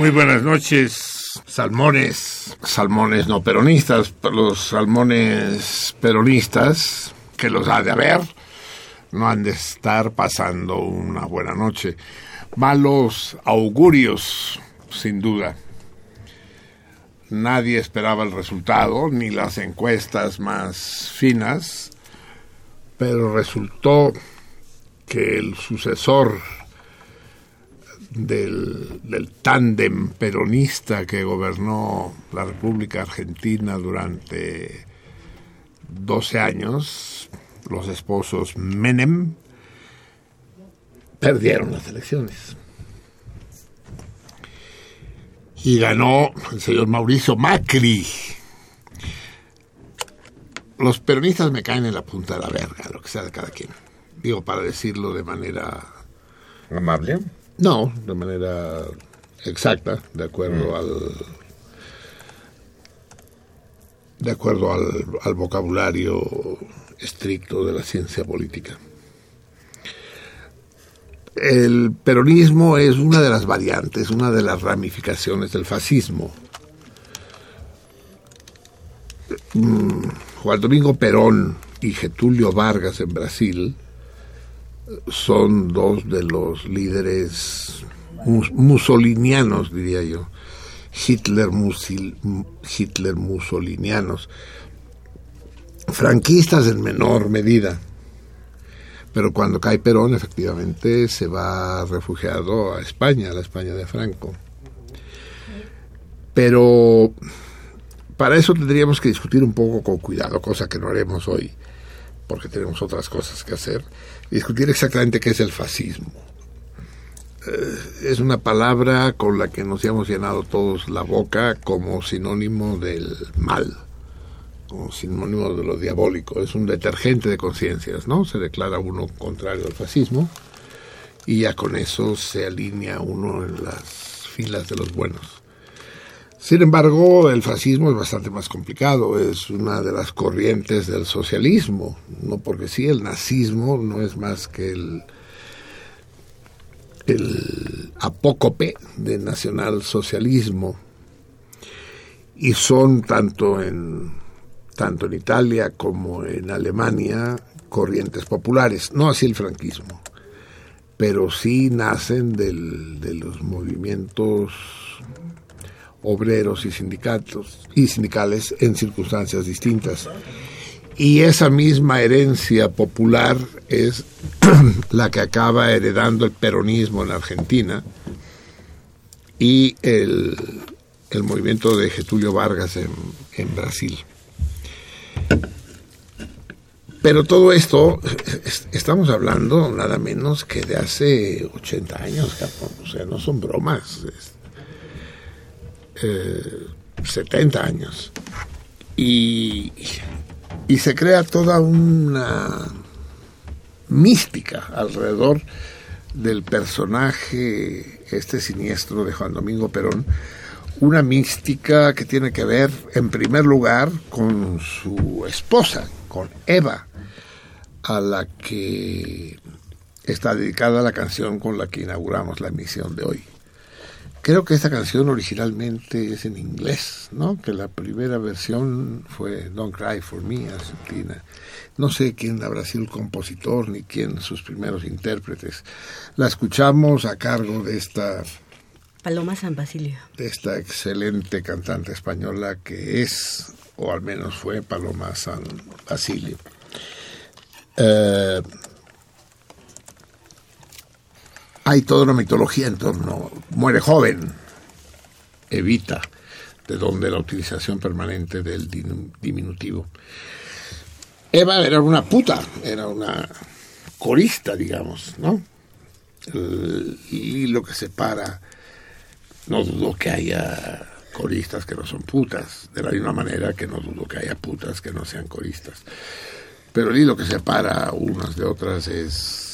Muy buenas noches, salmones, salmones no peronistas, los salmones peronistas, que los ha de haber, no han de estar pasando una buena noche. Malos augurios, sin duda. Nadie esperaba el resultado, ni las encuestas más finas, pero resultó que el sucesor del, del tándem peronista que gobernó la República Argentina durante 12 años, los esposos Menem, perdieron las elecciones. Y ganó el señor Mauricio Macri. Los peronistas me caen en la punta de la verga, lo que sea de cada quien. Digo, para decirlo de manera Amable. No, de manera exacta, de acuerdo al de acuerdo al, al vocabulario estricto de la ciencia política. El peronismo es una de las variantes, una de las ramificaciones del fascismo. Mm, Juan Domingo Perón y Getulio Vargas en Brasil son dos de los líderes mus- mussolinianos, diría yo, Hitler, musil- Hitler musolinianos, franquistas en menor medida. Pero cuando cae Perón, efectivamente, se va refugiado a España, a la España de Franco. Pero para eso tendríamos que discutir un poco con cuidado, cosa que no haremos hoy, porque tenemos otras cosas que hacer, discutir exactamente qué es el fascismo. Eh, es una palabra con la que nos hemos llenado todos la boca como sinónimo del mal, como sinónimo de lo diabólico. Es un detergente de conciencias, ¿no? Se declara uno contrario al fascismo y ya con eso se alinea uno en las filas de los buenos. Sin embargo, el fascismo es bastante más complicado, es una de las corrientes del socialismo, no porque sí, el nazismo no es más que el, el apócope de nacionalsocialismo. Y son tanto en tanto en Italia como en Alemania corrientes populares, no así el franquismo, pero sí nacen del- de los movimientos obreros y sindicatos y sindicales en circunstancias distintas. Y esa misma herencia popular es la que acaba heredando el peronismo en Argentina y el, el movimiento de Getulio Vargas en, en Brasil. Pero todo esto, es- estamos hablando nada menos que de hace 80 años, o sea, no son bromas. Eh, 70 años. Y, y se crea toda una mística alrededor del personaje este siniestro de Juan Domingo Perón, una mística que tiene que ver en primer lugar con su esposa, con Eva, a la que está dedicada la canción con la que inauguramos la emisión de hoy. Creo que esta canción originalmente es en inglés, ¿no? Que la primera versión fue Don't Cry for Me, Argentina. No sé quién habrá sido el compositor ni quién sus primeros intérpretes. La escuchamos a cargo de esta, Paloma San Basilio. de esta excelente cantante española que es, o al menos fue, Paloma San Basilio. Eh, hay toda una mitología en torno. Muere joven, evita, de donde la utilización permanente del diminutivo. Eva era una puta, era una corista, digamos, ¿no? El hilo que separa, no dudo que haya coristas que no son putas, de la misma manera que no dudo que haya putas que no sean coristas. Pero el hilo que separa unas de otras es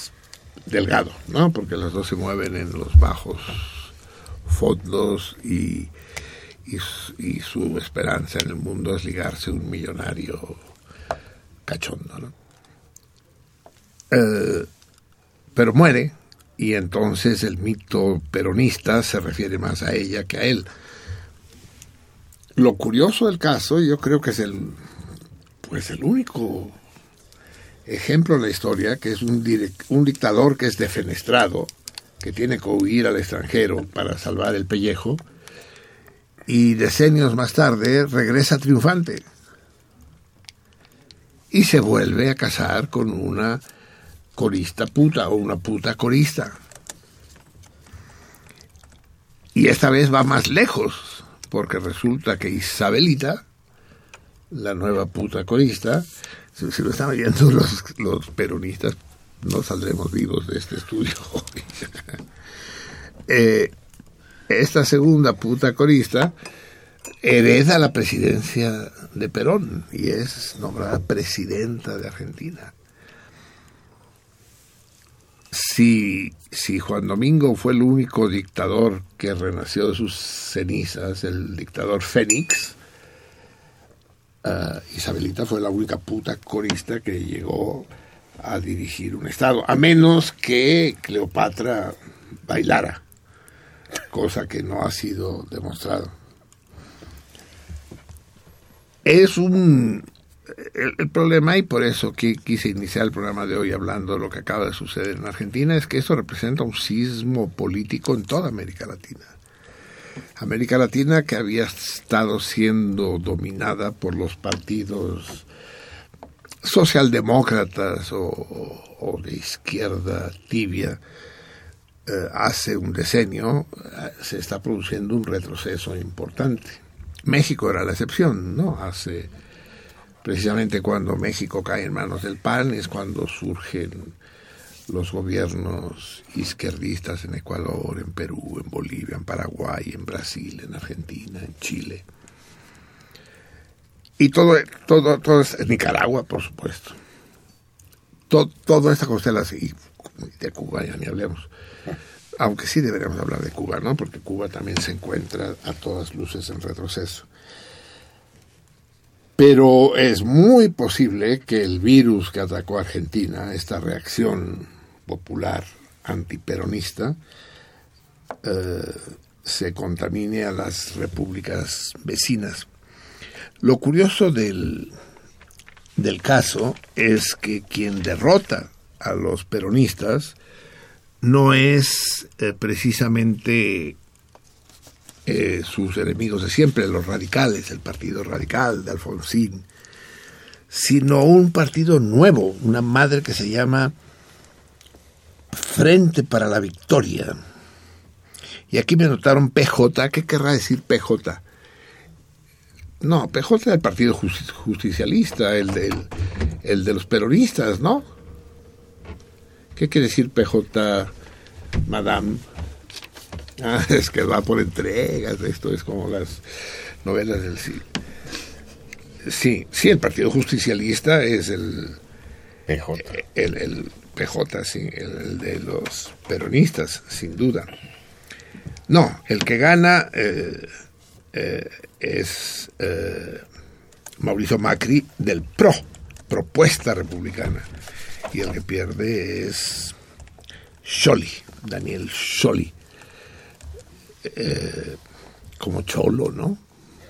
delgado, ¿no? Porque las dos se mueven en los bajos fondos y, y su esperanza en el mundo es ligarse a un millonario cachondo, ¿no? Eh, pero muere y entonces el mito peronista se refiere más a ella que a él. Lo curioso del caso, yo creo que es el, pues el único ejemplo en la historia que es un, direc- un dictador que es defenestrado, que tiene que huir al extranjero para salvar el pellejo, y decenios más tarde regresa triunfante y se vuelve a casar con una corista puta o una puta corista. Y esta vez va más lejos, porque resulta que Isabelita, la nueva puta corista, si, lo están oyendo los, peronistas, no saldremos vivos de este estudio. Eh, esta segunda puta corista hereda la presidencia de Perón y es nombrada presidenta de Argentina. Si, si Juan Domingo fue el único dictador que renació de sus cenizas, el dictador Fénix, ah, Isabelita fue la única puta corista que llegó a dirigir un estado, a menos que Cleopatra bailara, cosa que no ha sido demostrado. Es un el, el problema, y por eso que quise iniciar el programa de hoy hablando de lo que acaba de suceder en Argentina, es que esto representa un sismo político en toda América Latina. América Latina que había estado siendo dominada por los partidos socialdemócratas o, de izquierda tibia eh, hace un decenio, eh, se está produciendo un retroceso importante. México era la excepción, ¿no? Hace precisamente cuando México cae en manos del PAN es cuando surgen los gobiernos izquierdistas en Ecuador, en Perú, en Bolivia, en Paraguay, en Brasil, en Argentina, en Chile. Y todo, todo, todo es en Nicaragua, por supuesto. Todo, toda esta constelación, y de Cuba ya ni hablemos. Aunque sí deberíamos hablar de Cuba, ¿no? Porque Cuba también se encuentra a todas luces en retroceso. Pero es muy posible que el virus que atacó a Argentina, esta reacción popular antiperonista, eh, se contamine a las repúblicas vecinas. Lo curioso del, del caso es que quien derrota a los peronistas no es eh, precisamente eh, sus enemigos de siempre, los radicales, el Partido Radical de Alfonsín, sino un partido nuevo, una madre que se llama Frente para la Victoria. Y aquí me notaron PJ, ¿qué querrá decir PJ? No, PJ es el Partido Justi- Justicialista, el, del, el de los peronistas, ¿no? ¿Qué quiere decir PJ, Madame? Ah, es que va por entregas, esto es como las novelas del siglo. Sí, sí, el Partido Justicialista es el, PJ. el, el PJ, el, de los peronistas, sin duda. No, el que gana eh, eh, es eh, Mauricio Macri del PRO, Propuesta Republicana. Y el que pierde es Scioli, Daniel Scioli. Como Cholo, ¿no?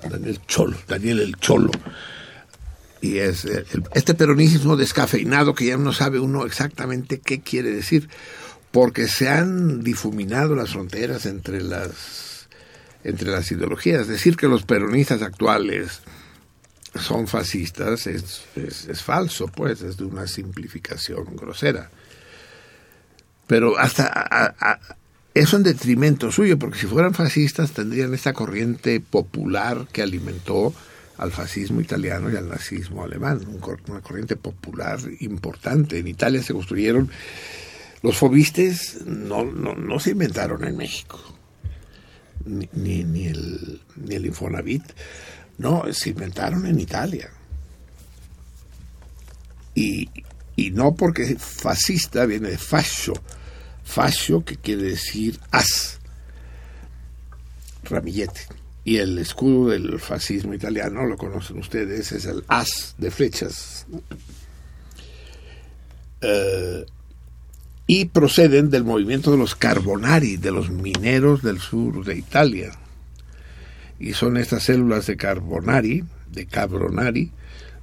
Daniel Cholo, Daniel el Cholo. Y es el- el- este peronismo descafeinado que ya no sabe uno exactamente qué quiere decir, porque se han difuminado las fronteras entre las entre las ideologías. Decir que los peronistas actuales son fascistas es, es, es falso, pues, es de una simplificación grosera. Pero hasta a- a- eso en detrimento suyo, porque si fueran fascistas tendrían esta corriente popular que alimentó al fascismo italiano y al nazismo alemán, una corriente popular importante. En Italia se construyeron, los fobistes no, no, no se inventaron en México, ni, ni, ni el, ni el Infonavit, no, se inventaron en Italia. Y, y no porque fascista viene de fascio, fascio que quiere decir as, ramillete. Y el escudo del fascismo italiano, lo conocen ustedes, es el as de flechas. Eh, y proceden del movimiento de los carbonari, de los mineros del sur de Italia. Y son estas células de carbonari, de cabronari,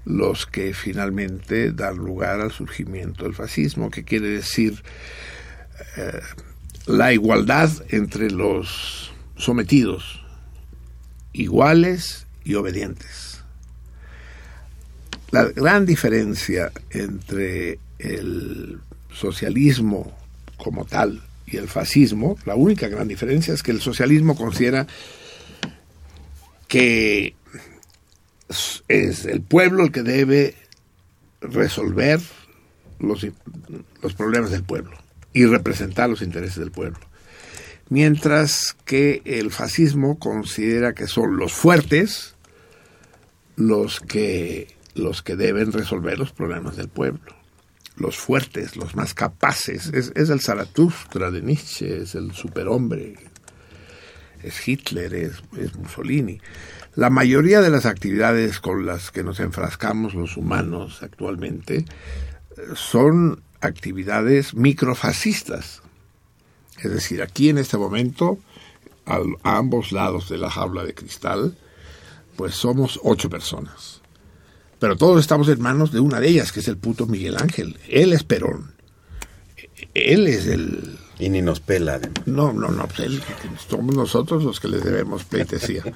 los que finalmente dan lugar al surgimiento del fascismo, que quiere decir eh, la igualdad entre los sometidos, iguales y obedientes. La gran diferencia entre el socialismo como tal y el fascismo, la única gran diferencia es que el socialismo considera que es el pueblo el que debe resolver los, los problemas del pueblo y representar los intereses del pueblo. Mientras que el fascismo considera que son los fuertes los que, los que deben resolver los problemas del pueblo. Los fuertes, los más capaces. Es, el Zaratustra de Nietzsche, es el superhombre, es Hitler, es, Mussolini. La mayoría de las actividades con las que nos enfrascamos los humanos actualmente son actividades microfascistas. Es decir, aquí en este momento, al- a ambos lados de la jaula de cristal, pues somos ocho personas. Pero todos estamos en manos de una de ellas, que es el puto Miguel Ángel. Él es Perón. Él es el... Y ni nos pela, además. No, no, no, pues él- somos nosotros los que les debemos pleitesía.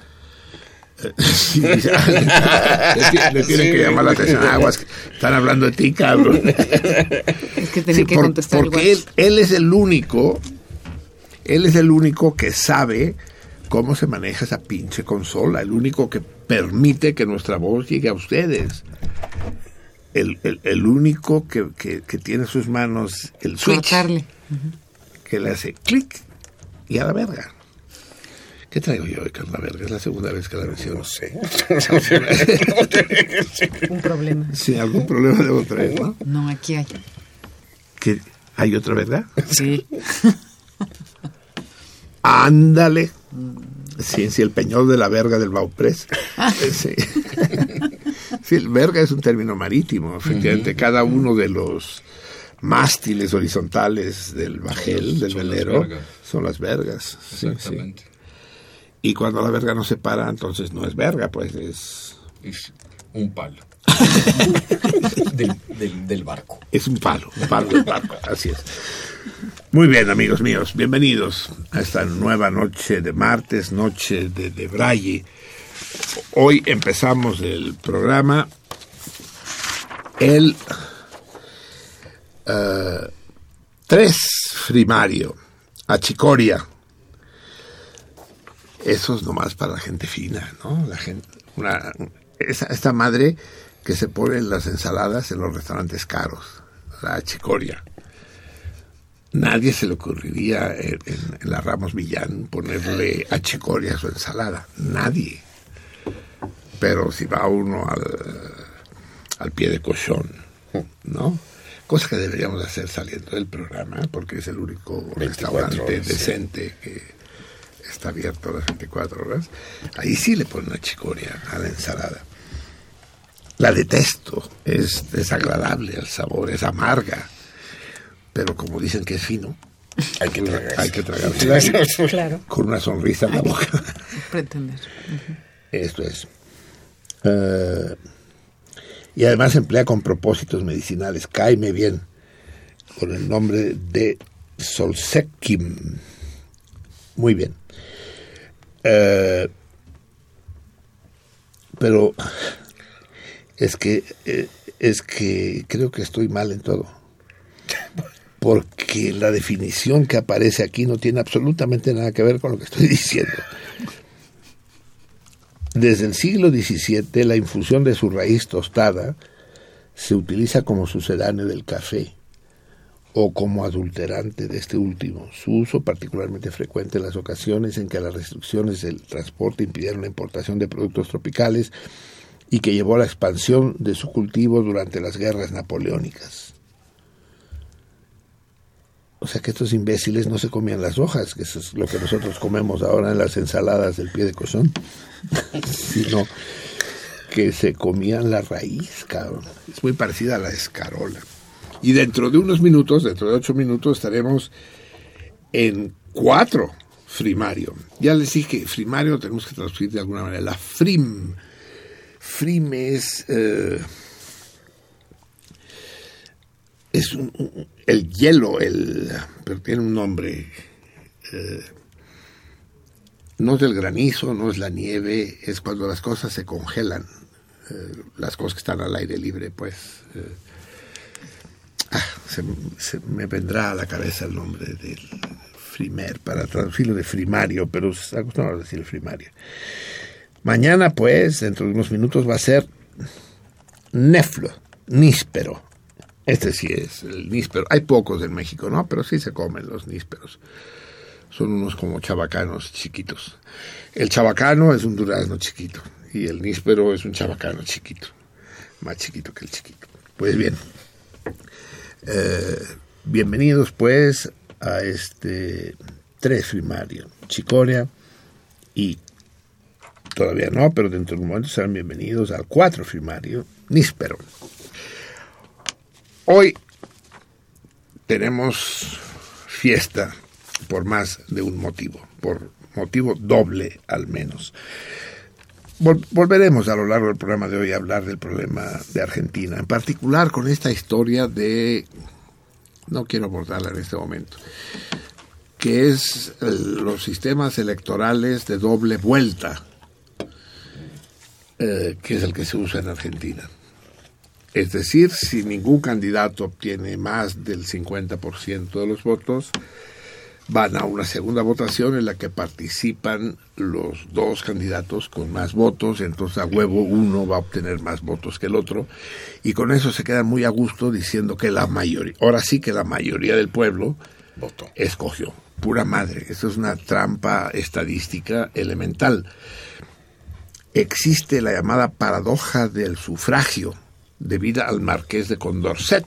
Sí, le, ti- le tienen que llamar la atención. Aguas, que están hablando de ti, cabrón. Es que tenía Sí, que por- contestar porque él es el único, él es el único que sabe cómo se maneja esa pinche consola, el único que permite que nuestra voz llegue a ustedes. El, el- el único que, que- que tiene en sus manos el switch Cortarle. que le hace clic y a la verga. ¿Qué traigo yo hoy con la verga? Es la segunda vez que la menciono. No sé. Un problema. Sin algún problema debo traer, ¿no? No, aquí hay. ¿Que ¿Hay otra verga? Sí. Ándale. Sí, sí, el peñol de la verga del Bauprés. Sí. Sí, el verga es un término marítimo, efectivamente. Cada uno de los mástiles horizontales del bajel, del son velero, son las vergas. Sí, sí. Exactamente. Y cuando la verga no se para, entonces no es verga, pues es, Es un palo. del, del, del barco. es un palo, un palo del barco. Así es. Muy bien, amigos míos, bienvenidos a esta nueva noche de martes, noche de, de Braille. Hoy empezamos el programa el eh, 3 primario, a Chicoria. Eso es nomás para la gente fina, ¿no? La gente, una, esa- esta madre que se pone en las ensaladas en los restaurantes caros, la chicoria. Nadie se le ocurriría en, en- en la Ramos Millán ponerle a chicoria a su ensalada. Nadie. Pero si va uno al, al pie de colchón, ¿no? Cosa que deberíamos hacer saliendo del programa, porque es el único 24 restaurante sí. decente que está abierto las 24 horas. Ahí sí le ponen una chicoria a la ensalada. La detesto, es desagradable el sabor, es amarga. Pero como dicen que es fino, Hay que tragar. hay que tragársela Claro. con una sonrisa en la boca. Pretender. Esto es. Eh, y además se emplea con propósitos medicinales. Cáeme bien. Con el nombre de Solsekim. Muy bien. Eh, pero es que eh, es que creo que estoy mal en todo. Porque la definición que aparece aquí no tiene absolutamente nada que ver con lo que estoy diciendo. Desde el siglo XVII, la infusión de su raíz tostada se utiliza como sucedáneo del café o como adulterante de este último. Su uso particularmente frecuente en las ocasiones en que las restricciones del transporte impidieron la importación de productos tropicales y que llevó a la expansión de su cultivo durante las guerras napoleónicas. O sea que estos imbéciles no se comían las hojas, que eso es lo que nosotros comemos ahora en las ensaladas del pie de cochón, sino que se comían la raíz, cabrón. Es muy parecida a la escarola. Y dentro de unos minutos, dentro de ocho minutos, estaremos en cuatro Frimario. Ya les dije que Frimario tenemos que traducir de alguna manera. La Frim. Frim es. eh, es un- el hielo, el, pero tiene un nombre. eh, no es el granizo, no es la nieve, es cuando las cosas se congelan. eh, las cosas que están al aire libre, pues. eh, ah, se, me vendrá a la cabeza el nombre del frimer, para traducirlo de frimario, pero se acostumbrado a decir frimario. Mañana, pues, dentro de unos minutos, va a ser neflo, níspero. Este sí es el níspero. Hay pocos en México, ¿no? Pero sí se comen los nísperos. Son unos como chabacanos chiquitos. El chabacano es un durazno chiquito y el níspero es un chabacano chiquito, más chiquito que el chiquito. Pues bien, eh, bienvenidos pues a este tres primario, Chicoria y todavía no, pero dentro de un momento serán bienvenidos al cuatro primario, níspero. Hoy tenemos fiesta por más de un motivo, por motivo doble al menos. Vol- volveremos a lo largo del programa de hoy a hablar del problema de Argentina, en particular con esta historia de, no quiero abordarla en este momento, que es los sistemas electorales de doble vuelta, eh, que es el que se usa en Argentina. Es decir, si ningún candidato obtiene más del 50% de los votos, van a una segunda votación en la que participan los dos candidatos con más votos, entonces a huevo uno va a obtener más votos que el otro, y con eso se quedan muy a gusto diciendo que la mayoría, ahora sí que la mayoría del pueblo Voto. escogió. Pura madre, esto es una trampa estadística elemental. Existe la llamada paradoja del sufragio, debida al marqués de Condorcet.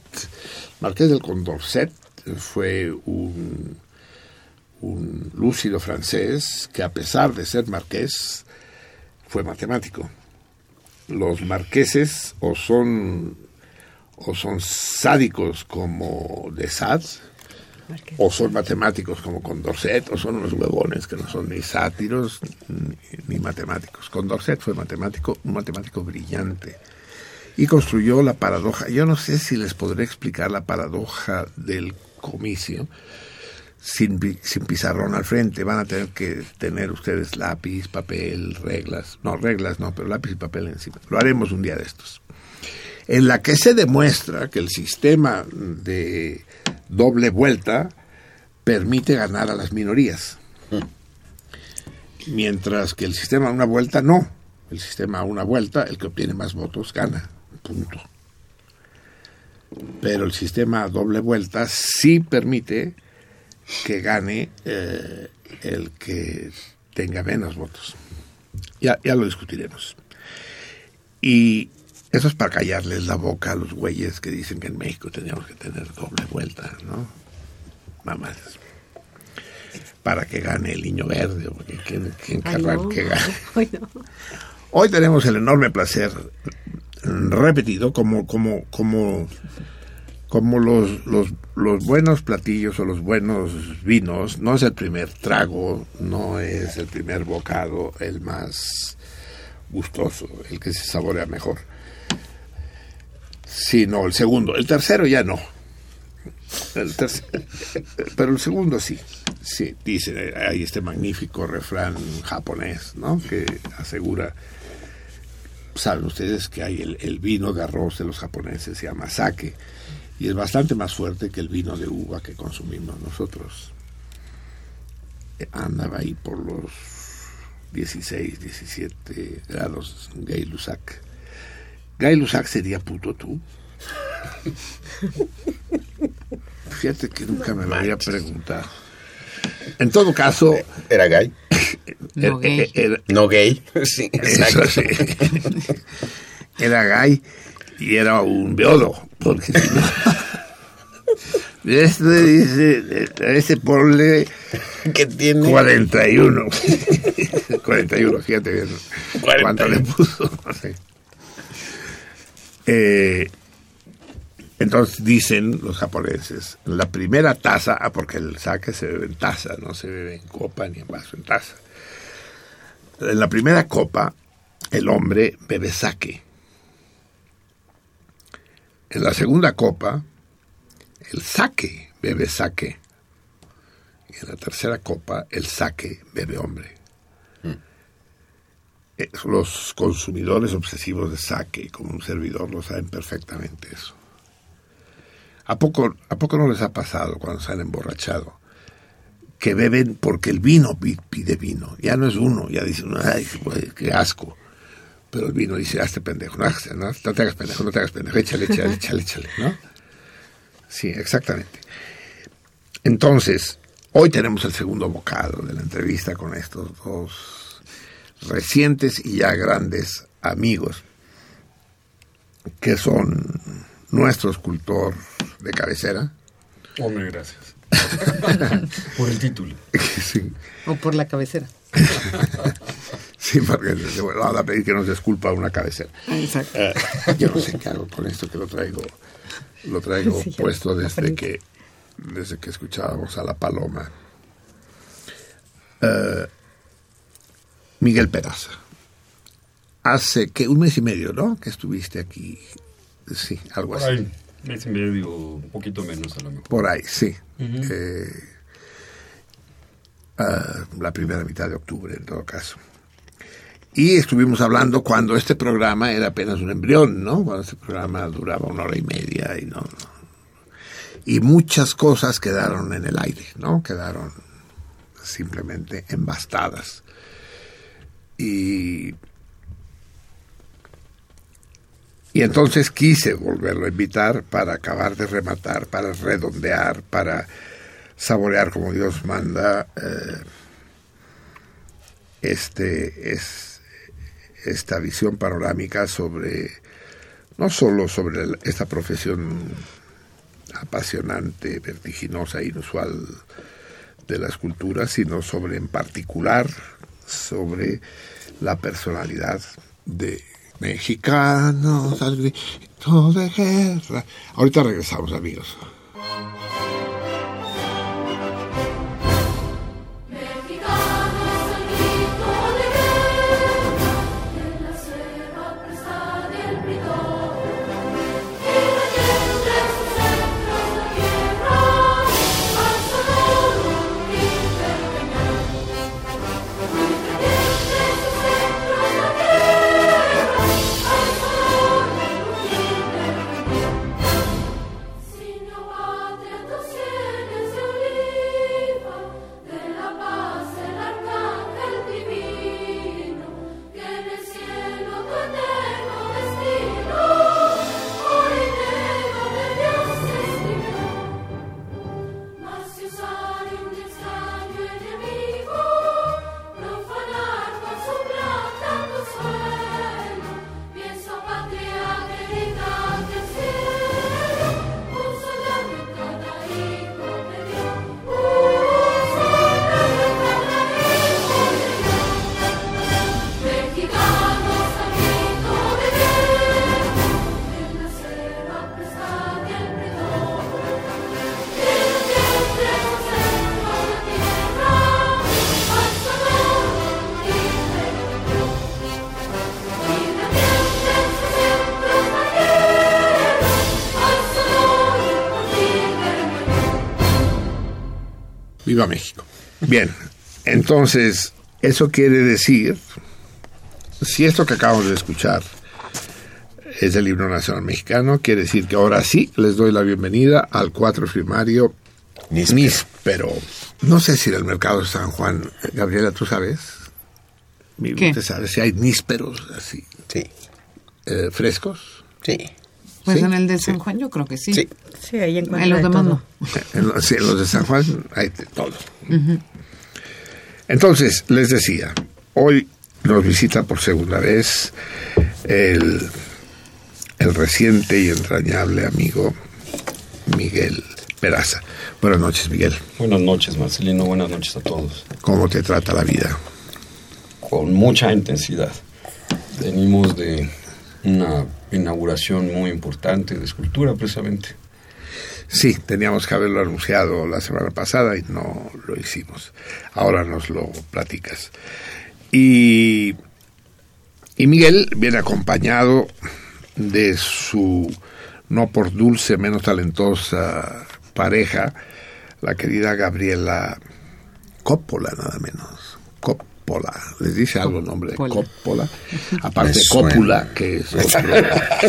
Marqués del Condorcet fue un, un lúcido francés que a pesar de ser marqués, fue matemático. Los marqueses o son o son sádicos como de Sade, o son matemáticos como Condorcet, o son unos huevones que no son ni sátiros ni, ni matemáticos. Condorcet fue matemático, un matemático brillante y construyó la paradoja. Yo no sé si les podré explicar la paradoja del comicio sin, sin pizarrón al frente. Van a tener que tener ustedes lápiz, papel, reglas. No, reglas no, pero lápiz y papel encima. Lo haremos un día de estos. En la que se demuestra que el sistema de doble vuelta permite ganar a las minorías. Mientras que el sistema a una vuelta no. El sistema a una vuelta, el que obtiene más votos gana. Punto. Pero el sistema a doble vuelta sí permite que gane eh, el que tenga menos votos. Ya, ya lo discutiremos. Y eso es para callarles la boca a los güeyes que dicen que en México teníamos que tener doble vuelta, ¿no? Mamás. Para que gane el niño verde, o porque quién, quién Ay, querrá no. que gane. No. Hoy tenemos el enorme placer repetido como como como como los, los, los buenos platillos o los buenos vinos, no es el primer trago, no es el primer bocado el más gustoso, el que se saborea mejor, sino el segundo. El tercero ya no. Pero el segundo sí. Sí, dice, hay este magnífico refrán japonés, ¿no? Que asegura saben ustedes que hay el, el vino de arroz de los japoneses, se llama sake, y es bastante más fuerte que el vino de uva que consumimos nosotros. Eh, Andaba ahí por los 16, 17 grados Gay Lussac. Gay Lussac sería puto tú. Fíjate que nunca me lo había preguntado. En todo caso, Era gay. No eh, gay. era- No gay. Sí, exacto. Eso sí. Era gay y era un biólogo. Porque si no. Este dice, a ese ponle ¿Qué tiene? 41. 41, fíjate bien. 41. ¿Cuánto le puso? Sé. Eh, Entonces dicen los japoneses, la primera taza, ah, porque el sake se bebe en taza, no se bebe en copa ni en vaso, en taza. En la primera copa, el hombre bebe sake. En la segunda copa, el sake bebe sake. Y en la tercera copa, el sake bebe hombre. Eh, Los consumidores obsesivos de sake, como un servidor, lo saben perfectamente eso. ¿A poco, ¿A poco no les ha pasado cuando se han emborrachado? Que beben porque el vino pi- pide vino. Ya no es uno, ya dicen, ay, güey, qué asco. Pero el vino dice, hazte pendejo, no, no, no te hagas pendejo, no te hagas pendejo, échale, échale, échale, échale, ¿no? Sí, exactamente. Entonces, hoy tenemos el segundo bocado de la entrevista con estos dos recientes y ya grandes amigos, que son nuestro escultor de cabecera, Hombre, gracias. Por el título. sí, O por la cabecera. sí, porque bueno, van a pedir que nos desculpa una cabecera. Exacto. Eh, yo no sé qué hago con esto que lo traigo, lo traigo Sí, puesto desde que, desde que escuchábamos a la paloma. Eh, Miguel Peraza. Hace que un mes y medio, ¿no? Que estuviste aquí. Sí, algo así. Y medio, un poquito menos a lo mejor. Por ahí, sí. Eh, ah, la primera mitad de octubre, en todo caso. Y estuvimos hablando cuando este programa era apenas un embrión, ¿no? Cuando este programa duraba una hora y media y no. no. Y muchas cosas quedaron en el aire, ¿no? Quedaron simplemente embastadas. Y y entonces quise volverlo a invitar para acabar de rematar, para redondear, para saborear como Dios manda eh, este, es, esta visión panorámica sobre, no solo sobre esta profesión apasionante, vertiginosa, inusual de la escultura, sino sobre en particular sobre la personalidad de mexicanos grito de guerra. Ahorita regresamos, amigos. Viva México. Bien, entonces, eso quiere decir, si esto que acabamos de escuchar es el himno nacional mexicano, quiere decir que ahora sí les doy la bienvenida al cuatro primario Níspero. Níspero. No sé si en el mercado de San Juan, Gabriela, ¿tú sabes? ¿Usted sabe si hay nísperos así, Sí, eh, frescos? sí, Pues ¿Sí? en el de San Juan yo creo que sí. sí. Sí, ahí En los de demás todo. no. En los, sí, en los de San Juan hay de todo. Entonces, les decía, hoy nos visita por segunda vez el, el reciente y entrañable amigo Miguel Peraza. Buenas noches, Miguel. Buenas noches, Marcelino. Buenas noches a todos. ¿Cómo te trata la vida? Con mucha intensidad. Venimos de una inauguración muy importante de escultura, precisamente. Sí, teníamos que haberlo anunciado la semana pasada y no lo hicimos. Ahora nos lo platicas. Y, y Miguel viene acompañado de su no por dulce, menos talentosa pareja, la querida Gabriela Coppola, nada menos. Coppola. ¿Les dice algo el nombre de Coppola. Coppola? Aparte, cópula, que es, otro,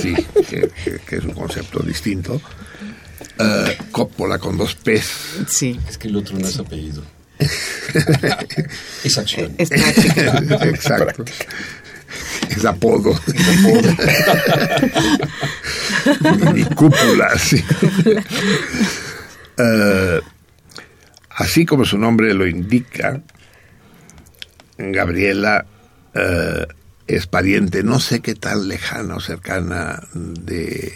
sí, que, que- que es un concepto distinto. Eh, Coppola con dos P's. Sí, Es que el otro no es apellido. es acción. es práctica. Exacto. Es apodo. y cúpula, sí. Eh, así como su nombre lo indica, Gabriela eh, es pariente, no sé qué tan lejana o cercana de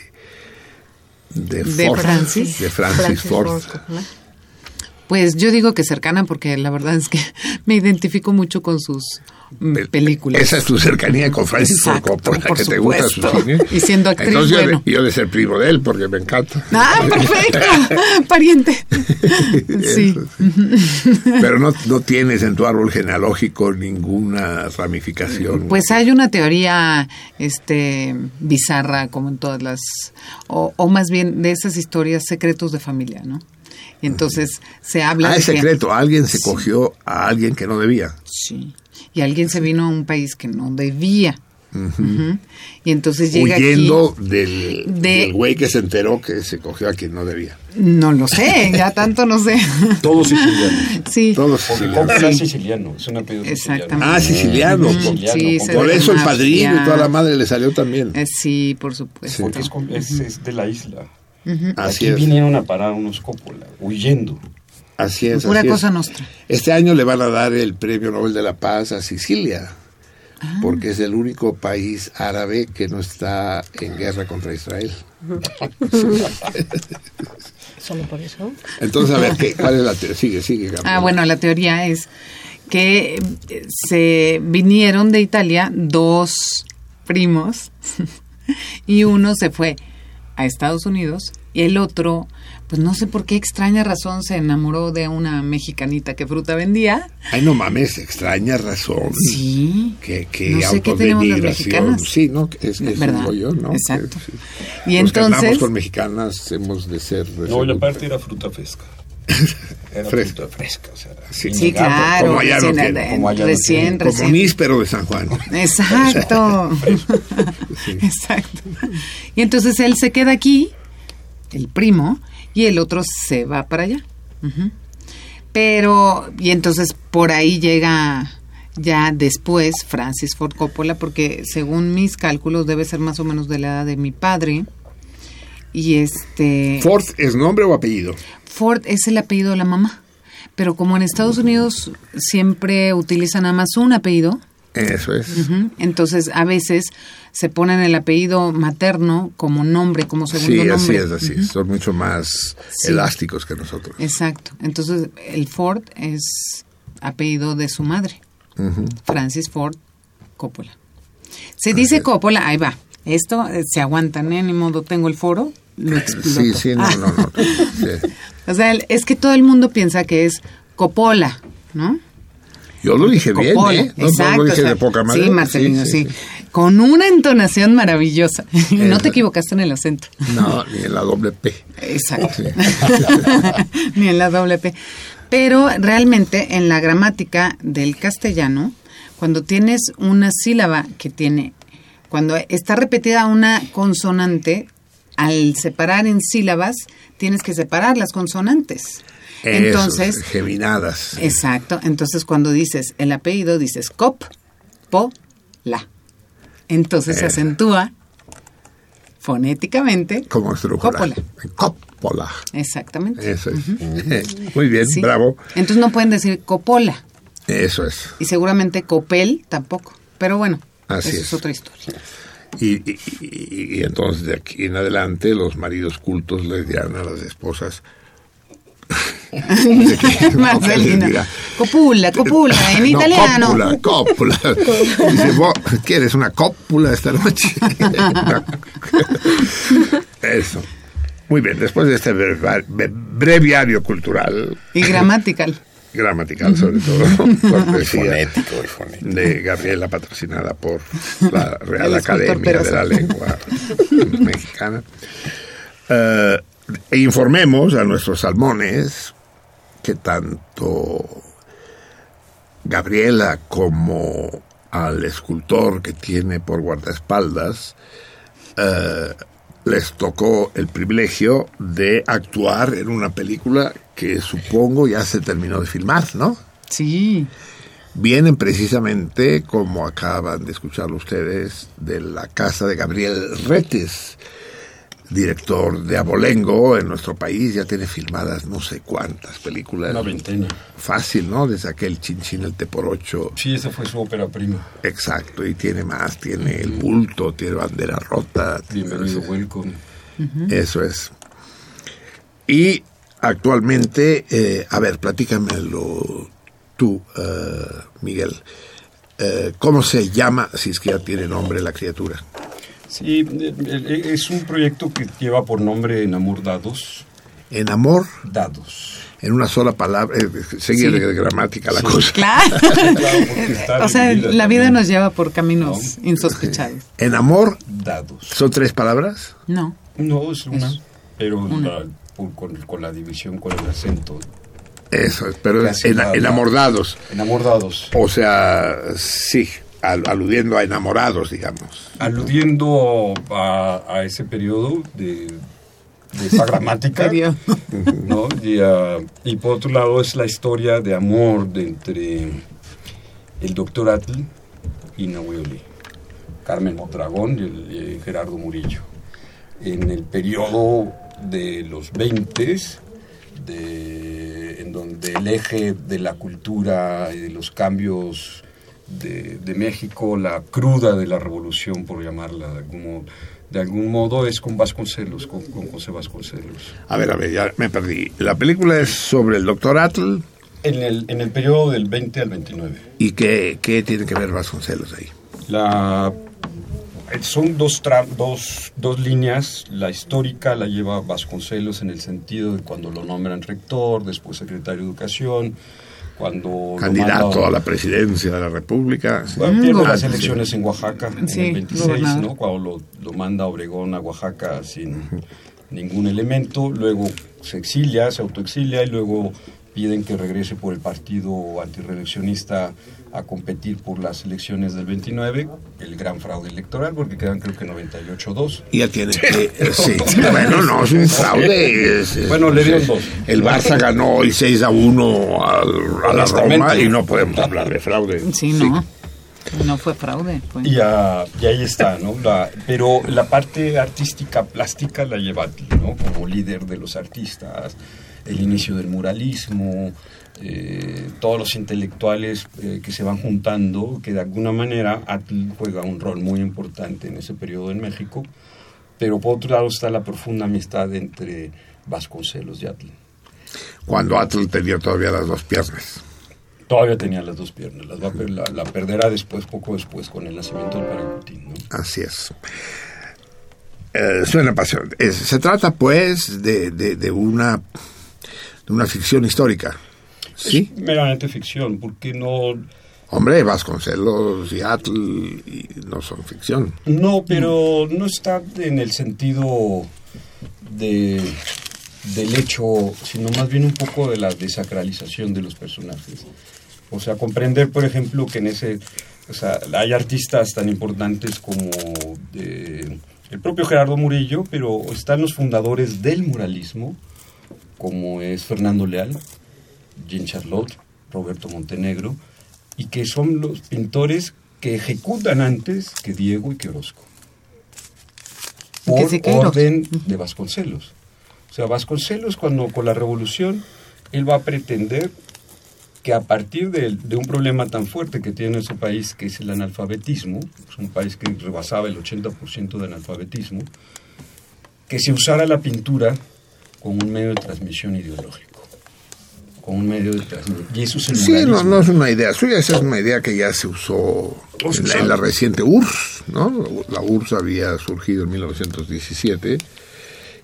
de, De Ford, Francis. de Francis, Ford. Coppola. Pues yo digo que cercana porque la verdad es que me identifico mucho con sus mm, Pel- películas. Esa es tu cercanía con Francis Ford Coppola, que te gusta su cine. Y siendo actriz, Entonces yo, bueno. de, yo de ser primo de él, porque me encanta. Ah, perfecto, pariente. Sí. Pero no, no tienes en tu árbol genealógico ninguna ramificación. Pues hay una teoría este bizarra como en todas las o, o más bien de esas historias secretos de familia, ¿no? Y entonces se habla ah, de es que- secreto. Alguien se Sí. cogió a alguien que no debía. Sí. Y alguien se vino a un país que no debía. Y entonces llega Huyendo aquí. del, de- del güey que se enteró que se cogió a quien no debía. No lo sé, ya tanto no sé. Todos sicilianos. Sí. Todos sicilianos. Es siciliano, es un apellido Exactamente. Ah, siciliano. Por, Sí, eso el padrino y toda la madre le salió también. Eh, sí, por supuesto. Porque es, con- es- es de la isla. Así Aquí es. vinieron a parar unos Coppola, huyendo. Así es. Así es. cosa nostra. Este año le van a dar el Premio Nobel de la Paz a Sicilia, Ah. porque es el único país árabe que no está en guerra contra Israel. Solo por eso. Entonces, a ver, ¿qué, ¿cuál es la teoría? Sigue, sigue, Gabriel. Ah, bueno, la teoría es que eh, se vinieron de Italia dos primos y uno se fue a Estados Unidos y el otro, pues no sé por qué extraña razón se enamoró de una mexicanita que fruta vendía. Ay, no mames, extraña razón. Sí. Que, que No sé qué tenemos las autodenigración. mexicanas. Sí, ¿no? Que Es, es ¿Verdad? yo, ¿no? Exacto. Que, sí. Y Los que andamos entonces, con mexicanas hemos de ser... No, y aparte era fruta fresca. Era fruta fresca. O sea, Sí. sí, innegable. claro, como allá no recién, eh, como allá no recién, tienen. Como recién. níspero de San Juan. Exacto. Exacto. Y entonces él se queda aquí, el primo, y el otro se va para allá. Pero, y entonces por ahí llega ya después Francis Ford Coppola, porque según mis cálculos debe ser más o menos de la edad de mi padre. Y este. ¿Ford es nombre o apellido? Ford es el apellido de la mamá. Pero como en Estados Unidos siempre utilizan nada más un apellido, Eso es. Entonces, a veces se ponen el apellido materno como nombre, como segundo Sí, así nombre. es, así es. Son mucho más Sí. elásticos que nosotros. Exacto. Entonces, el Ford es apellido de su madre. Francis Ford Coppola. Se dice Coppola, ahí va. Esto eh, se aguantan, ¿eh? Ni modo, tengo el foro, lo exploto. Sí, sí, no, Ah. no, no. Sí. O sea, es que todo el mundo piensa que es Coppola, ¿no? Yo lo dije bien, ¿eh? No, no exacto. lo dije o sea, de poca manera. Sí, Marcelino, sí, Con una entonación maravillosa. Y no te equivocaste en el acento. No, ni en la doble P. Exacto. Ni en la doble P. Pero realmente en la gramática del castellano, cuando tienes una sílaba que tiene, cuando está repetida una consonante, al separar en sílabas, tienes que separar las consonantes. Entonces, geminadas. Exacto. Entonces, cuando dices el apellido, dices cop, po, la. Entonces se Eso. acentúa fonéticamente. Como. Coppola. Coppola. Exactamente. Eso es. Muy bien, Sí. bravo. Entonces no pueden decir copola. Eso es. Y seguramente copel tampoco. Pero bueno, Así eso es. es. otra historia. Y, y- y- y entonces de aquí en adelante los maridos cultos les dirán a las esposas Marcelino. Copula, copula, en No, italiano. Cópula, cópula. Dice, ¿vos quieres una cópula esta noche? Eso. Muy bien, después de este breviario cultural, Y gramatical. Gramatical sobre todo, cortesía Fonético y fonético. de Gabriela, patrocinada por la Real Academia de la Lengua Mexicana. Eh, e informemos a nuestros salmones que tanto Gabriela como al escultor que tiene por guardaespaldas eh, les tocó el privilegio de actuar en una película que supongo ya se terminó de filmar, ¿no? Sí. vienen precisamente, como acaban de escucharlo ustedes, de la casa de Gabriel Retes, director de Abolengo en nuestro país, ya tiene filmadas no sé cuántas películas. Una veintena. Fácil, ¿no? Desde aquel Chinchín el Te por ocho. Sí, esa fue su ópera prima. Exacto, y tiene más, tiene El Bulto, tiene Bandera Rota. tiene- Bienvenido, welcome. Eso es. Y actualmente, eh, a ver, platícamelo tú, eh, Miguel. Eh, ¿Cómo se llama, si es que ya tiene nombre la criatura? Sí, eh, es un proyecto que lleva por nombre Enamor Dados. En amor, Dados. en una sola palabra, eh, sigue Sí. de gramática la Sí. cosa. Claro. Claro, porque está o sea, la vida también. nos lleva por caminos insospechados. En amor, Dados. son tres palabras. No. No, es una, Es pero una. la- con, con la división, con el acento. Eso es, pero en, enamordados. Enamor Dados. O sea, sí, al- aludiendo a enamorados, digamos. Aludiendo a, a ese periodo de, de esa gramática. Y, y por otro lado es la historia de amor de entre el doctor Atl y Nahueli, Carmen Mondragón y, el- y Gerardo Murillo. En el periodo de los 20 de, en donde el eje de la cultura y de los cambios de, de México, la cruda de la revolución, por llamarla de algún modo, de algún modo es con Vasconcelos, con, con José Vasconcelos. A ver, a ver, ya me perdí. La película es sobre el doctor Atl En el, en el periodo del 20 al 29. y qué, qué tiene que ver Vasconcelos ahí. La, son dos, tra- dos, dos líneas. La histórica la lleva Vasconcelos en el sentido de cuando lo nombran rector, después secretario de Educación, cuando... Candidato a la presidencia de la República. Bueno, pierde las elecciones en Oaxaca en el 26, gobernador. ¿no? Cuando lo, lo manda Obregón a Oaxaca sin ningún elemento, luego se exilia, se autoexilia y luego piden que regrese por el partido antireeleccionista a competir por las elecciones del 29, el gran fraude electoral, porque quedan creo que 98-2. Y ya tiene que... eh, sí. Bueno, no, es un fraude. es- es- Bueno, le dieron dos. El Barça ganó hoy 6 a 1 al- a la. Roma y no podemos hablar de fraude. Sí, no. No fue fraude. Fue. Y, ah, y ahí está, ¿no? La- pero la parte artística, plástica, la lleva Atl, ¿no? Como líder de los artistas, el inicio del muralismo, eh, todos los intelectuales eh, que se van juntando, que de alguna manera Atl juega un rol muy importante en ese periodo en México, pero por otro lado está la profunda amistad entre Vasconcelos y Atl. Cuando Atl tenía todavía las dos piernas. Todavía tenía las dos piernas, las va la, la perderá después, poco después, con el nacimiento del Paracutín, ¿no? Así es. Eh, suena apasionante. Es- se trata, pues, de, de, de una, de una ficción histórica. ¿Sí? Es meramente ficción, porque no, Hombre, Vasconcelos y Atl y no son ficción. no, pero no está en el sentido de, del hecho, sino más bien un poco de la desacralización de los personajes. O sea, comprender, por ejemplo, que en ese, o sea, hay artistas tan importantes como eh, el propio Gerardo Murillo, pero están los fundadores del muralismo, como es Fernando Leal, Jean Charlotte, Roberto Montenegro, y que son los pintores que ejecutan antes que Diego y que Orozco. Por orden de Vasconcelos. O sea, Vasconcelos cuando con la revolución, él va a pretender que a partir de, de un problema tan fuerte que tiene su país, que es el analfabetismo, es un país que rebasaba el 80% de analfabetismo, que se usara la pintura como un medio de transmisión ideológico. Un medio de transmisión. Y eso es el Sí, no, no es una idea suya, esa es una idea que ya se usó en la, usaba. en la reciente URSS, ¿no? La URSS había surgido en 1917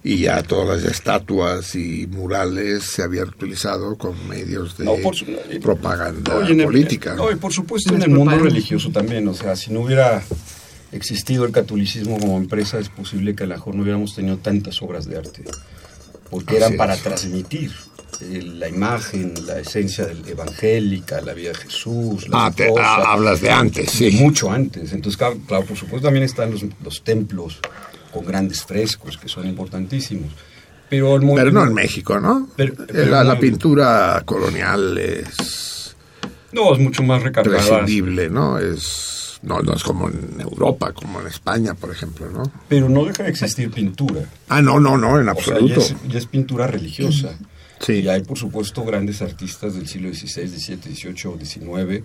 y ya todas las estatuas y murales se habían utilizado con medios de No, por su- propaganda No, y en el- política. no, y por supuesto en el mundo religioso también. O sea, si no hubiera existido el catolicismo como empresa, es posible que a lo mejor no hubiéramos tenido tantas obras de arte. Porque eran para es. transmitir la imagen, la esencia del evangélica, la vida de Jesús. La Ah, te- ah, hablas de antes, sí. mucho antes. Entonces, claro, claro, por supuesto también están los, los templos con grandes frescos que son importantísimos. Pero, el Pero no en México, ¿no? Pero- pero la, la pintura colonial es No, es mucho más recargada. prescindible, ¿no? Es, no, no es como en Europa, como en España, por ejemplo, ¿no? Pero no deja de existir pintura. Ah, no, no, no, en O sea, absoluto. ya es, ya es pintura religiosa. Sí. Y hay, por supuesto, grandes artistas del siglo XVI, XVII, XVIII, XIX.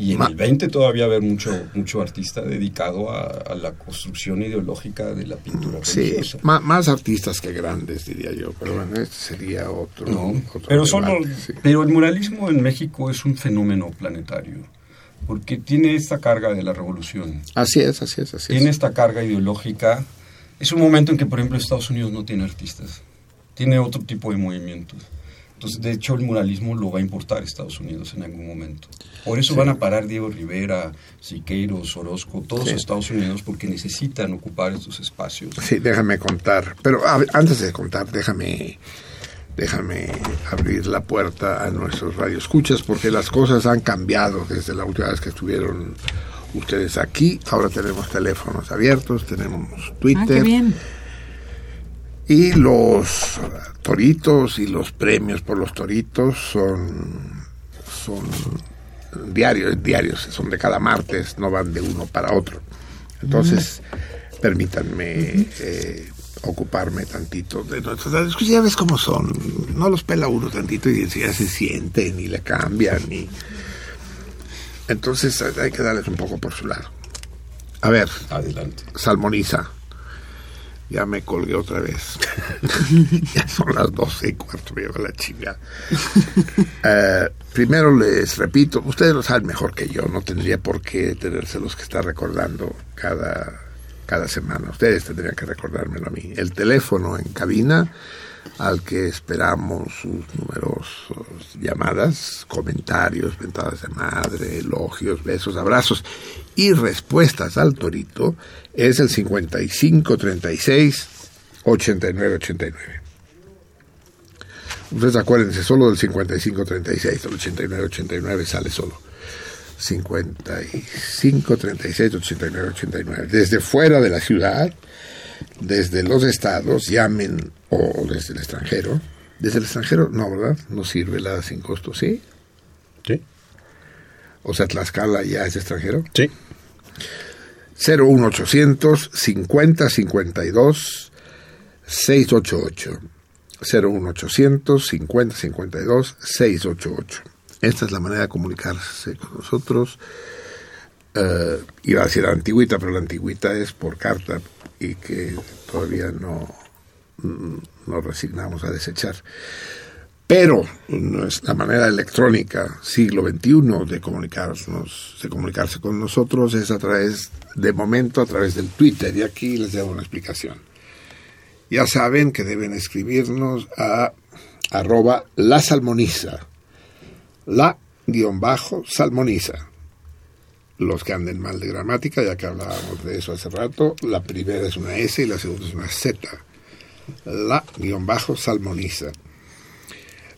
Y en Ma- el XX todavía haber mucho, mucho artista dedicado a, a la construcción ideológica de la pintura Sí, religiosa. más artistas que grandes, diría yo, pero bueno, este sería otro. No, otro pero, solo, sí. pero el muralismo en México es un fenómeno planetario, porque tiene esta carga de la revolución, Así es, así es, así tiene es. esta carga ideológica. Es un momento en que, por ejemplo, Estados Unidos no tiene artistas, tiene otro tipo de movimientos. Entonces, de hecho, el muralismo lo va a importar Estados Unidos en algún momento. Por eso van a parar Diego Rivera, Siqueiros, Orozco, todos Sí. a Estados Unidos, porque necesitan ocupar estos espacios. Sí, déjame contar. Pero a antes de contar, déjame, déjame abrir la puerta a nuestros radioescuchas, porque las cosas han cambiado desde la última vez que estuvieron ustedes aquí. Ahora tenemos teléfonos abiertos, tenemos Ah, Twitter. qué bien. Y los toritos y los premios por los toritos son, son diarios, diarios, son de cada martes, no van de uno para otro. Entonces, permítanme eh, ocuparme tantito de nuestros radios. que Ya ves cómo son, no los pela uno tantito y ya se sienten y le cambian. Y... Entonces hay que darles un poco por su lado. A ver, Adelante. salmoniza. Ya me colgué otra vez. ya son las doce y cuarto, me lleva la chinga. Eh, primero les repito, ustedes lo saben mejor que yo, no tendría por qué tenérselos que estar recordando cada, cada semana. Ustedes tendrían que recordármelo a mí. El teléfono en cabina al que esperamos sus numerosas llamadas, comentarios, ventadas de madre, elogios, besos, abrazos y respuestas al torito es el 5536 8989. Ustedes acuérdense, solo del 5536, el 8989 sale solo. 55 36 89 89. Desde fuera de la ciudad, desde los estados, llamen o desde el extranjero. Desde el extranjero, no, ¿verdad? No sirve la sin costo, ¿sí? Sí. O sea, Tlaxcala ya es extranjero. Sí. 01800 50 52 688. 01800 50 52 688. Esta es la manera de comunicarse con nosotros. Eh, iba a decir la antigüita, pero la antigüita es por carta y que todavía no nos resignamos a desechar. Pero la manera electrónica, siglo XXI, de comunicarnos, de comunicarse con nosotros es a través, de momento, a través del Twitter. Y aquí les doy una explicación. Ya saben que deben escribirnos a arroba la salmoniza, la guion bajo salmoniza. Los que anden mal de gramática, ya que hablábamos de eso hace rato, la primera es una S y la segunda es una Z. La guion bajo salmoniza.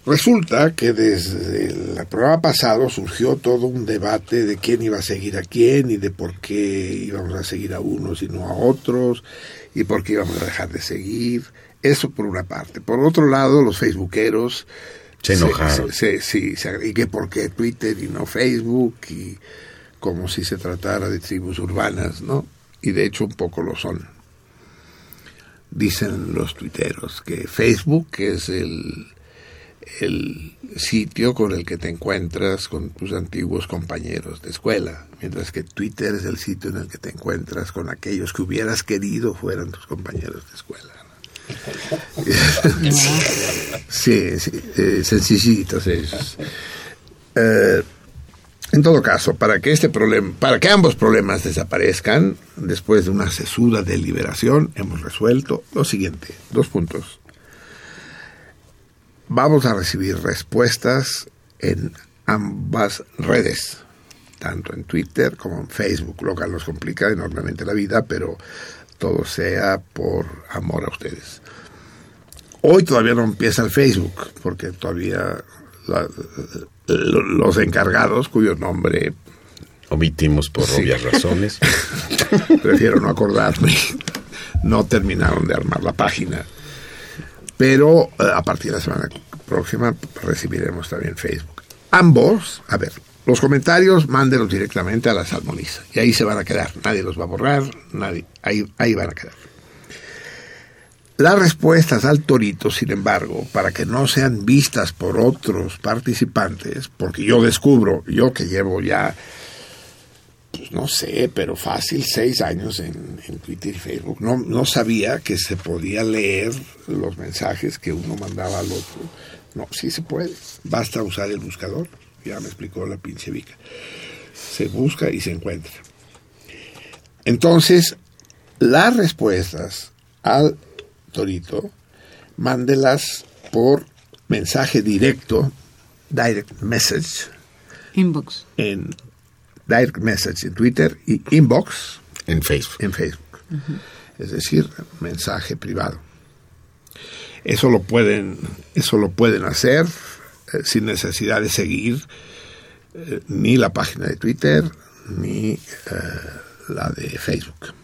Resulta que desde el programa pasado surgió todo un debate de quién iba a seguir a quién y de por qué íbamos a seguir a unos y no a otros y por qué íbamos a dejar de seguir. Eso por una parte. Por otro lado, los facebookeros Se enojaron. se- y que por qué Twitter y no Facebook y como si se tratara de tribus urbanas, ¿no? Y de hecho un poco lo son. Dicen los tuiteros que Facebook es el, el sitio con el que te encuentras con tus antiguos compañeros de escuela, mientras que Twitter es el sitio en el que te encuentras con aquellos que hubieras querido fueran tus compañeros de escuela. sí, sí, eh, sencillitos ellos. Eh, en todo caso, para que este problema, para que ambos problemas desaparezcan, después de una sesuda deliberación, hemos resuelto lo siguiente, dos puntos. Vamos a recibir respuestas en ambas redes, tanto en Twitter como en Facebook, lo cual nos complica enormemente la vida, pero todo sea por amor a ustedes. Hoy todavía no empieza el Facebook, porque todavía la- los encargados, cuyo nombre Omitimos por Sí. obvias razones. prefiero no acordarme, no terminaron de armar la página. Pero eh, a partir de la semana próxima recibiremos también Facebook. Ambos, a ver, los comentarios mándenlos directamente a la salmoniza y ahí se van a quedar. Nadie los va a borrar, nadie, ahí, ahí van a quedar. Las respuestas al torito, sin embargo, para que no sean vistas por otros participantes, porque yo descubro, yo que llevo ya pues no sé, pero fácil, seis años en, Twitter y Facebook. No, no sabía que se podía leer los mensajes que uno mandaba al otro. No, sí se puede. Basta usar el buscador. Ya me explicó la pinche Vica. Se busca y se encuentra. Entonces, las respuestas al torito, mándelas por mensaje directo, direct message, Inbox. en direct message en Twitter y inbox En Facebook. en Facebook. Es decir, mensaje privado. Eso lo pueden, eso lo pueden hacer eh, sin necesidad de seguir eh, ni la página de Twitter ni eh, la de Facebook.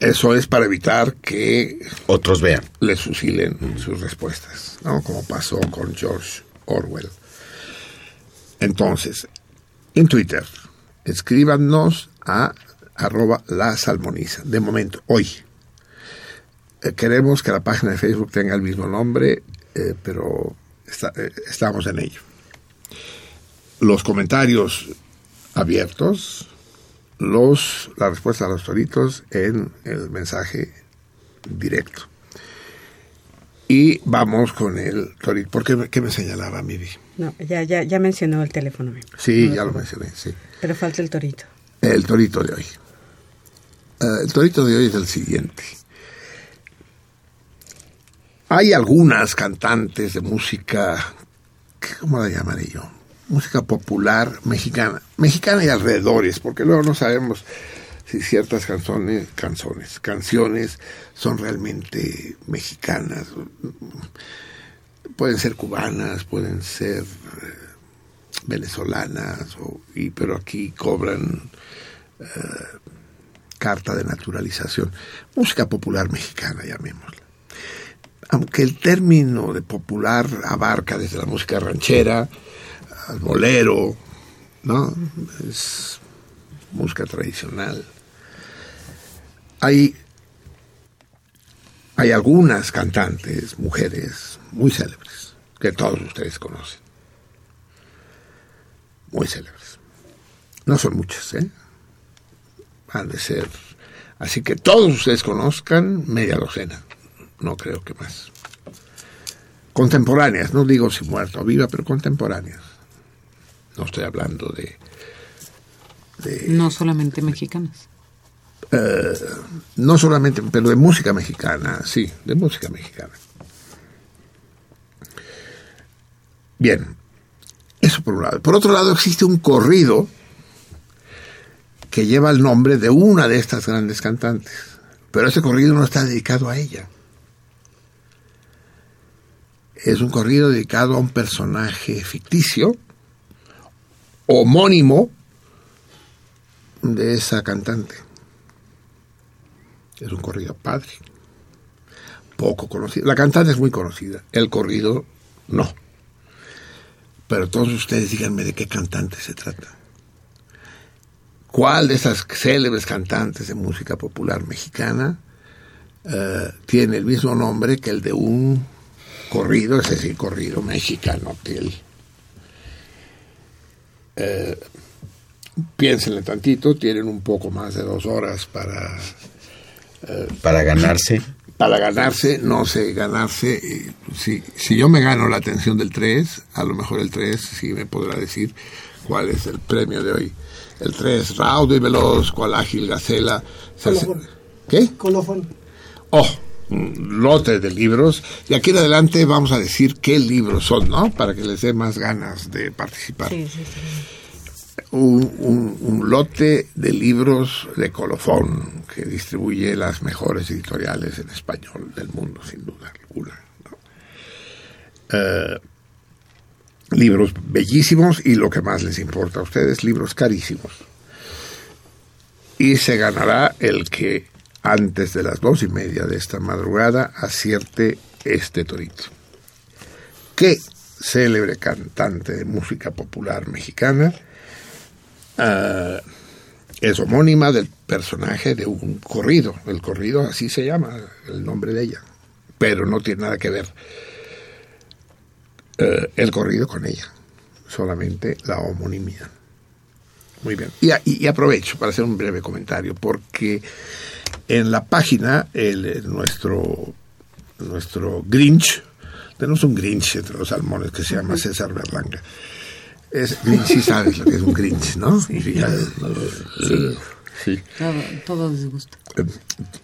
Eso es para evitar que Otros vean. les fusilen sus respuestas, ¿no? Como pasó con George Orwell. Entonces, en Twitter, escríbanos a arroba la salmoniza. De momento, hoy. Eh, queremos que la página de Facebook tenga el mismo nombre, eh, pero está- eh, estamos en ello. Los comentarios abiertos, los, la respuesta a los toritos en el mensaje directo. Y vamos con el torito. ¿Por qué, me- qué me señalaba Miri? No, ya, ya, ya mencionó el teléfono. amigo. Sí, No, ya lo mencioné, sí. Pero falta el torito. El torito de hoy. Eh, el torito de hoy es el siguiente. Hay algunas cantantes de música, ¿qué- ¿cómo la llamaré yo? Música popular mexicana. Mexicana y alrededores, porque luego no sabemos si ciertas canciones, canciones, canciones son realmente mexicanas. Pueden ser cubanas, pueden ser eh, venezolanas, y, pero aquí cobran eh, carta de naturalización. Música popular mexicana, llamémosla. Aunque el término de popular abarca desde la música ranchera al bolero, ¿no? Es música tradicional. Hay, hay algunas cantantes, mujeres, muy célebres, que todos ustedes conocen. Muy célebres. No son muchas, ¿eh? Han de ser. Así que todos ustedes conozcan media docena. No creo que más. Contemporáneas, no digo si muerta o viva, pero contemporáneas. No estoy hablando de No solamente mexicanas. Eh, no solamente, pero de música mexicana, sí, de música mexicana. Bien, eso por un lado. Por otro lado, existe un corrido que lleva el nombre de una de estas grandes cantantes, pero ese corrido no está dedicado a ella. Es un corrido dedicado a un personaje ficticio, homónimo de esa cantante. Es un corrido padre. Poco conocido. La cantante es muy conocida. El corrido no. Pero todos ustedes díganme de qué cantante se trata. ¿Cuál de esas célebres cantantes de música popular mexicana eh, tiene el mismo nombre que el de un corrido, es decir, corrido mexicano? Del, piénsenle tantito, tienen un poco más de dos horas para Para ganarse. Para ganarse, no sé, ganarse. eh, si, si yo me gano la atención del 3, a lo mejor el 3 sí me podrá decir cuál es el premio de hoy. El 3, raudo y veloz, cual ágil gacela. Colofón. ¿Qué? Colofón. Oh, lote de libros. Y aquí en adelante vamos a decir qué libros son, ¿no? Para que les dé más ganas de participar. Sí, sí, sí. Un, un- un lote de libros de colofón que distribuye las mejores editoriales en español del mundo, sin duda alguna. ¿no? Eh, libros bellísimos y lo que más les importa a ustedes, libros carísimos. Y se ganará el que antes de las dos y media de esta madrugada acierte este torito. ¿Qué célebre cantante de música popular mexicana ah, es homónima del personaje de un corrido. El corrido así se llama, el nombre de ella. Pero no tiene nada que ver eh, el corrido con ella. Solamente la homonimia. Muy bien. Y, aprovecho para hacer un breve comentario, porque en la página, el, el- nuestro, nuestro Grinch, tenemos un Grinch entre los salmones que se llama César Berlanga. Es, sí sabes lo que es un Grinch, ¿no? Sí. Sí. Todo, todo disgusta.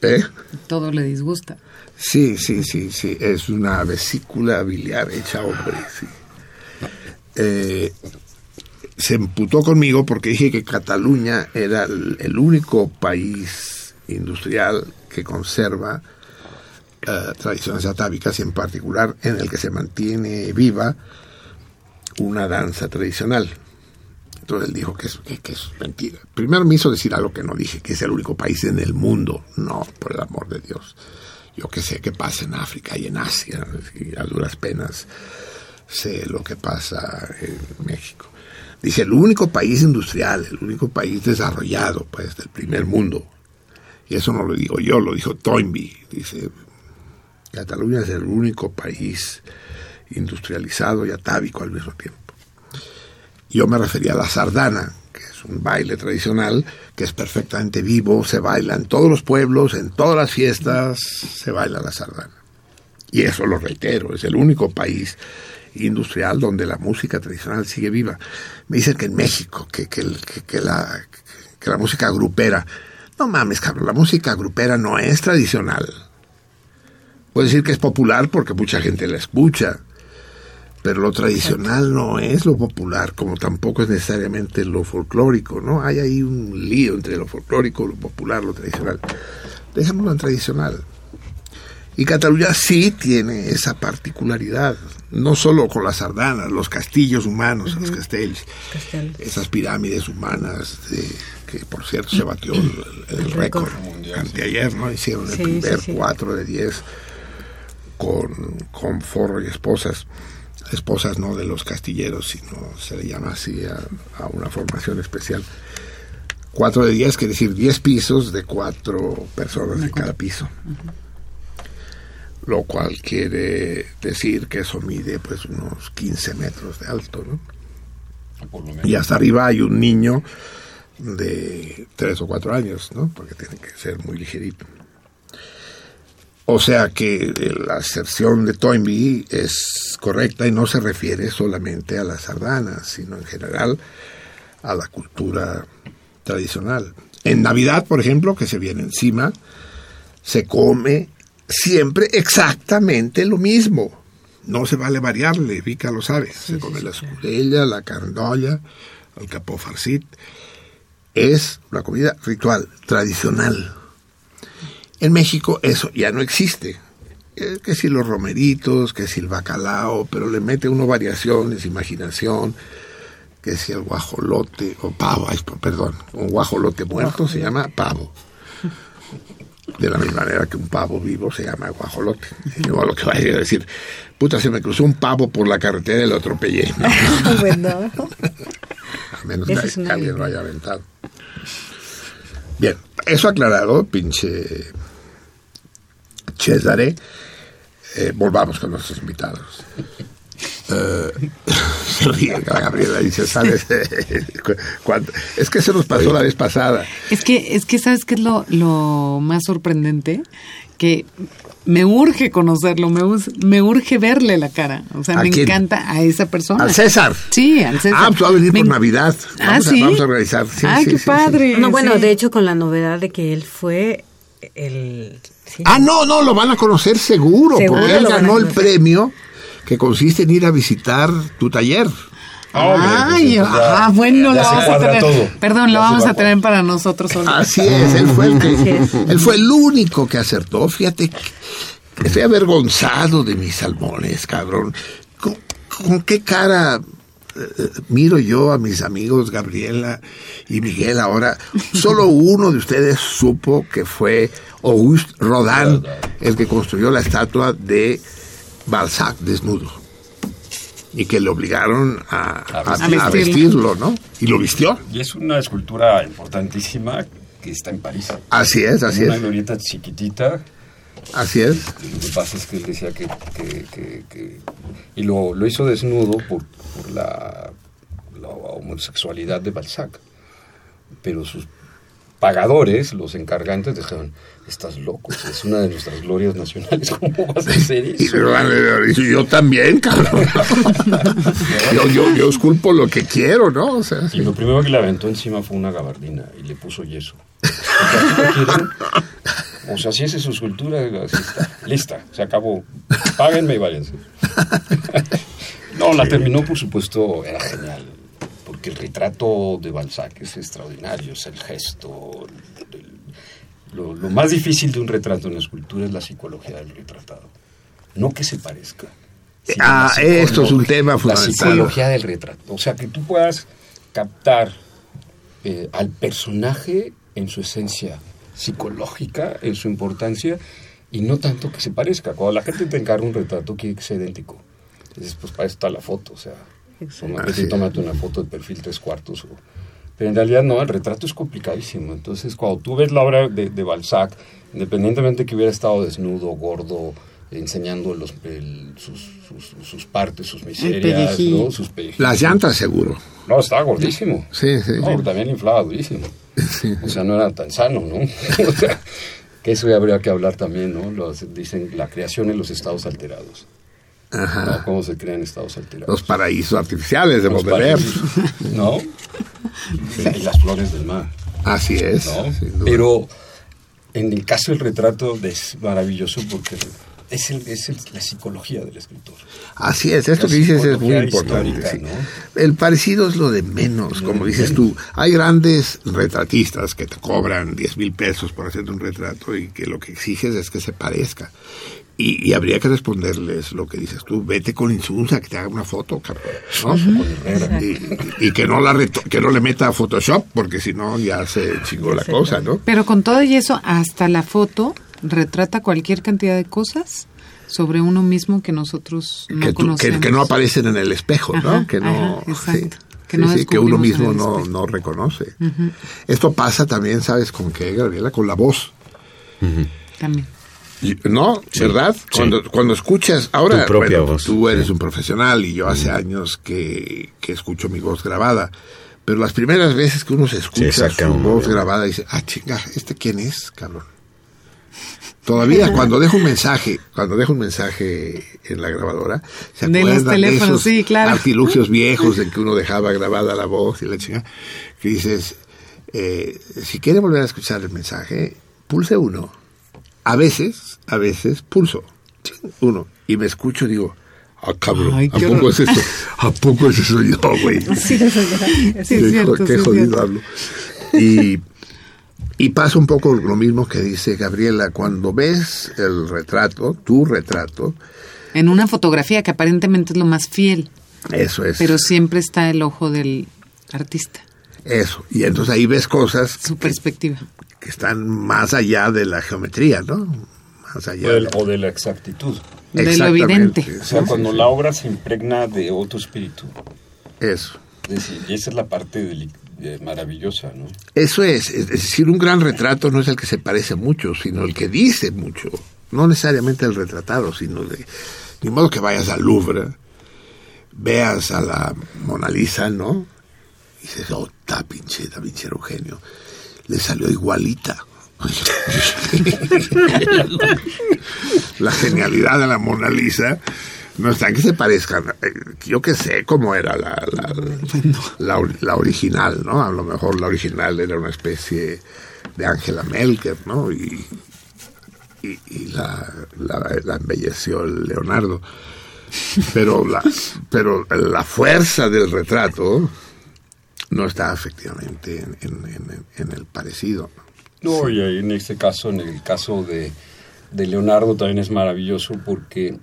¿Eh? Todo le disgusta. Sí, sí, sí, sí. Es una vesícula biliar hecha hombre, sí. Eh, se emputó conmigo porque dije que Cataluña era el, el único país industrial que conserva eh, tradiciones atávicas y en particular en el que se mantiene viva una danza tradicional. Entonces él dijo que es, que, es mentira. Primero me hizo decir algo que no dije, que es el único país en el mundo. No, por el amor de Dios. Yo que sé qué pasa en África y en Asia, a duras penas sé lo que pasa en México. Dice, el único país industrial, el único país desarrollado, pues, del primer mundo. Y eso no lo digo yo, lo dijo Toynbee. Dice, Cataluña es el único país industrializado y atávico al mismo tiempo. Yo me refería a la sardana, que es un baile tradicional que es perfectamente vivo, se baila en todos los pueblos, en todas las fiestas, se baila la sardana. Y eso lo reitero, es el único país industrial donde la música tradicional sigue viva. Me dicen que en México, que, que, que- la, la música grupera, no mames, cabrón, la música grupera no es tradicional. Puedo decir que es popular porque mucha gente la escucha, pero lo tradicional no es lo popular, como tampoco es necesariamente lo folclórico, ¿no? Hay ahí un lío entre lo folclórico, lo popular, lo tradicional. Dejémoslo en tradicional. Y Cataluña sí tiene esa particularidad, no solo con las sardanas, los castillos humanos, los castells, Castel. esas pirámides humanas, de- que por cierto se batió el, el récord anteayer, ¿no? Hicieron el Sí, primer sí, sí. 4 de 10 con, con forro y esposas. Esposas no de los castilleros, sino se le llama así a, a una formación especial. 4 de 10 quiere decir 10 pisos de 4 personas de cada piso. Lo cual quiere decir que eso mide pues unos 15 metros de alto, ¿no? Por lo menos. Y hasta arriba hay un niño de tres o cuatro años, ¿no? Porque tiene que ser muy ligerito. O sea que eh, la aserción de Toynbee es correcta y no se refiere solamente a las sardanas, sino en general a la cultura tradicional. En Navidad, por ejemplo, que se viene encima, se come siempre exactamente lo mismo. No se vale variarle, Vika lo sabe. Se come la escudella, la carndolla, el capó farcit. Es una comida ritual, tradicional. En México eso ya no existe. Eh, Que si los romeritos, que si el bacalao, pero le mete uno variaciones, imaginación, que si el guajolote, o pavo, perdón, un guajolote muerto se llama pavo. De la misma manera que un pavo vivo se llama guajolote. Y yo lo que vaya a decir, puta, se me cruzó un pavo por la carretera y lo atropellé. No, bueno, a menos que, alguien lo haya aventado. Bien, eso aclarado, pinche Cesare, eh, volvamos con nuestros invitados. Eh, se ríe la Gabriela, dice, ¿sabes? Cuando- es que se nos pasó la vez pasada. Es que, es que ¿sabes qué es lo, lo más sorprendente? Que me urge conocerlo, me, me urge verle la cara. O sea, ¿A me quién? encanta a esa persona. Al César. Sí, al César. Ah, pues va a venir Me por Navidad. Ah, Vamos, ¿sí? a, vamos a organizar. Sí, Ay, sí, qué sí, sí. padre. No, bueno, sí. de hecho, con la novedad de que él fue el... sí. Ah, no, no, lo van a conocer seguro, Seguro porque él ganó el premio que consiste en ir a visitar tu taller. Pues Ay, ah, bueno, lo vamos a tener. todo. Perdón, lo vamos va a tener para nosotros solos. Así es, él fue el Así que, es. él fue el único que acertó. Fíjate, que estoy avergonzado de mis salmones, cabrón. ¿Con, con qué cara eh, miro yo a mis amigos Gabriela y Miguel ahora? Solo uno de ustedes supo que fue Auguste Rodin el que construyó la estatua de Balzac desnudo. Y que le obligaron a, a- A a vestirlo. ¿no? Y lo vistió. Y es una escultura importantísima que está en París. Así es, así una es. glorieta chiquitita. Así es. Lo que pasa es que él decía que... que- que- que- y lo, lo hizo desnudo por, por la, la homosexualidad de Balzac. Pero sus pagadores, los encargantes, dijeron, estás loco, es una de nuestras glorias nacionales, ¿cómo vas a hacer eso? yo, y yo también, cabrón. yo, yo, yo esculpo lo que quiero, ¿no? O sea, sí. Y lo primero que le aventó encima fue una gabardina y le puso yeso. O sea, si esa es su escultura, así está. Lista, se acabó. Páguenme y váyanse. No, la terminó, por supuesto, era genial. Porque el retrato de Balzac es extraordinario, es el gesto. Lo, lo más difícil de un retrato en la escultura es la psicología del retratado. No que se parezca. Ah, la esto es un tema La fundamental. psicología del retrato. O sea, que tú puedas captar eh, al personaje en su esencia psicológica, en su importancia, y no tanto que se parezca. Cuando la gente te encarga un retrato, quiere que sea idéntico. Dices, pues para eso está la foto, o sea, es. tómate una foto de perfil tres cuartos. o- pero en realidad no, el retrato es complicadísimo. Entonces, cuando tú ves la obra de, de Balzac, independientemente que hubiera estado desnudo, gordo, enseñando los, el- sus, sus- sus partes, sus miserias. ¿no? sus pellejín. Las llantas, seguro. No, estaba gordísimo. Sí, sí. No, también inflaba durísimo. Sí. O sea, no era tan sano, ¿no? o sea, que eso ya habría que hablar también, ¿no? Los, dicen la creación en los estados alterados. ¿Cómo se crean estados alterados? Los paraísos artificiales de paraísos, ¿No? Y las flores del mar, Así es. Pero en el caso del retrato es maravilloso porque es, el- es el- la psicología del escritor. Así es, esto La que dices es muy importante. histórica, sí. ¿no? El parecido es lo de menos, como dices tú. Hay grandes retratistas que te cobran 10 mil pesos por hacerte un retrato y que lo que exiges es que se parezca. Y, y habría que responderles lo que dices tú, vete con Insunza que te haga una foto, cabrón, ¿no? Y, y que no la reto- que no le meta a Photoshop porque si no ya se chingó la cosa, ¿no? Pero con todo y eso, hasta la foto retrata cualquier cantidad de cosas sobre uno mismo que nosotros no que, tú- conocemos. que no aparecen en el espejo, ¿no? Ajá, que no, ajá, exacto. sí, Que sí, no sí, que uno mismo no, no reconoce. Esto pasa también, ¿sabes con qué, Gabriela? Con la voz. También. ¿No? Sí, ¿Verdad? sí. Cuando, cuando escuchas, ahora Tu propia bueno, voz. tú eres un profesional y yo hace años que, que escucho mi voz grabada, pero las primeras veces que uno se escucha su voz grabada dice, ah, chinga, ¿este quién es, cabrón? Todavía cuando dejo un mensaje, cuando dejo un mensaje en la grabadora, se De los acuerdan teléfonos, esos sí, claro. artilugios viejos en que uno dejaba grabada la voz y la chinga, que dices, eh, si quiere volver a escuchar el mensaje, pulse uno. A veces, a veces pulso uno y me escucho y digo, ah, cabrón, Ay, ¿a poco horror. es eso? ¿A poco ese soy yo, güey? Sí, es Qué cierto, sí qué es jodido hablo. Y, y pasa un poco lo mismo que dice Gabriela, cuando ves el retrato, tu retrato, En una fotografía que aparentemente es lo más fiel, eso es, pero siempre está el ojo del artista, eso. Y entonces ahí ves cosas su perspectiva. Que están más allá de la geometría, ¿no? Más allá O de, de... o de la exactitud. De lo evidente. O sea, cuando la obra se impregna de otro espíritu. Eso. Es decir, y esa es la parte maravillosa, ¿no? Eso es, es decir, un gran retrato no es el que se parece mucho, sino el que dice mucho. No necesariamente el retratado, sino de... Ni modo que vayas al Louvre, veas a la Mona Lisa, ¿no? Y dices, oh, está pinche, está pinche Eugenio. Le salió igualita. la genialidad de la Mona Lisa no está en que se parezcan. eh, Yo que sé cómo era la, la, la, or- la original, ¿no? A lo mejor la original era una especie de Angela Merkel, ¿no? Y, y, y la embelleció el Leonardo. Pero la, pero la fuerza del retrato no está efectivamente en, en- en- en el parecido. No, y ahí en este caso, en el caso de, de Leonardo también es maravilloso porque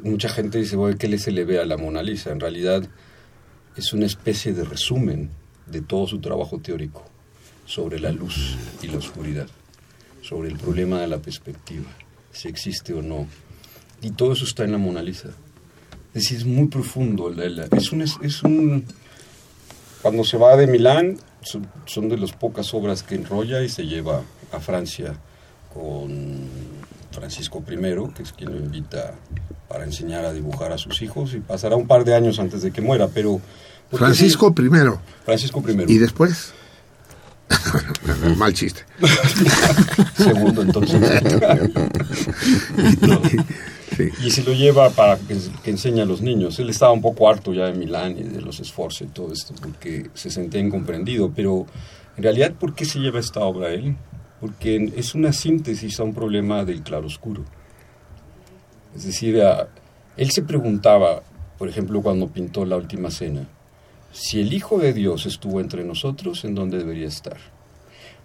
mucha gente dice, bueno, ¿qué le se le ve a la Mona Lisa? En realidad es una especie de resumen de todo su trabajo teórico sobre la luz y la oscuridad, sobre el problema de la perspectiva, si existe o no. Y todo eso está en la Mona Lisa. Es decir, es muy profundo. un... Es un cuando se va de Milán, son, son de las pocas obras que enrolla y se lleva a Francia con Francisco I, que es quien lo invita para enseñar a dibujar a sus hijos y pasará un par de años antes de que muera, pero... Francisco sí, Francisco I. ¿Y después? Mal chiste. Segundo, entonces. Sí. Y se lo lleva para que, que enseñe a los niños. Él estaba un poco harto ya de Milán y de los esfuerzos y todo esto, porque se sentía incomprendido. Pero en realidad, ¿por qué se lleva esta obra a él? Porque es una síntesis a un problema del claroscuro. Es decir, a- él se preguntaba, por ejemplo, cuando pintó la última cena, si el Hijo de Dios estuvo entre nosotros, ¿en dónde debería estar?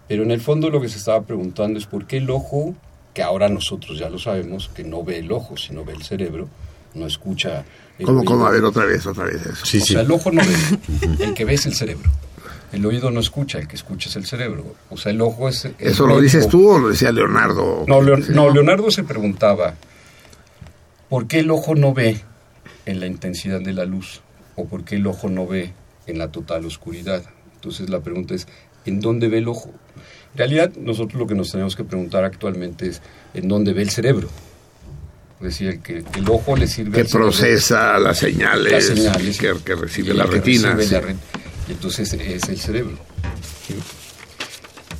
Pero en el fondo lo que se estaba preguntando es por qué el ojo, que ahora nosotros ya lo sabemos, que no ve el ojo, sino ve el cerebro, no escucha el ¿Cómo, oído. cómo? A ver, otra vez, otra vez eso. Sí, o sí. sea, el ojo no ve, el que ve es el cerebro. El oído no escucha, el que escucha es el cerebro. O sea, el ojo es... el ¿Eso lo dices tú o lo decía Leonardo? No, Leon- Sí. no, Leonardo se preguntaba, ¿por qué el ojo no ve en la intensidad de la luz? ¿O por qué el ojo no ve en la total oscuridad? Entonces la pregunta es, ¿en dónde ve el ojo? En realidad, nosotros lo que nos tenemos que preguntar actualmente es, ¿en dónde ve el cerebro? Es decir, que el ojo le sirve Que al procesa las señales, las señales que, que recibe la que retina. recibe sí. la re- y entonces es el cerebro.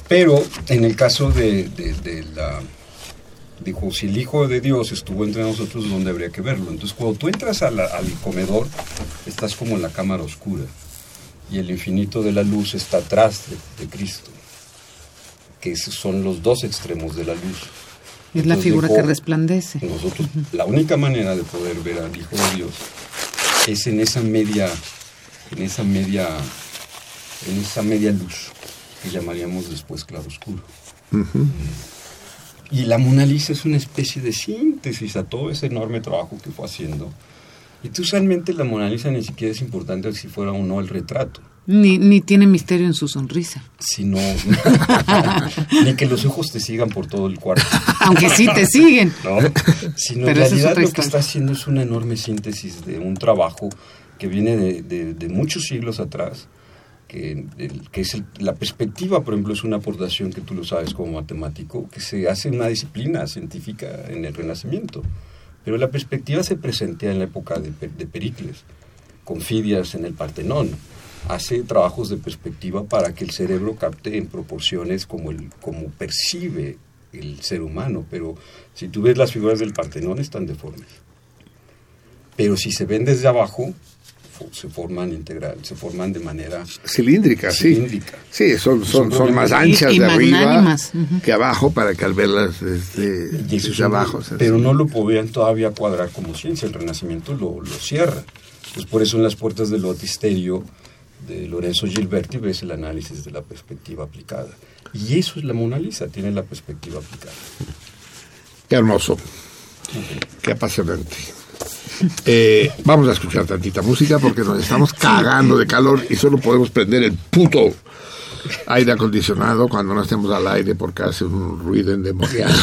Pero en el caso de, de- de la... Dijo, si el Hijo de Dios estuvo entre nosotros, ¿dónde habría que verlo? Entonces, cuando tú entras a la- al comedor, estás como en la cámara oscura. Y el infinito de la luz está atrás de, de Cristo. Que esos son los dos extremos de la luz. Es la figura dijo, que resplandece. nosotros, la única manera de poder ver al Hijo de Dios es en esa media, en esa media, en esa media luz que llamaríamos después claroscuro. Y la Mona Lisa es una especie de síntesis a todo ese enorme trabajo que fue haciendo. Y tú usualmente la Mona Lisa ni siquiera es importante si fuera o no el retrato, Ni, ni tiene misterio en su sonrisa. sino ni que los ojos te sigan por todo el cuarto. Aunque sí te siguen. ¿no? Sino Pero en es realidad lo que está haciendo es una enorme síntesis de un trabajo que viene de, de- de muchos siglos atrás, que, la perspectiva, por ejemplo, es una aportación que tú lo sabes como matemático, que se hace una disciplina científica en el Renacimiento. Pero la perspectiva se presentea en la época de, Pe- de Pericles, con Fidias en el Partenón. Hace trabajos de perspectiva para que el cerebro capte en proporciones como, el, como percibe el ser humano. Pero si tú ves las figuras del Partenón están deformes. Pero si se ven desde abajo, se forman integral, se forman de manera Cilíndrica, sí. Cilíndrica. Sí, son, son, un son más anchas Y- y de arriba que abajo para que al verlas desde, Y eso desde es un- abajo. pero no lo podían todavía cuadrar como ciencia. El Renacimiento lo, lo cierra. Pues por eso en las puertas del Batisterio de Lorenzo Gilberti ves el análisis de la perspectiva aplicada. Y eso es la Mona Lisa, tiene la perspectiva aplicada. Qué hermoso. Qué apasionante. Eh, vamos a escuchar tantita música porque nos estamos cagando de calor y solo podemos prender el puto aire acondicionado cuando no estemos al aire porque hace un ruido endemoniado.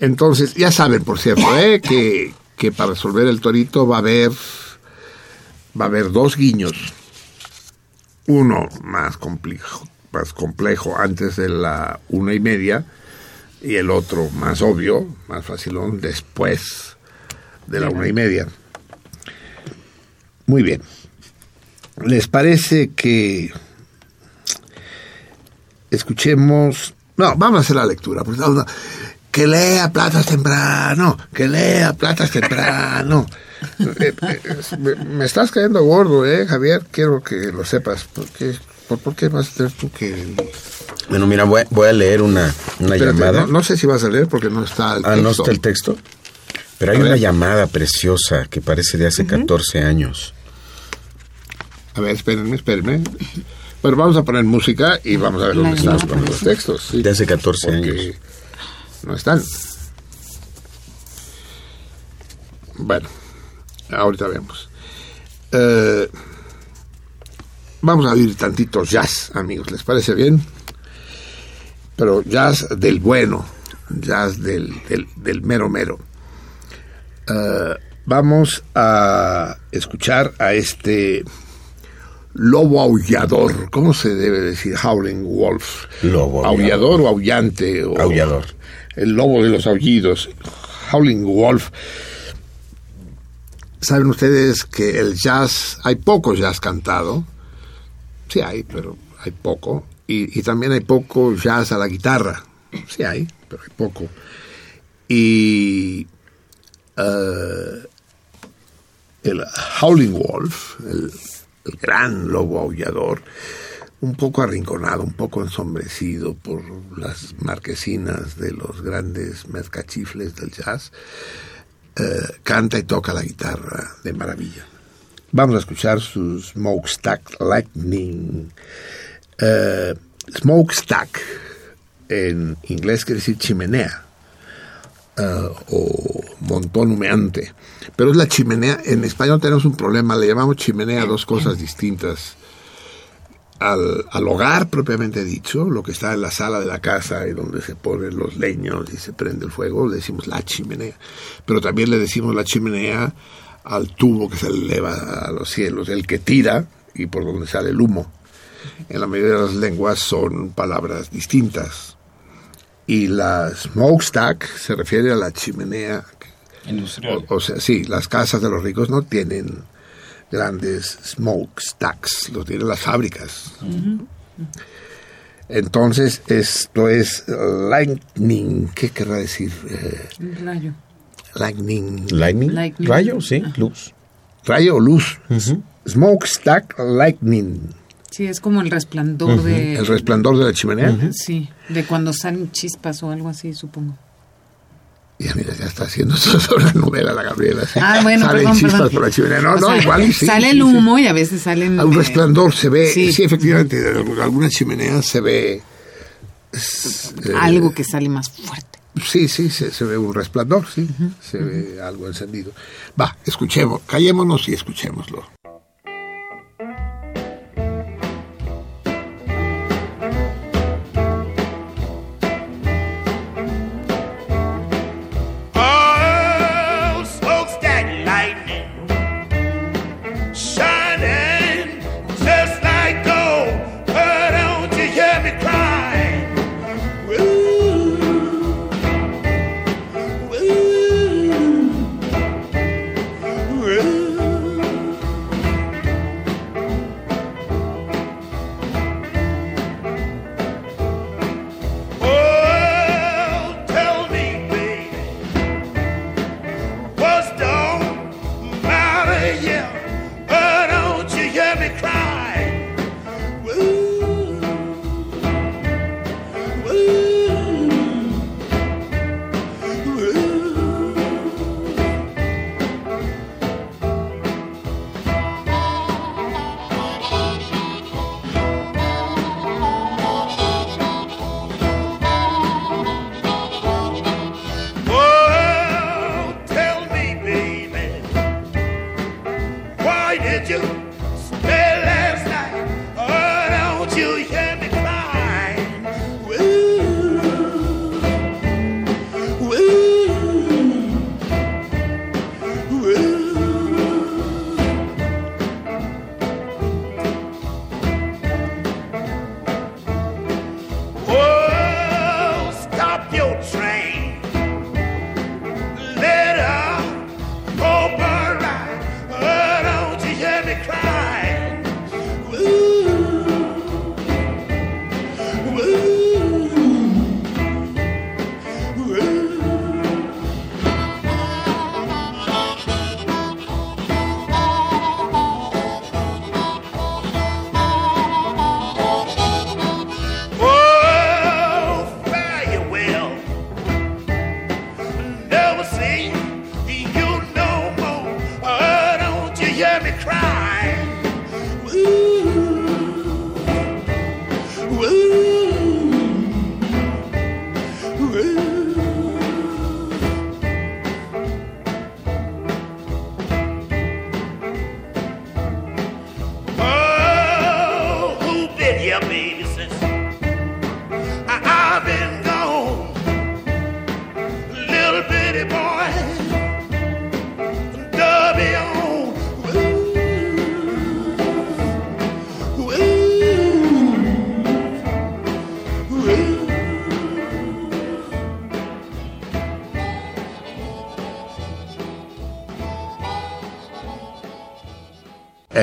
Entonces, ya saben, por cierto, ¿eh? que, que para resolver el torito va a haber va a haber dos guiños. Uno más complejo, más complejo antes de la una y media y el otro más obvio, más facilón, después de la una y media. Muy bien. ¿Les parece que escuchemos? No, vamos a hacer la lectura. Que lea Platas temprano, que lea Platas temprano. Eh, eh, me, estás cayendo gordo, ¿eh, Javier? Quiero que lo sepas. ¿Por qué, por, por qué vas a tener tú que...? Bueno, mira, voy a, voy a leer una, una Espérate, llamada. no, no sé si vas a leer porque no está el ah, ¿no texto. está el texto? Pero hay una llamada preciosa que parece de hace 14 años. A ver, espérenme, espérenme. Bueno, vamos a poner música y vamos a ver dónde están los textos. sí. De hace 14 Porque años. No están. Bueno, ahorita vemos. Eh, vamos a oír tantito jazz, amigos. ¿Les parece bien? Pero jazz del bueno, jazz del, del, del mero mero. Eh, vamos a escuchar a este lobo aullador. ¿Cómo se debe decir? Howling Wolf. Lobo aullador o aullante. O Aullador. El lobo de los aullidos. Howling Wolf. Saben ustedes que el jazz, hay poco jazz cantado. Sí hay, pero hay poco. Y, y también hay poco jazz a la guitarra. Sí hay, pero hay poco. Y el Howling Wolf, el, gran lobo aullador, un poco arrinconado, un poco ensombrecido por las marquesinas de los grandes mezcachifles del jazz, eh, canta y toca la guitarra de maravilla. Vamos a escuchar su Smokestack Lightning. Eh, smokestack en inglés quiere decir chimenea eh, o montón humeante. Pero es la chimenea. En español tenemos un problema, le llamamos chimenea dos cosas distintas. Al, al hogar propiamente dicho, lo que está en la sala de la casa y donde se ponen los leños y se prende el fuego, le decimos la chimenea. Pero también le decimos la chimenea al tubo que se eleva a los cielos, el que tira y por donde sale el humo. En la mayoría de las lenguas son palabras distintas. Y la smokestack se refiere a la chimenea Industrial. o, o sea, sí, las casas de los ricos no tienen grandes smokestacks, lo tienen las fábricas. Entonces, esto es lightning, ¿qué querrá decir? Eh, rayo. lightning, Lightning. Lightning. Rayo, sí, luz. rayo o luz. Smokestack lightning, Sí, es como el resplandor de... el resplandor de la chimenea. Sí, de cuando salen chispas o algo así, supongo. Ya mira, ya está haciendo sobre la novela la Gabriela. Ah, bueno, Salen perdón, chispas perdón. por la chimenea. No, O no, sea, igual y sí. Sale el sí. humo y a veces salen... Un eh, resplandor se ve, sí, sí. efectivamente, de algunas chimeneas se ve... eh, Algo que sale más fuerte. Sí, sí, se, se ve un resplandor, sí, se ve algo encendido. Va, escuchemos, callémonos y escuchémoslo.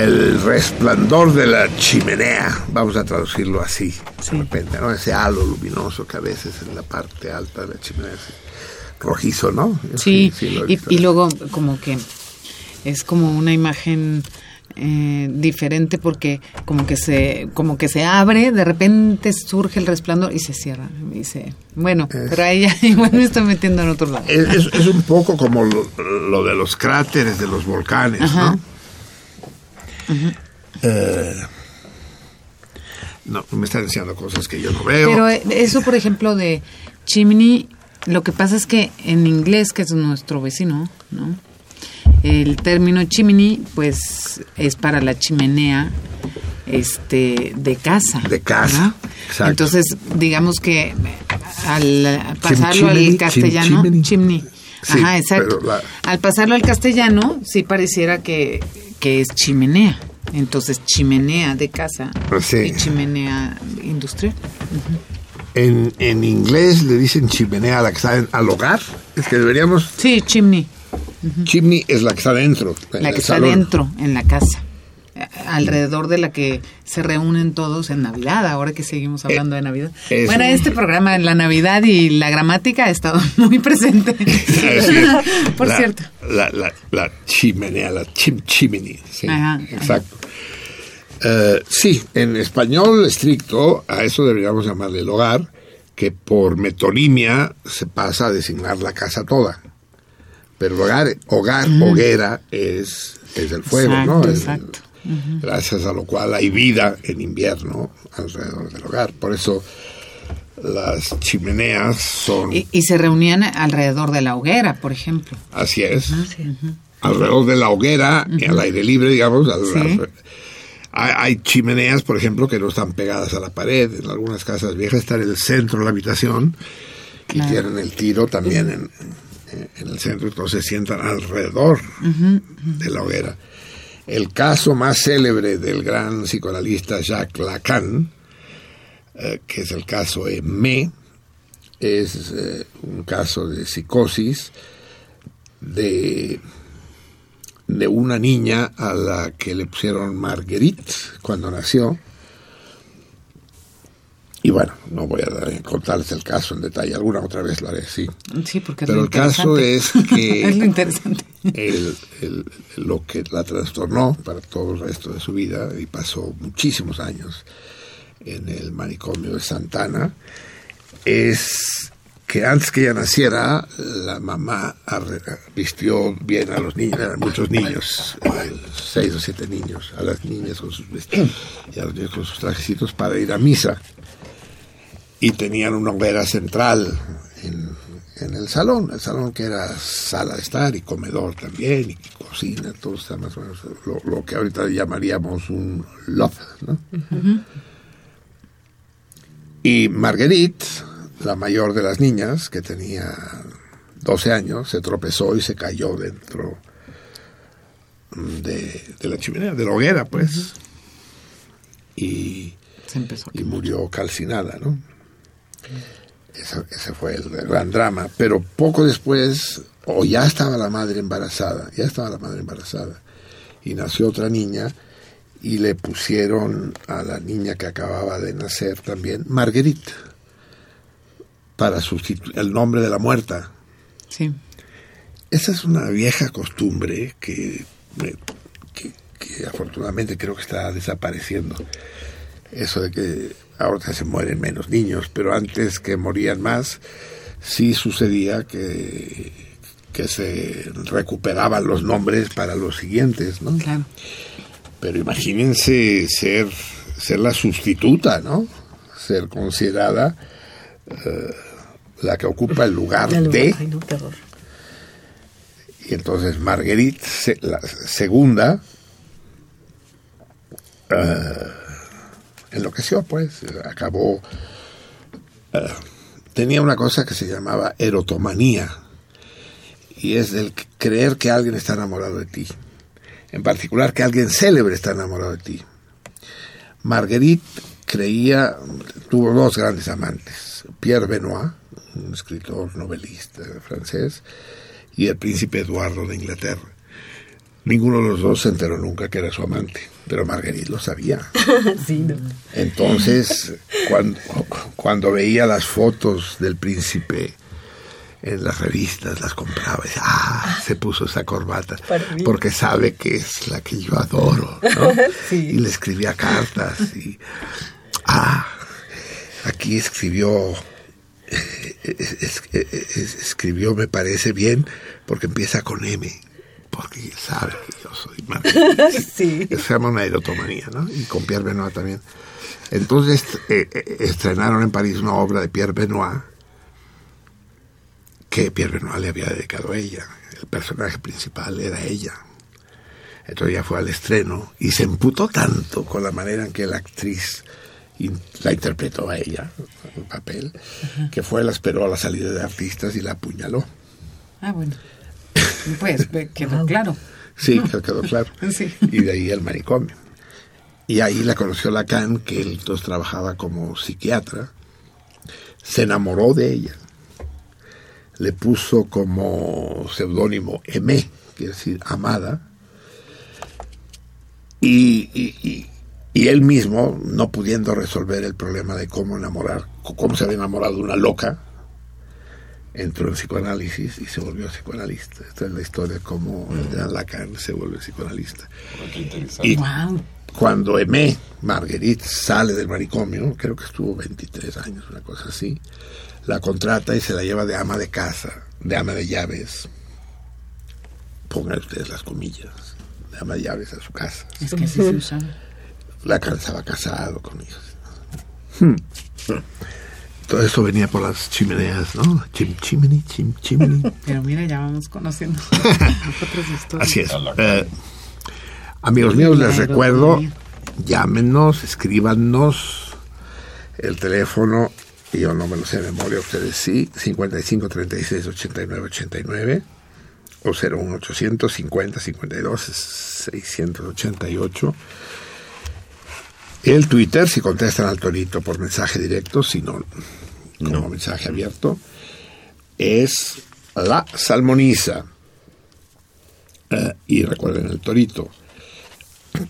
El resplandor de la chimenea, vamos a traducirlo así, de repente, ¿no? Ese halo luminoso que a veces en la parte alta de la chimenea es rojizo, ¿no? Sí, y, luego como que es como una imagen eh, diferente porque como que se como que se abre, de repente surge el resplandor y se cierra. Y se, bueno, pero ahí ya igual me estoy metiendo en otro lado. Es, es- es un poco como lo, lo de los cráteres de los volcanes, Ajá. ¿no? Eh, no, me están enseñando cosas que yo no veo. Pero eh, eso, por ejemplo, de chimney, lo que pasa es que en inglés, que es nuestro vecino, ¿no? El término chimney, pues, es para la chimenea este de casa. De casa. Entonces, digamos que al pasarlo chimney, al castellano, chim- chimney. chimney. Sí, Ajá, exacto. la- Al pasarlo al castellano, sí pareciera que, que es chimenea. Entonces, chimenea de casa Pues sí. y chimenea industrial. En, en inglés le dicen chimenea a la que está en- al hogar. Es que deberíamos. Sí, chimney. Chimney es la que está dentro. en La que está salón. dentro, en la casa. Eh, Alrededor de la que se reúnen todos en Navidad, ahora que seguimos hablando de Navidad. es- Bueno, este programa, la Navidad y la gramática ha estado muy presente. Por La- cierto. La, la, la chimenea, la chim, chimney. Sí, Ajá, ajá. exacto. Eh, sí, en español estricto, a eso deberíamos llamarle el hogar, que por metonimia se pasa a designar la casa toda. Pero hogar, hogar hoguera, es, es el fuego, Exacto, ¿no? El- Gracias a lo cual hay vida en invierno alrededor del hogar. Por eso las chimeneas son, Y, y se reunían alrededor de la hoguera, por ejemplo. así es, Ah, alrededor de la hoguera, y al aire libre, digamos. al- Sí. al- hay, hay chimeneas, por ejemplo, que no están pegadas a la pared. En algunas casas viejas están en el centro de la habitación y tienen el tiro también en, en el centro, entonces se sientan alrededor de la hoguera. El caso más célebre del gran psicoanalista Jacques Lacan, eh, que es el caso M, es eh, un caso de psicosis de, de una niña a la que le pusieron Marguerite cuando nació. Y bueno, no voy a dar- contarles el caso en detalle, alguna otra vez lo haré, sí. Sí, porque es Pero lo el caso es que es lo interesante. el- el- lo que la trastornó para todo el resto de su vida y pasó muchísimos años en el manicomio de Santana es que antes que ella naciera la mamá vistió bien a los niños, eran muchos niños, eh, seis o siete niños, a las niñas con sus vestidos y a los niños con sus trajecitos para ir a misa y tenían una hoguera central en, en el salón, el salón que era sala de estar y comedor también y cocina, todo está más o menos lo, lo que ahorita llamaríamos un loft, ¿no? Y Marguerite, la mayor de las niñas, que tenía 12 años, se tropezó y se cayó dentro de, de la chimenea, de la hoguera, pues. Y Se empezó y murió calcinada, ¿no? Ese, ese fue el gran drama. Pero poco después, o ya estaba la madre embarazada, ya estaba la madre embarazada, y nació otra niña, y le pusieron a la niña que acababa de nacer también Marguerite, para sustituir el nombre de la muerta. Sí. Esa es una vieja costumbre que, que, que afortunadamente creo que está desapareciendo. Eso de que ahora se mueren menos niños, pero antes que morían más, sí sucedía que, que se recuperaban los nombres para los siguientes, ¿no? Claro. Pero imagínense ser, ser la sustituta, ¿no? Ser considerada eh, la que ocupa el lugar de... Ay, no, horror. Y entonces Marguerite, la segunda, eh, enloqueció, pues, acabó. eh, tenía una cosa que se llamaba erotomanía, y es el creer que alguien está enamorado de ti. En particular, que alguien célebre está enamorado de ti. Marguerite creía, tuvo dos grandes amantes, Pierre Benoit, un escritor novelista francés, y el príncipe Eduardo de Inglaterra. Ninguno de los dos se enteró nunca que era su amante, pero Marguerite lo sabía. sí, no. Entonces, cuando, cuando veía las fotos del príncipe en las revistas, las compraba y decía, ah, se puso esa corbata, porque sabe que es la que yo adoro, ¿no? Sí. Y le escribía cartas y, ah, aquí escribió, es- es- es- escribió, me parece bien, porque empieza con M, porque sabe que yo soy Marguerite. Sí. Se llama una erotomanía, ¿no? Y con Pierre Benoit también. Entonces eh, eh, estrenaron en París una obra de Pierre Benoit que Pierre Benoit le había dedicado a ella. El personaje principal era ella. Entonces ella fue al estreno y se emputó tanto con la manera en que la actriz la interpretó a ella, el papel, que fue, la esperó a la salida de artistas y la apuñaló. Ah, bueno. Pues quedó claro. Sí, que quedó claro. Sí. Y de ahí el manicomio. Y ahí la conoció Lacan, que él entonces trabajaba como psiquiatra. Se enamoró de ella. Le puso como seudónimo Aimé, quiere decir amada. Y, y- y- y él mismo, no pudiendo resolver el problema de cómo enamorar, cómo se había enamorado de una loca, entró en psicoanálisis y se volvió psicoanalista. Esta es la historia de cómo el gran Lacan se vuelve psicoanalista. Interesante. Y Wow. cuando Aimé, Marguerite, sale del manicomio, creo que estuvo 23 años, una cosa así, la contrata y se la lleva de ama de casa, de ama de llaves. Pongan ustedes las comillas, de ama de llaves a su casa. Es que así se usaba. Lacan estaba casado con hijos. Hmm. Todo eso venía por las chimeneas, ¿no? Chim, chimney, chim, chimney. Pero mira, ya vamos conociendo otras historias. Así es. Eh, amigos míos, les recuerdo, llámenos, escríbanos el teléfono, yo no me lo sé de memoria, ustedes sí, 55 36 89 89 o 01 800 50 52 688. El Twitter, si contestan al torito por mensaje directo, si no, como mensaje abierto, es la salmoniza. Eh, y recuerden el torito,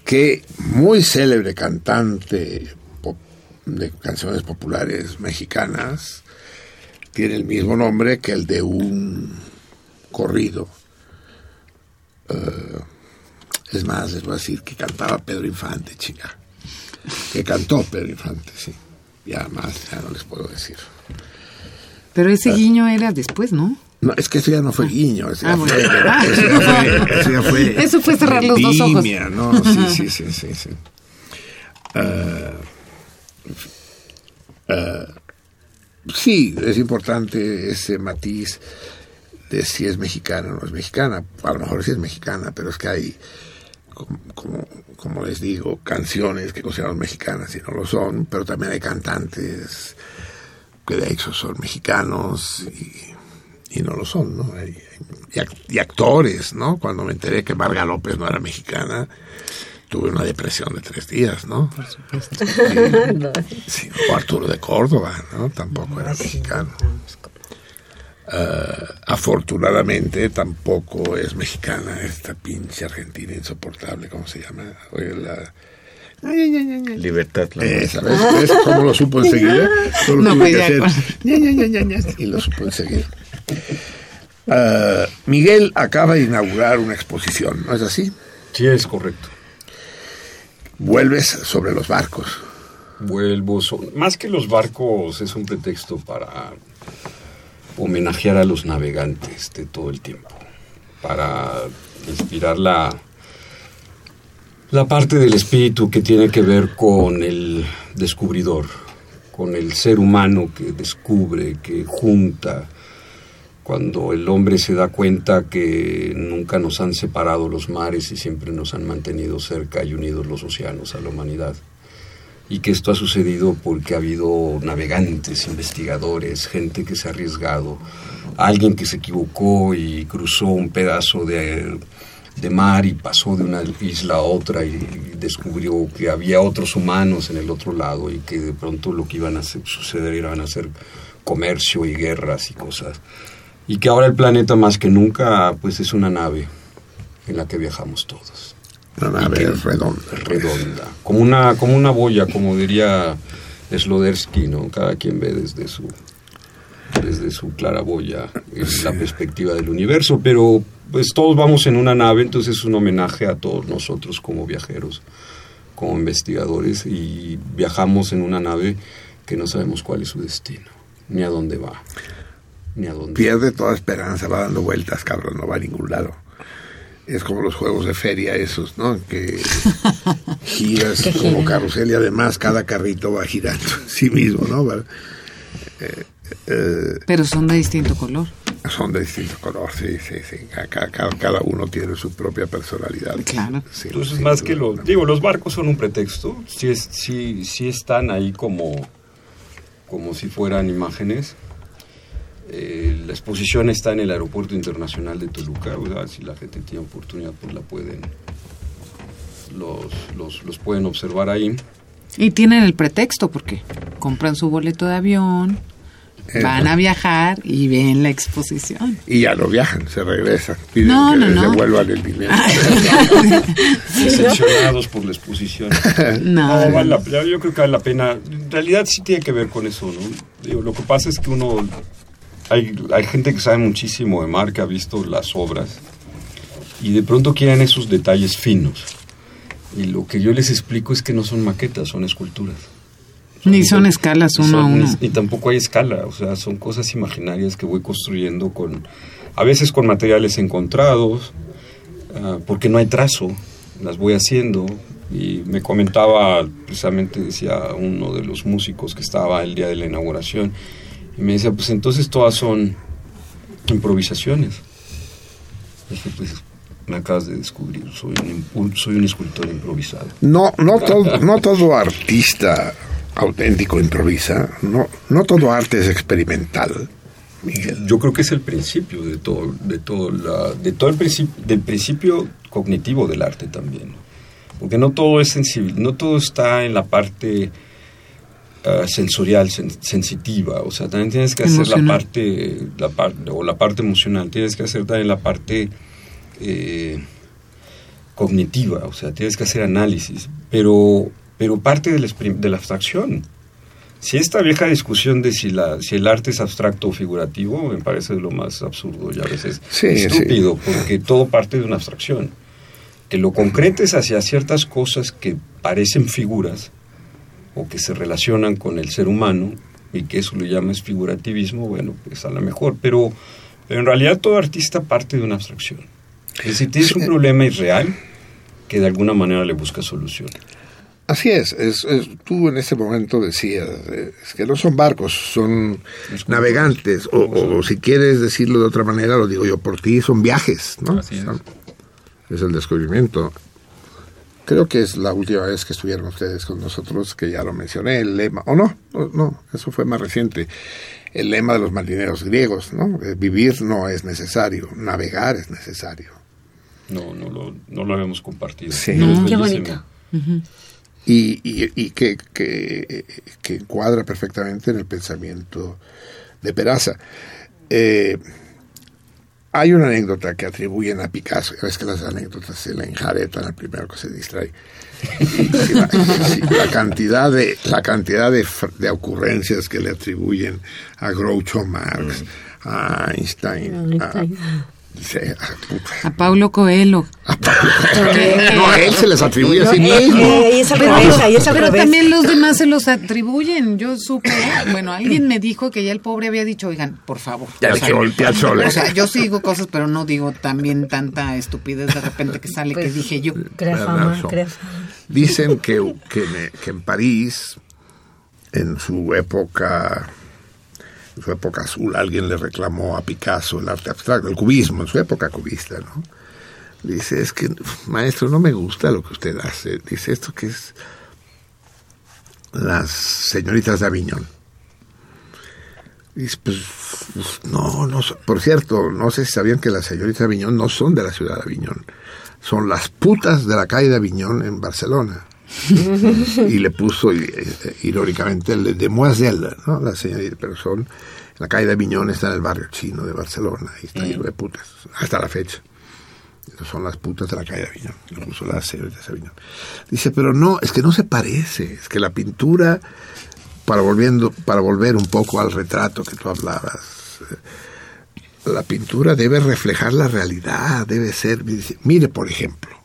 que muy célebre cantante pop- de canciones populares mexicanas tiene el mismo nombre que el de un corrido. Eh, es más, les voy a decir que cantaba Pedro Infante, chica. Que cantó Pedro Infante, sí. Ya más, ya no les puedo decir. Pero ese guiño era después, ¿no? No, es que eso ya no fue guiño, eso ya, Ah, fue, bueno. eso ya fue, eso ya fue- Eso fue cerrar los dos ojos. Sí, sí, sí, sí, sí. Ah, ah, sí, es importante ese matiz de si es mexicana o no es mexicana. A lo mejor sí es mexicana, pero es que hay, como, como, les digo, canciones que consideramos mexicanas y no lo son, pero también hay cantantes que de hecho son mexicanos y y no lo son, ¿no? Y, y actores, ¿no? Cuando me enteré que Marga López no era mexicana, tuve una depresión de tres días, ¿no? Por supuesto. Sí, o Arturo de Córdoba, ¿no? Tampoco era mexicano. Ah, afortunadamente tampoco es mexicana esta pinche argentina insoportable, ¿cómo se llama? Oye, la... Libertad. la Esa, ¿ves? ¿Ves cómo lo supo enseguida? Solo No, tuve pues que hacer y lo supo enseguida. Ah, Miguel acaba de inaugurar una exposición, ¿no es así? Sí, es correcto. Vuelves sobre los barcos. Vuelvo. so- Más que los barcos, es un pretexto para homenajear a los navegantes de todo el tiempo. Para inspirar la, la parte del espíritu que tiene que ver con el descubridor, con el ser humano que descubre, que junta. Cuando el hombre se da cuenta que nunca nos han separado los mares y siempre nos han mantenido cerca y unidos los océanos a la humanidad y que esto ha sucedido porque ha habido navegantes, investigadores, gente que se ha arriesgado, alguien que se equivocó y cruzó un pedazo de, de mar y pasó de una isla a otra y descubrió que había otros humanos en el otro lado y que de pronto lo que iban a suceder iban a ser comercio y guerras y cosas. Y que ahora el planeta más que nunca pues es una nave en la que viajamos todos. Una Y nave que- redonda. redonda, como una, como una boya, como diría Slodersky, ¿no? Cada quien ve desde su desde su claraboya es la perspectiva del universo, pero pues todos vamos en una nave, entonces es un homenaje a todos nosotros como viajeros, como investigadores y viajamos en una nave que no sabemos cuál es su destino, ni a dónde va, ni a dónde Pierde toda esperanza, va dando vueltas, cabrón, no va a ningún lado. Es como los juegos de feria esos, ¿no? Que giras como carrusel y además cada carrito va girando en sí mismo, ¿no? Eh, eh, Pero son de distinto color. son de distinto color, sí, sí, sí. Cada, cada- cada uno tiene su propia personalidad. Claro. Sí, Entonces, sí, más sí. que lo... Digo, los barcos son un pretexto, sí, es, sí, sí están ahí como, como si fueran imágenes. Eh, la exposición está en el Aeropuerto Internacional de Toluca, sea, si la gente tiene oportunidad, pues la pueden... Los, los, los pueden observar ahí. Y tienen el pretexto porque compran su boleto de avión, Eh, van a viajar y ven la exposición. Y ya no viajan, se regresan. Piden No, que no, les no. devuelvan el dinero. decepcionados por la exposición. No. vale la yo creo que vale la pena. En realidad sí tiene que ver con eso, ¿no? Digo, lo que pasa es que uno... Hay, hay gente que sabe muchísimo de mar, que ha visto las obras, y de pronto quieren esos detalles finos. Y lo que yo les explico es que no son maquetas, son esculturas. Ni son escalas uno a Son- uno. Y tampoco hay escala, o sea, son cosas imaginarias que voy construyendo con, a veces con materiales encontrados, ah, porque no hay trazo, las voy haciendo. Y me comentaba, precisamente decía uno de los músicos que estaba el día de la inauguración, y me decía, pues entonces todas son improvisaciones. Dije, pues me acabas de descubrir, soy un, un- soy un escultor improvisado. No, no todo, no todo artista auténtico improvisa, no, no todo arte es experimental. Miguel. Yo creo que es el principio de todo, de todo, la, de todo el principio, del principio cognitivo del arte también, porque no todo es sensible, no todo está en la parte ah, sensorial, sen- sensitiva, o sea, también tienes que hacer la parte, la parte o la parte emocional, tienes que hacer también la parte eh, cognitiva, o sea, tienes que hacer análisis, pero, pero parte de la, exprim- de la abstracción. Si esta vieja discusión de si, la, si el arte es abstracto o figurativo me parece lo más absurdo y a veces Sí, estúpido, porque todo parte de una abstracción. Que lo concretes hacia ciertas cosas que parecen figuras o que se relacionan con el ser humano y que eso lo llamas figurativismo, bueno, pues a lo mejor, pero, en realidad todo artista parte de una abstracción. Es decir, tienes un problema irreal que de alguna manera le busca solución. Así es, es, es- tú en ese momento decías es que no son barcos, son navegantes, o, o si quieres decirlo de otra manera, lo digo yo por ti, son viajes, ¿no? Así es. Es el descubrimiento. Creo que es la última vez que estuvieron ustedes con nosotros, que ya lo mencioné, el lema, o no, no, no, eso fue más reciente, el lema de los marineros griegos, ¿no? Eh, Vivir no es necesario, navegar es necesario. No, no lo, no lo habíamos compartido. Sí. Qué bellísimo. bonito. y, y, y que, que, que encuadra perfectamente en el pensamiento de Peraza. Eh, hay una anécdota que atribuyen a Picasso, es que las anécdotas se le enjaretan al primero que se distrae. Y la, sí, la cantidad de la cantidad de, de ocurrencias que le atribuyen a Groucho Marx, a Einstein, a, sí, a-. A Paulo Coelho. no, a él se les atribuye a sí No, mismo. eh, Pero también los demás se los atribuyen. Yo supe, bueno, alguien me dijo que ya el pobre había dicho, oigan, por favor. Ya O sea, Piazzolo, Piazzolo. O sea, yo sí digo cosas, pero no digo también tanta estupidez de repente que sale que dije yo. Crea fama, crea fama. Dicen que, que, que en París, en su época, en su época azul, alguien le reclamó a Picasso el arte abstracto, el cubismo, en su época cubista, ¿no? Dice, es que, maestro, no me gusta lo que usted hace. Dice, esto que es las señoritas de Aviñón. Dice, pues, pues, no, no, por cierto, no sé si sabían que las señoritas de Aviñón no son de la ciudad de Aviñón, son las putas de la calle de Aviñón en Barcelona. y le puso eh, irónicamente el de Demoiselle, ¿no? La señorita, pero son, la calle de Aviñón está en el barrio chino de Barcelona y está lleno de putas, hasta la fecha. Son las putas de la calle de Aviñón. Lo puso la señorita de Aviñón. Dice, pero no, es que no se parece. Es que la pintura, para, volviendo, para volver un poco al retrato que tú hablabas, eh, la pintura debe reflejar la realidad, debe ser... dice, Mire, por ejemplo,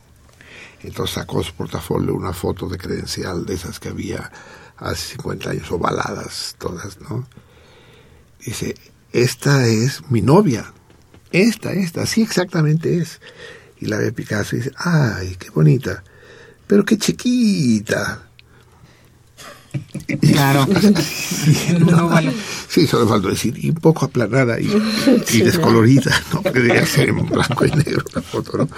entonces sacó su portafolio una foto de credencial de esas que había hace 50 años, ovaladas todas, ¿no? Dice, esta es mi novia. Esta, esta, así exactamente es. Y la ve Picasso y dice, ay, qué bonita, pero qué chiquita. Claro. Un óvalo. Sí, solo faltó decir, y un poco aplanada y, y descolorida, ¿no? Que debería ser en blanco y negro la foto, ¿no?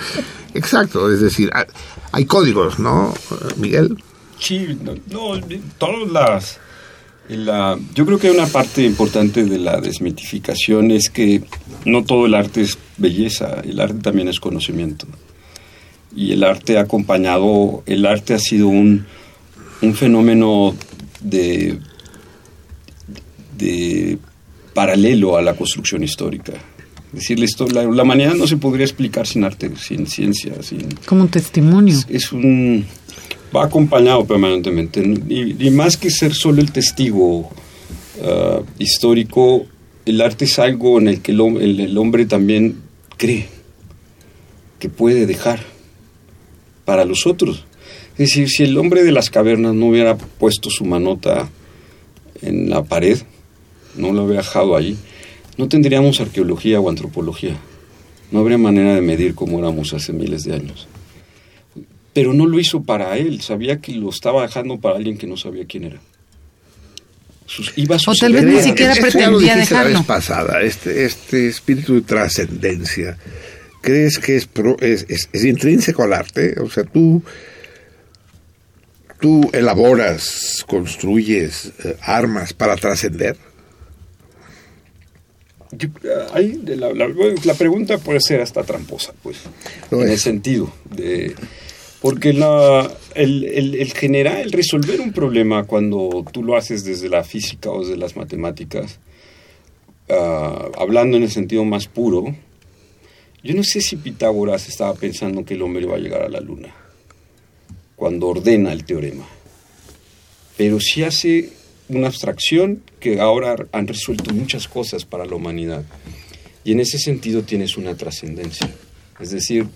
Exacto, es decir, hay- hay códigos, ¿no, Miguel? Sí, no, no, todas las... la- yo creo que una parte importante de la desmitificación es que no todo el arte es belleza, el arte también es conocimiento. Y el arte ha acompañado, el arte ha sido un, un fenómeno de, de paralelo a la construcción histórica. Es decir, la, la, humanidad no se podría explicar sin arte, sin ciencia, sin, Como un testimonio. es un va acompañado permanentemente y, y más que ser solo el testigo ah, histórico el arte es algo en el que el, hom- el- el hombre también cree que puede dejar para los otros es decir si el hombre de las cavernas no hubiera puesto su manota en la pared no lo hubiera dejado ahí no tendríamos arqueología o antropología no habría manera de medir cómo éramos hace miles de años pero no lo hizo para él, sabía que lo estaba dejando para alguien que no sabía quién era. Sus- iba a O tal vez ni siquiera Esto ya lo pretendía dijiste la dejarlo. vez pasada, este, este espíritu de trascendencia, ¿crees que es, pro- es, es- es intrínseco al arte? O sea, tú, tú elaboras, construyes eh, armas para trascender. Ahí, de la, la- la pregunta puede ser hasta tramposa, pues, en es. el sentido de... Porque la, el, el- el generar, el resolver un problema cuando tú lo haces desde la física o desde las matemáticas, ah, hablando en el sentido más puro, yo no sé si Pitágoras estaba pensando que el hombre iba a llegar a la luna cuando ordena el teorema, pero sí hace una abstracción que ahora han resuelto muchas cosas para la humanidad. Y en ese sentido tienes una trascendencia. Es decir,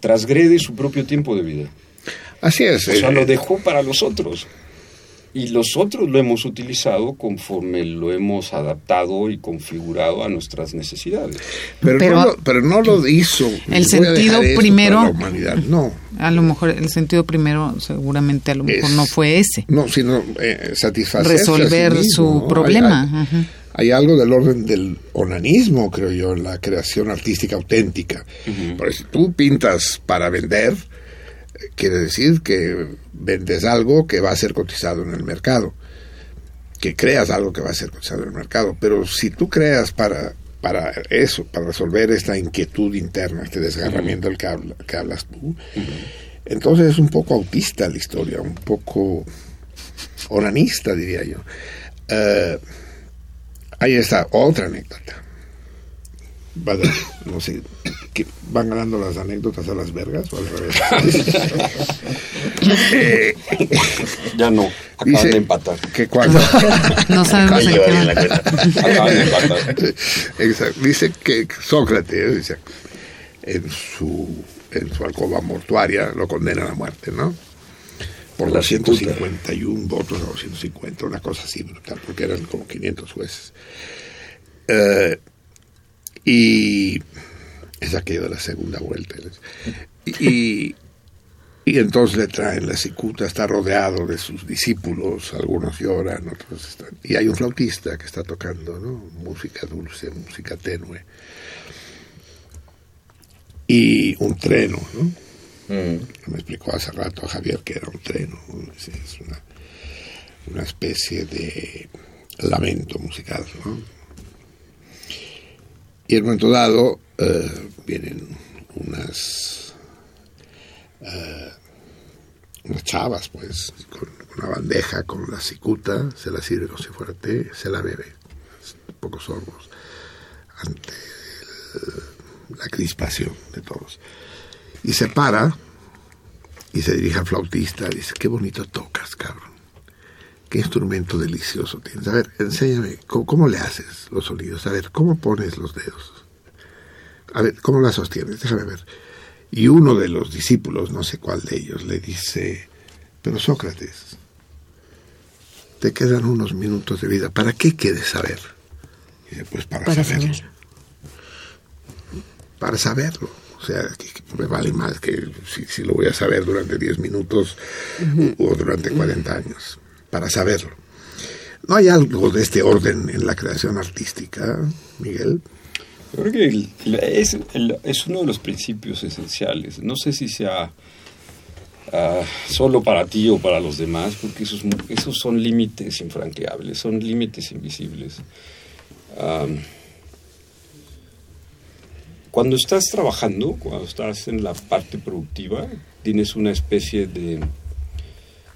trasgrede su propio tiempo de vida. Así es. O sea, eh, lo dejó para los otros. Y los otros lo hemos utilizado conforme lo hemos adaptado y configurado a nuestras necesidades. pero, pero- no lo, pero no lo hizo. El sentido primero- para La humanidad. No, A lo mejor el sentido primero seguramente a lo mejor Es- no fue ese. no, sino eh, sí Resolver mismo, su ¿no? Hay- problema. hay- algo del orden del onanismo, creo yo, en la creación artística auténtica. Por eso, si tú pintas para vender, quiere decir que vendes algo que va a ser cotizado en el mercado, que creas algo que va a ser cotizado en el mercado. Pero si tú creas para, para eso, para resolver esta inquietud interna, este desgarramiento del que, habla- que hablas tú, entonces es un poco autista la historia, un poco onanista, diría yo. Eh, Ahí está otra anécdota. Va de- no sé, ¿qué- ¿van ganando las anécdotas a las vergas o al revés? Eh, Ya no, acaban dice de empatar. que cuando No sabemos en qué. Acaban de empatar. Exacto. dice que Sócrates dice, en su en su alcoba mortuaria lo condenan a muerte, ¿no? Por La 251 votos a 250, una cosa así brutal, porque eran como 500 jueces. Eh, y es aquello de la segunda vuelta. Y, y entonces le traen la cicuta, está rodeado de sus discípulos, algunos lloran, otros están. Y hay un flautista que está tocando, ¿no? Música dulce, música tenue. Y un treno, ¿no? Me explicó hace rato a Javier que era un treno, ¿no? es es una, una especie de lamento musical, ¿no? Y en un momento dado eh, vienen unas eh, unas chavas, pues, con una bandeja con la cicuta, se la sirve como si fuera té, se la bebe, pocos sorbos, ante la crispación de todos. Y se para y se dirige al flautista dice, qué bonito tocas, cabrón. Qué instrumento delicioso tienes. A ver, enséñame, ¿cómo, cómo le haces los sonidos? A ver, ¿cómo pones los dedos? A ver, ¿cómo la sostienes? Déjame ver. Y uno de los discípulos, no sé cuál de ellos, le dice, pero Sócrates, te quedan unos minutos de vida. ¿Para qué quieres saber? Y dice, pues para, Para saberlo. saber. Para saberlo. O sea, que, que me vale más que si, si lo voy a saber durante 10 minutos o durante 40 años. Para saberlo. ¿No hay algo de este orden en la creación artística, Miguel? Creo que es, uno de los principios esenciales. No sé si sea ah, solo para ti o para los demás, porque esos, esos son límites infranqueables, son límites invisibles. Cuando estás trabajando, cuando estás en la parte productiva, tienes una especie de,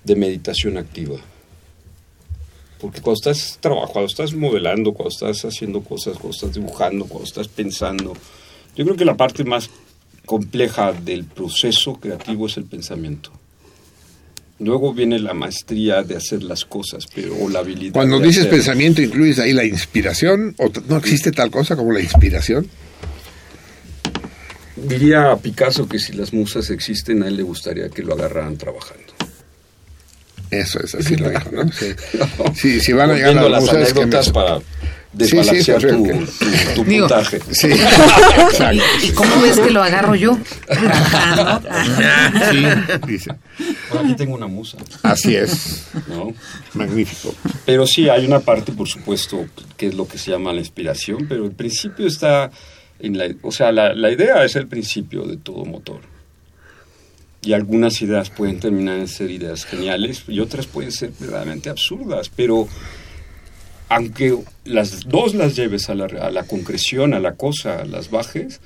de meditación activa. Porque cuando estás trabajando, cuando estás modelando, cuando estás haciendo cosas, cuando estás dibujando, cuando estás pensando, yo creo que la parte más compleja del proceso creativo es el pensamiento. Luego viene la maestría de hacer las cosas, pero o la habilidad. Cuando dices pensamiento, ¿incluyes ahí la inspiración? ¿O no existe tal cosa como la inspiración? Diría a Picasso que si las musas existen, a él le gustaría que lo agarraran trabajando. Eso es, así lo dijo, ¿no? Sí. Sí, si van a llegar las musas, que me- anécdotas para Sí, sí, desbalancear tu, que- tu- tu Digo, puntaje. Sí, exacto. ¿Y cómo ves que lo agarro yo? Sí, dice. Bueno, aquí tengo una musa, Así es. ¿no? Magnífico. Pero sí, hay una parte, por supuesto, que es lo que se llama la inspiración, pero el principio está en la... O sea, la, la idea es el principio de todo motor. Y algunas ideas pueden terminar en ser ideas geniales y otras pueden ser verdaderamente absurdas, pero aunque las dos las lleves a la, a la concreción, a la cosa, las bajes,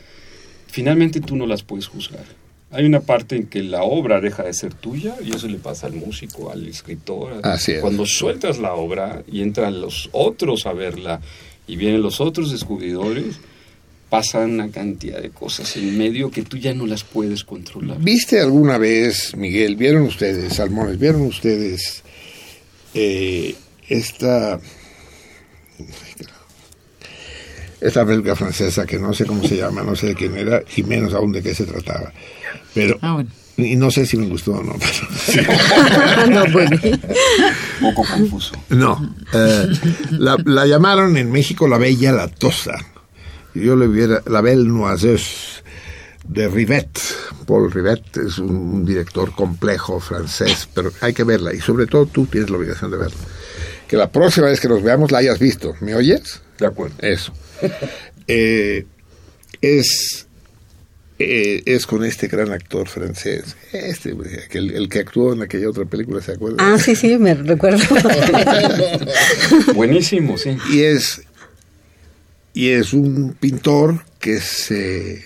finalmente tú no las puedes juzgar. Hay una parte en que la obra deja de ser tuya y eso le pasa al músico, al escritor. Así es. Cuando sueltas la obra y entran los otros a verla y vienen los otros descubridores, pasan una cantidad de cosas en medio que tú ya no las puedes controlar. ¿Viste alguna vez, Miguel, vieron ustedes, Salmones, vieron ustedes eh, esta esta película francesa que no sé cómo se llama, no sé de quién era y menos aún de qué se trataba. Pero Ah, bueno. y no sé si me gustó o no. pero- no, bueno. Un poco confuso. No, eh, la, la llamaron en México la Bella la Tosa. Yo le hubiera, la Belle Noiseuse de Rivet. Paul Rivet es un, director complejo francés, pero hay que verla y sobre todo tú tienes la obligación de verla. Que la próxima vez que nos veamos la hayas visto. ¿Me oyes? De acuerdo. Eso. Eh, es, eh, es con este gran actor francés, este, el, el que actuó en aquella otra película, ¿se acuerda? Ah, sí, sí, me recuerdo. Buenísimo, sí. y es y es un pintor que se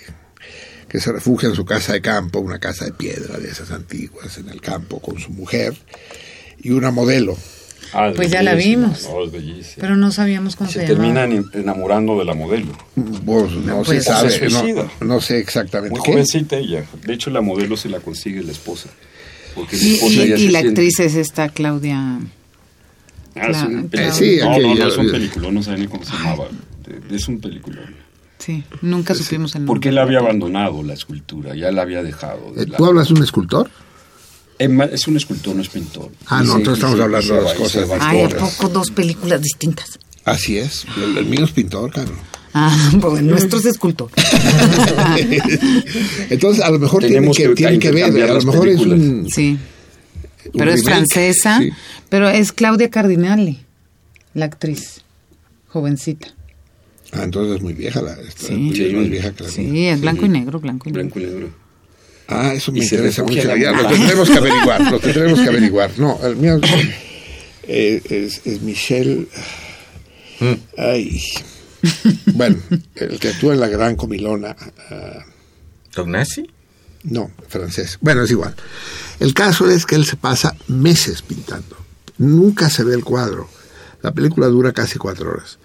que se refugia en su casa de campo, una casa de piedra de esas antiguas en el campo con su mujer y una modelo. Ah, es Pues ya la vimos. bellísima. Pero no sabíamos cómo se, se llamaba. terminan en- enamorando de la modelo. Pues no pues, se o sabe, se no, no sé exactamente Muy qué. jovencita ella. De hecho, la modelo se la consigue la esposa. Porque la Y, esposa y- ya y se la siente- actriz es esta Claudia. Ah, es un Cla- película. Sí, no, no, aquella- no es un película, no sé ni cómo se llamaba. Es un película. Sí, nunca supimos el nombre. Porque él había abandonado la escultura, ya la había dejado. de Eh. ¿Tú hablas de un escultor? Es es un escultor, no es pintor. Ah, no, entonces estamos hablando de y cosas se va- Ay, ¿a Todas. poco dos películas distintas? Así es, el, el mío es pintor, claro. Ah, pues nuestro es escultor. Entonces, a lo mejor tienen Tenemos que, que tienen que ver, a lo mejor es un... Sí. un Pero es francesa. sí. Pero es Claudia Cardinali, la actriz. Jovencita. Ah, entonces es muy vieja la... esta, Sí. mucho Sí. más vieja que la mía. Sí, es blanco y negro, blanco y negro. Blanco y negro. Ah, eso me Y interesa mucho. Ya, lo tendremos que averiguar, lo tendremos que averiguar. No, el mío eh, es, es Michelle... Ay... Bueno, el que actúa en la gran comilona... ¿Tognazzi? No, francés. Bueno, es igual. El caso es que él se pasa meses pintando. Nunca se ve el cuadro. La película dura casi cuatro horas.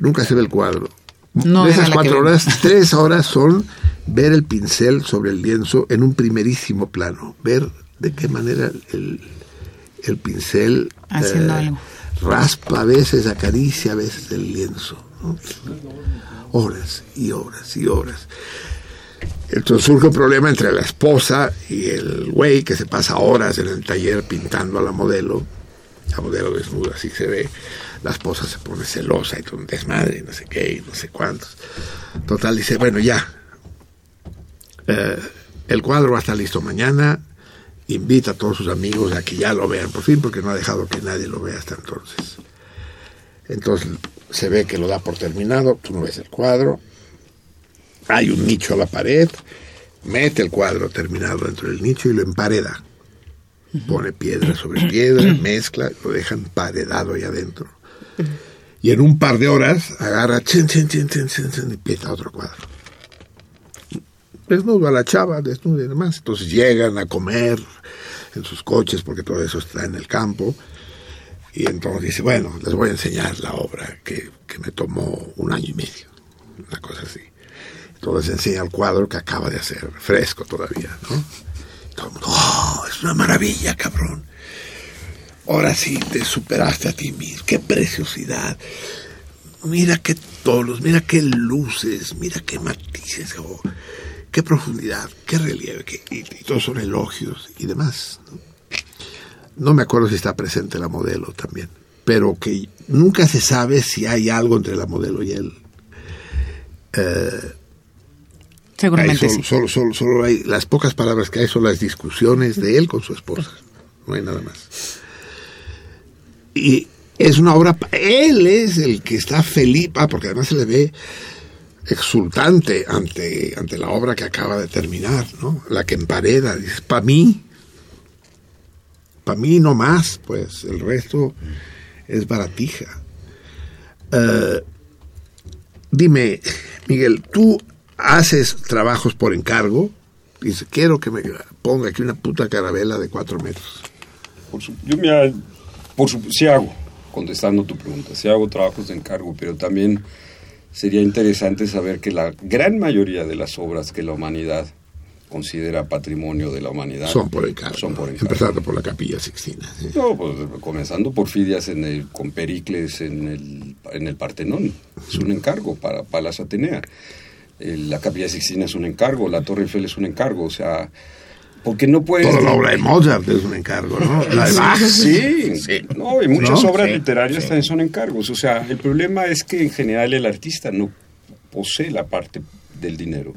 Nunca se ve el cuadro. No de esas cuatro horas, tres horas son ver el pincel sobre el lienzo en un primerísimo plano, ver de qué manera el, el pincel eh, raspa a veces, acaricia a veces el lienzo. ¿no? Horas y horas y horas. Entonces surge un problema entre la esposa y el güey que se pasa horas en el taller pintando a la modelo. La modelo desnuda, así se ve. La esposa se pone celosa y todo un desmadre, y no sé qué, y no sé cuántos. Total, dice, bueno, ya. Eh, el cuadro va a estar listo mañana. Invita a todos sus amigos a que ya lo vean por fin, porque no ha dejado que nadie lo vea hasta entonces. Entonces se ve que lo da por terminado, tú no ves el cuadro, hay un nicho a la pared, mete el cuadro terminado dentro del nicho y lo empareda. Pone piedra sobre piedra, mezcla, lo deja emparedado ahí adentro. Y en un par de horas agarra chin, chin, chin, chin, chin, y pinta otro cuadro. Desnudo a la chava, desnudo y demás. Entonces llegan a comer en sus coches porque todo eso está en el campo. Y entonces dice, bueno, les voy a enseñar la obra que, que me tomó un año y medio. Una cosa así. Entonces enseña el cuadro que acaba de hacer, fresco todavía, ¿no? Todo el mundo, ¡oh, es una maravilla, cabrón! Ahora sí te superaste a ti mismo, qué preciosidad. Mira qué tonos, mira qué luces, mira qué matices, oh, qué profundidad, qué relieve, qué- y, y todos son elogios y demás. ¿no? No me acuerdo si está presente la modelo también, pero que nunca se sabe si hay algo entre la modelo y él. Eh, Seguramente sí. solo, solo, solo hay las pocas palabras que hay son las discusiones de él con su esposa. No hay nada más. Y es una obra, él es el que está feliz, porque además se le ve exultante ante, ante la obra que acaba de terminar, ¿no? La que empareda, dice, para mí, para mí no más, pues el resto es baratija. Eh, dime, Miguel, ¿tú haces trabajos por encargo? Dice, quiero que me ponga aquí una puta carabela de cuatro metros. Yo me, por sí hago, contestando tu pregunta, sí hago trabajos de encargo, pero también sería interesante saber que la gran mayoría de las obras que la humanidad considera patrimonio de la humanidad Son por encargo. Son por encargo. Empezando por la capilla Sixtina. ¿sí? No, pues, comenzando por Fidias en el, con Pericles en el, en el Partenón. Es un encargo para Palas Atenea. Eh, La Capilla Sixtina es un encargo, la Torre Eiffel es un encargo. O sea, porque no puedes... Toda la obra de Mozart es un encargo, ¿no? La de Bach. Sí, no, y muchas ¿No? obras Sí, literarias sí. también son encargos. O sea, el problema es que en general el artista no posee la parte del dinero.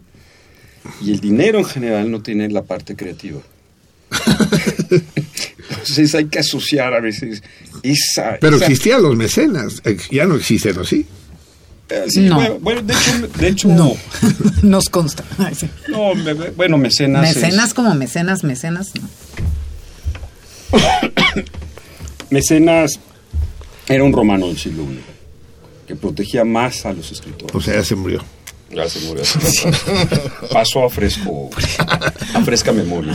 Y el dinero en general no tiene la parte creativa. Entonces hay que asociar a veces esa... Pero esa- existían los mecenas, ex- ya no existen, ¿o sí? Eh, sí, No. bueno, de hecho, de hecho No, nos consta. Ay, sí. no, me- bueno, mecenas. es- Mecenas como mecenas, mecenas. no. mecenas era un romano del siglo I que protegía más a los escritores. O sea, ya se murió. Ya se murió. Pasó a fresco, a fresca memoria.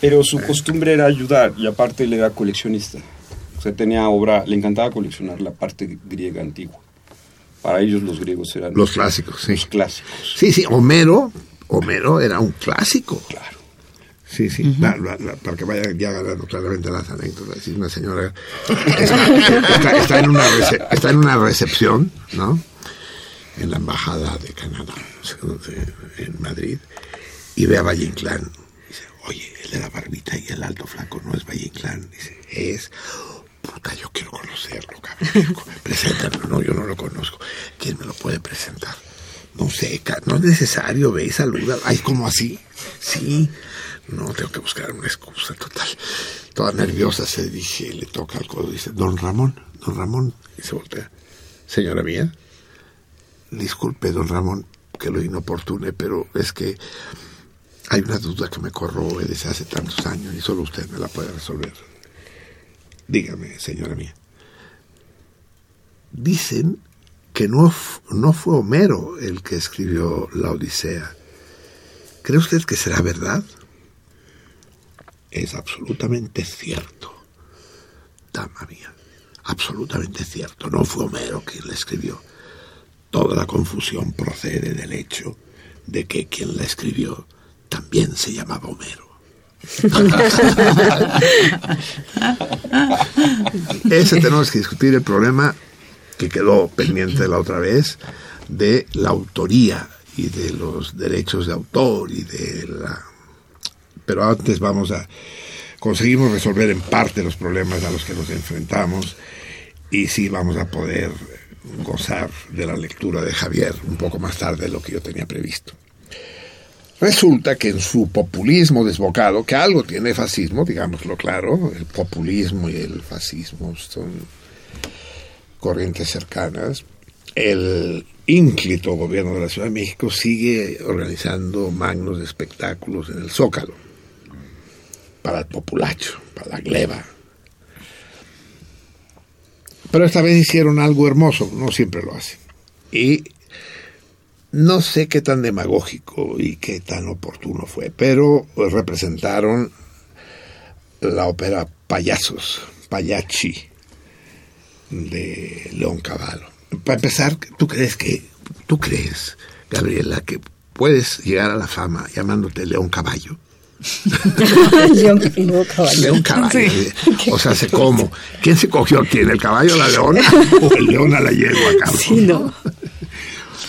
Pero su costumbre era ayudar y aparte él era coleccionista. O sea, tenía obra, le encantaba coleccionar la parte griega antigua. Para ellos los griegos eran Los clásicos, sí. los clásicos. Sí, sí, Homero, Homero era un clásico. Claro. Sí, sí, la- la- la- para que vayan ya ganando claramente las anécdotas. Sí, una señora está, está- está en una rece- está en una recepción, ¿no? En la embajada de Canadá, en Madrid, y ve a Valle Inclán. Dice, oye, el de la barbita y el alto flaco no es Valle Inclán. Dice, es. Puta, yo quiero conocerlo, cabrón. Preséntamelo. No, yo no lo conozco. ¿Quién me lo puede presentar? No sé, no es necesario, ve y saluda. Ay, ¿cómo así? Sí. No, tengo que buscar una excusa total. Toda nerviosa se dirige, le toca al codo dice, don Ramón, don Ramón. Y se voltea. Señora mía, disculpe, don Ramón, que lo inoportune, pero es que hay una duda que me corroe desde hace tantos años y solo usted me la puede resolver. Dígame, señora mía. Dicen que no, no fue Homero el que escribió la Odisea. ¿Cree usted que será verdad? Es absolutamente cierto, dama mía. Absolutamente cierto. No fue Homero quien la escribió. Toda la confusión procede del hecho de que quien la escribió también se llamaba Homero. Ese tenemos que discutir el problema que quedó pendiente la otra vez de la autoría y de los derechos de autor y de la... Pero antes vamos a... Conseguimos resolver en parte los problemas a los que nos enfrentamos y sí vamos a poder gozar de la lectura de Javier un poco más tarde de lo que yo tenía previsto. Resulta que en su populismo desbocado, que algo tiene fascismo, digámoslo claro, el populismo y el fascismo son corrientes cercanas, el ínclito gobierno de la Ciudad de México sigue organizando magnos espectáculos en el Zócalo, para el populacho, para la gleba. Pero esta vez hicieron algo hermoso, no siempre lo hacen. Y no sé qué tan demagógico y qué tan oportuno fue, pero representaron la ópera Payasos, Payachi, de León Cavallo. Para empezar, ¿tú crees que, tú crees, Gabriela, que puedes llegar a la fama llamándote León Caballo? León, León Caballo. León Caballo. eh. O sea, se como. ¿Quién se cogió quién? ¿El caballo a la leona o el león a la yegua, cabrón? Sí, no.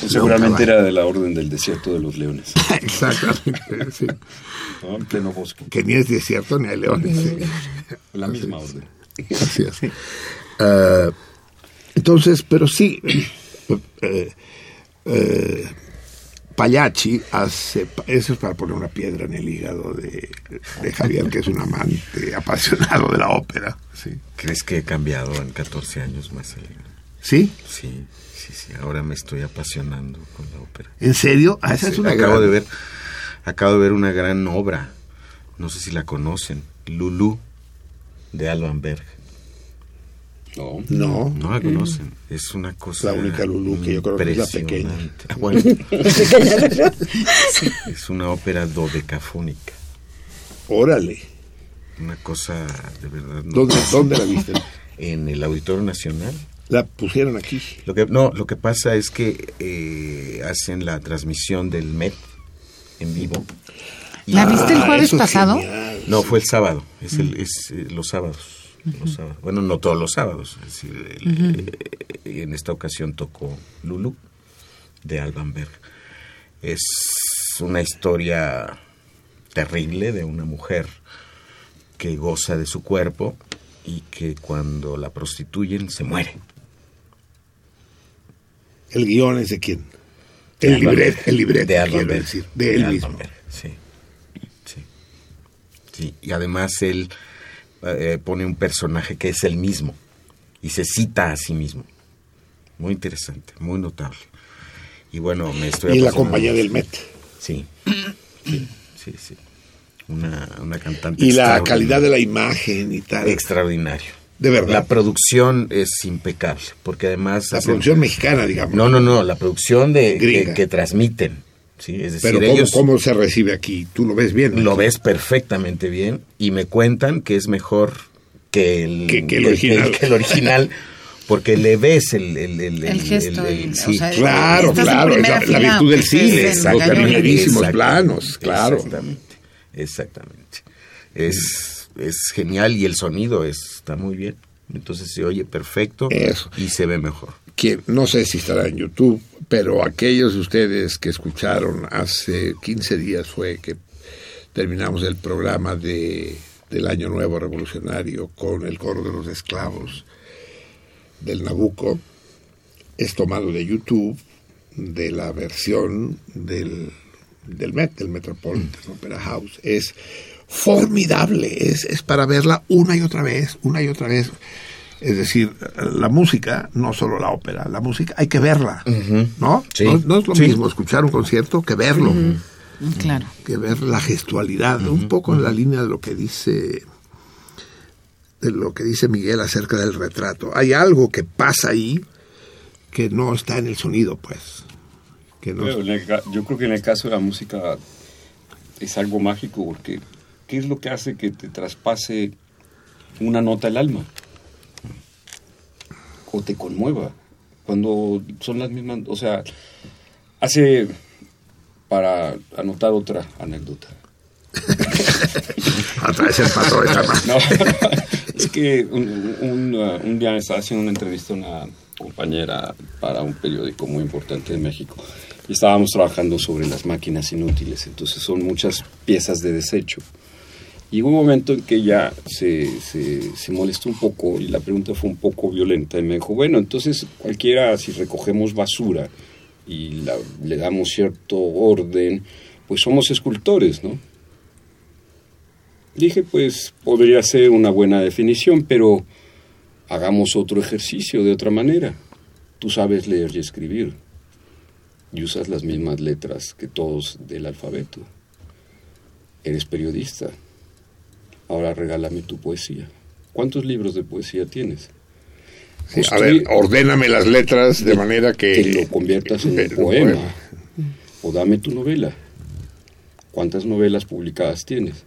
Seguramente era de la orden del desierto de los leones. Exactamente, sí. ¿no? En pleno bosque. Que ni es desierto ni hay leones. sí. La misma orden. Así es. Eh, entonces, pero sí, eh, eh, Payachi hace, eso es para poner una piedra en el hígado de, de Javier, que es un amante apasionado de la ópera. ¿sí? ¿Crees que he cambiado en 14 años más? ¿Sí? Sí, sí, sí. Ahora me estoy apasionando con la ópera. ¿En serio? Ah, esa es Sí, una acabo gran- de ver, acabo de ver una gran obra. No sé si la conocen. Lulú de Alban Berg. No. No, No la conocen. Es una cosa. La única Lulú que yo creo que es la pequeña. impresionante. Bueno, es una ópera dodecafónica. órale. Una cosa de verdad. no- ¿Dónde, ¿Dónde la viste? En el Auditorio Nacional. La pusieron aquí. Lo que, no, lo que pasa es que eh, hacen la transmisión del MET en vivo. Y- ¿La viste el Ah, jueves pasado? genial. No, fue el sábado. Es, el, es eh, los sábados. los sábados. Bueno, no todos los sábados. Es decir, el- eh, en esta ocasión tocó Lulu de Alban Berg. Es una historia terrible de una mujer que goza de su cuerpo y que cuando la prostituyen se muere. ¿El guion es de quién? De El Berg. el de quiero decir, de él mismo. Sí. sí. Sí, y además él eh, pone un personaje que es el mismo y se cita a sí mismo. Muy interesante, muy notable. Y bueno, me estoy Y la compañía del Met. Sí, sí, sí, sí. Una, una cantante Y la calidad de la imagen y tal. Extraordinario. De verdad. La producción es impecable, porque además... La hacen- producción mexicana, digamos. No, no, no, la producción de que, transmiten. ¿sí? Es decir, Pero ¿cómo, ellos cómo se recibe aquí? ¿Tú lo ves bien? lo ves perfectamente bien y me cuentan que es mejor que el, Que- que el original. que el original, porque le ves el... El, el, El gesto y- sí. o sea, Claro, claro, es la, la virtud del aunque cine, los planos, claro. Exactamente, exactamente. Es, es genial y el sonido es- está muy bien. Entonces se oye perfecto Eso. y se ve mejor. Que no sé si estará en YouTube, pero aquellos de ustedes que escucharon hace 15 días fue que terminamos el programa de, del Año Nuevo Revolucionario con el coro de los esclavos del Nabucco. Es tomado de YouTube, de la versión del, del Met, del Metropolitan Opera House. Es formidable, es, es para verla una y otra vez, una y otra vez. Es decir, la música, no solo la ópera, la música hay que verla, ¿no? Sí. ¿no? no es lo Sí. mismo escuchar un concierto que verlo, Claro. que ver la gestualidad, un poco en la línea de lo que dice de lo que dice Miguel acerca del retrato. Hay algo que pasa ahí que no está en el sonido, pues. Que no, Pero en el ca- yo creo que en el caso de la música es algo mágico porque ¿qué es lo que hace que te traspase una nota el alma? O te conmueva. cuando son las mismas, o sea, hace, para anotar otra anécdota. Otra vez el patrón de. No, es que un, un, un día estaba haciendo una entrevista a una compañera para un periódico muy importante de México y estábamos trabajando sobre las máquinas inútiles, entonces son muchas piezas de desecho. Hubo un momento en que ella se, se, se molestó un poco y la pregunta fue un poco violenta y me dijo, bueno, entonces cualquiera, si recogemos basura y la- le damos cierto orden, pues somos escultores, ¿no? Dije, pues podría ser una buena definición, pero hagamos otro ejercicio de otra manera. Tú sabes leer y escribir y usas las mismas letras que todos del alfabeto. Eres periodista. Ahora regálame tu poesía. ¿Cuántos libros de poesía tienes? Sí, a ver, ordéname las letras de manera que... que lo conviertas en un poema. poema. O dame tu novela. ¿Cuántas novelas publicadas tienes?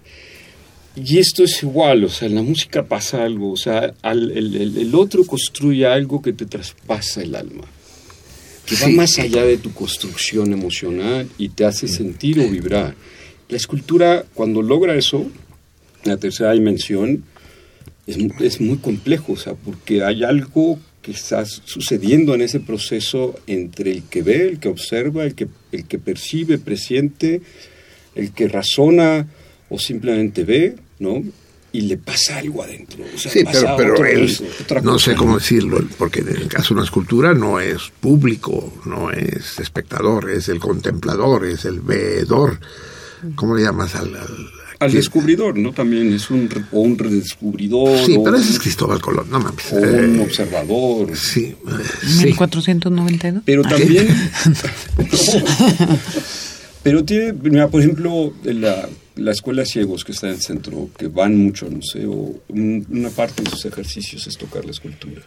Y esto es igual, o sea, en la música pasa algo, o sea, al- el, el- el otro construye algo que te traspasa el alma, que va Sí. más allá de tu construcción emocional y te hace sentir o vibrar. La escultura, cuando logra eso, la tercera dimensión, es, mu- es muy complejo, o sea, porque hay algo que está sucediendo en ese proceso entre el que ve, el que observa, el que, el que percibe, presiente, el que razona o simplemente ve, ¿no? Y le pasa algo adentro. o sea, Sí, pero, pero él, no sé cómo decirlo, porque en el caso de una escultura no es público, no es espectador, es el contemplador, es el veedor. ¿Cómo le llamas al...? al- Al descubridor, ¿no? También es un, re- o un redescubridor. Sí, o pero ese un- es Cristóbal Colón, no mames. o un Eh, observador. sí, eh, sí. 1492. Pero también. Pero tiene, mira, por ejemplo, la, la escuela ciegos que está en el centro, que van mucho al museo, un- una parte de sus ejercicios es tocar la escultura.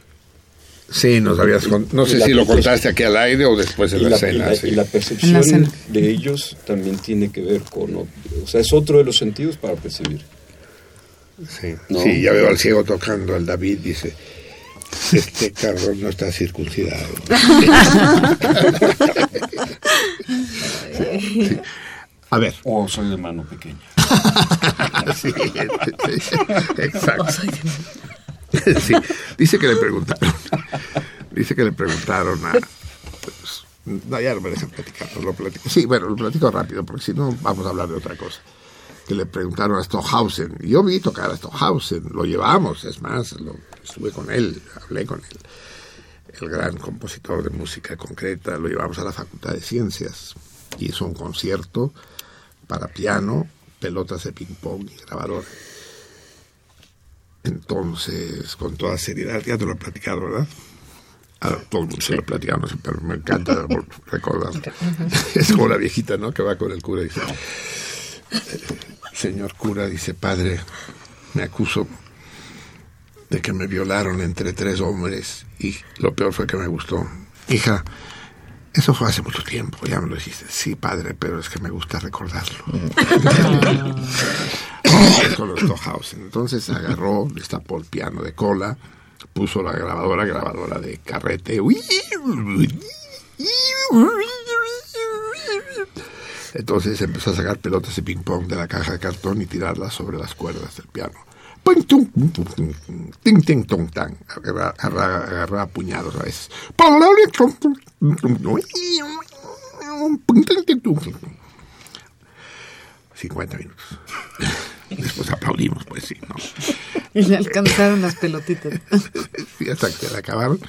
Sí, nos habías con- no sé si lo contaste aquí al aire o después en la, la, y escena. la- sí. y la percepción la cena. de ellos también tiene que ver con. O o sea, es otro de los sentidos para percibir. Sí, ¿no? sí, ya veo al ciego tocando, al David dice, este cabrón no está circuncidado. Sí. A ver, O soy de mano pequeña. sí, sí, exacto. Sí, dice que le preguntaron, dice que le preguntaron a... pues, no, ya no me dejan platicar, no lo platico. Sí, bueno, lo platico rápido, porque si no vamos a hablar de otra cosa. Que le preguntaron a Stockhausen. y Yo vi tocar a Stockhausen, lo llevamos, es más, lo, estuve con él, hablé con él. El gran compositor de música concreta, lo llevamos a la Facultad de Ciencias. Hizo un concierto para piano, pelotas de ping-pong y grabadora. Entonces, con toda seriedad, ya te lo he platicado, ¿verdad? A todo el mundo se lo he platicado, no sé, pero me encanta recordarlo. Es como la viejita, ¿no? Que va con el cura y dice, señor cura, dice, padre, me acuso de que me violaron entre tres hombres y lo peor fue que me gustó. Hija, eso fue hace mucho tiempo, ya me lo dijiste. Sí, padre, pero es que me gusta recordarlo. con. Entonces agarró, destapó el piano de cola, puso la grabadora, grabadora de carrete. Entonces empezó a sacar pelotas de ping-pong de la caja de cartón y tirarlas sobre las cuerdas del piano. Ting, ting, tong, tang. Agarra- agarra- Agarraba puñados a veces. 50 minutos. Después aplaudimos, pues sí, ¿no? Y le alcanzaron las pelotitas. Y hasta que la acabaron,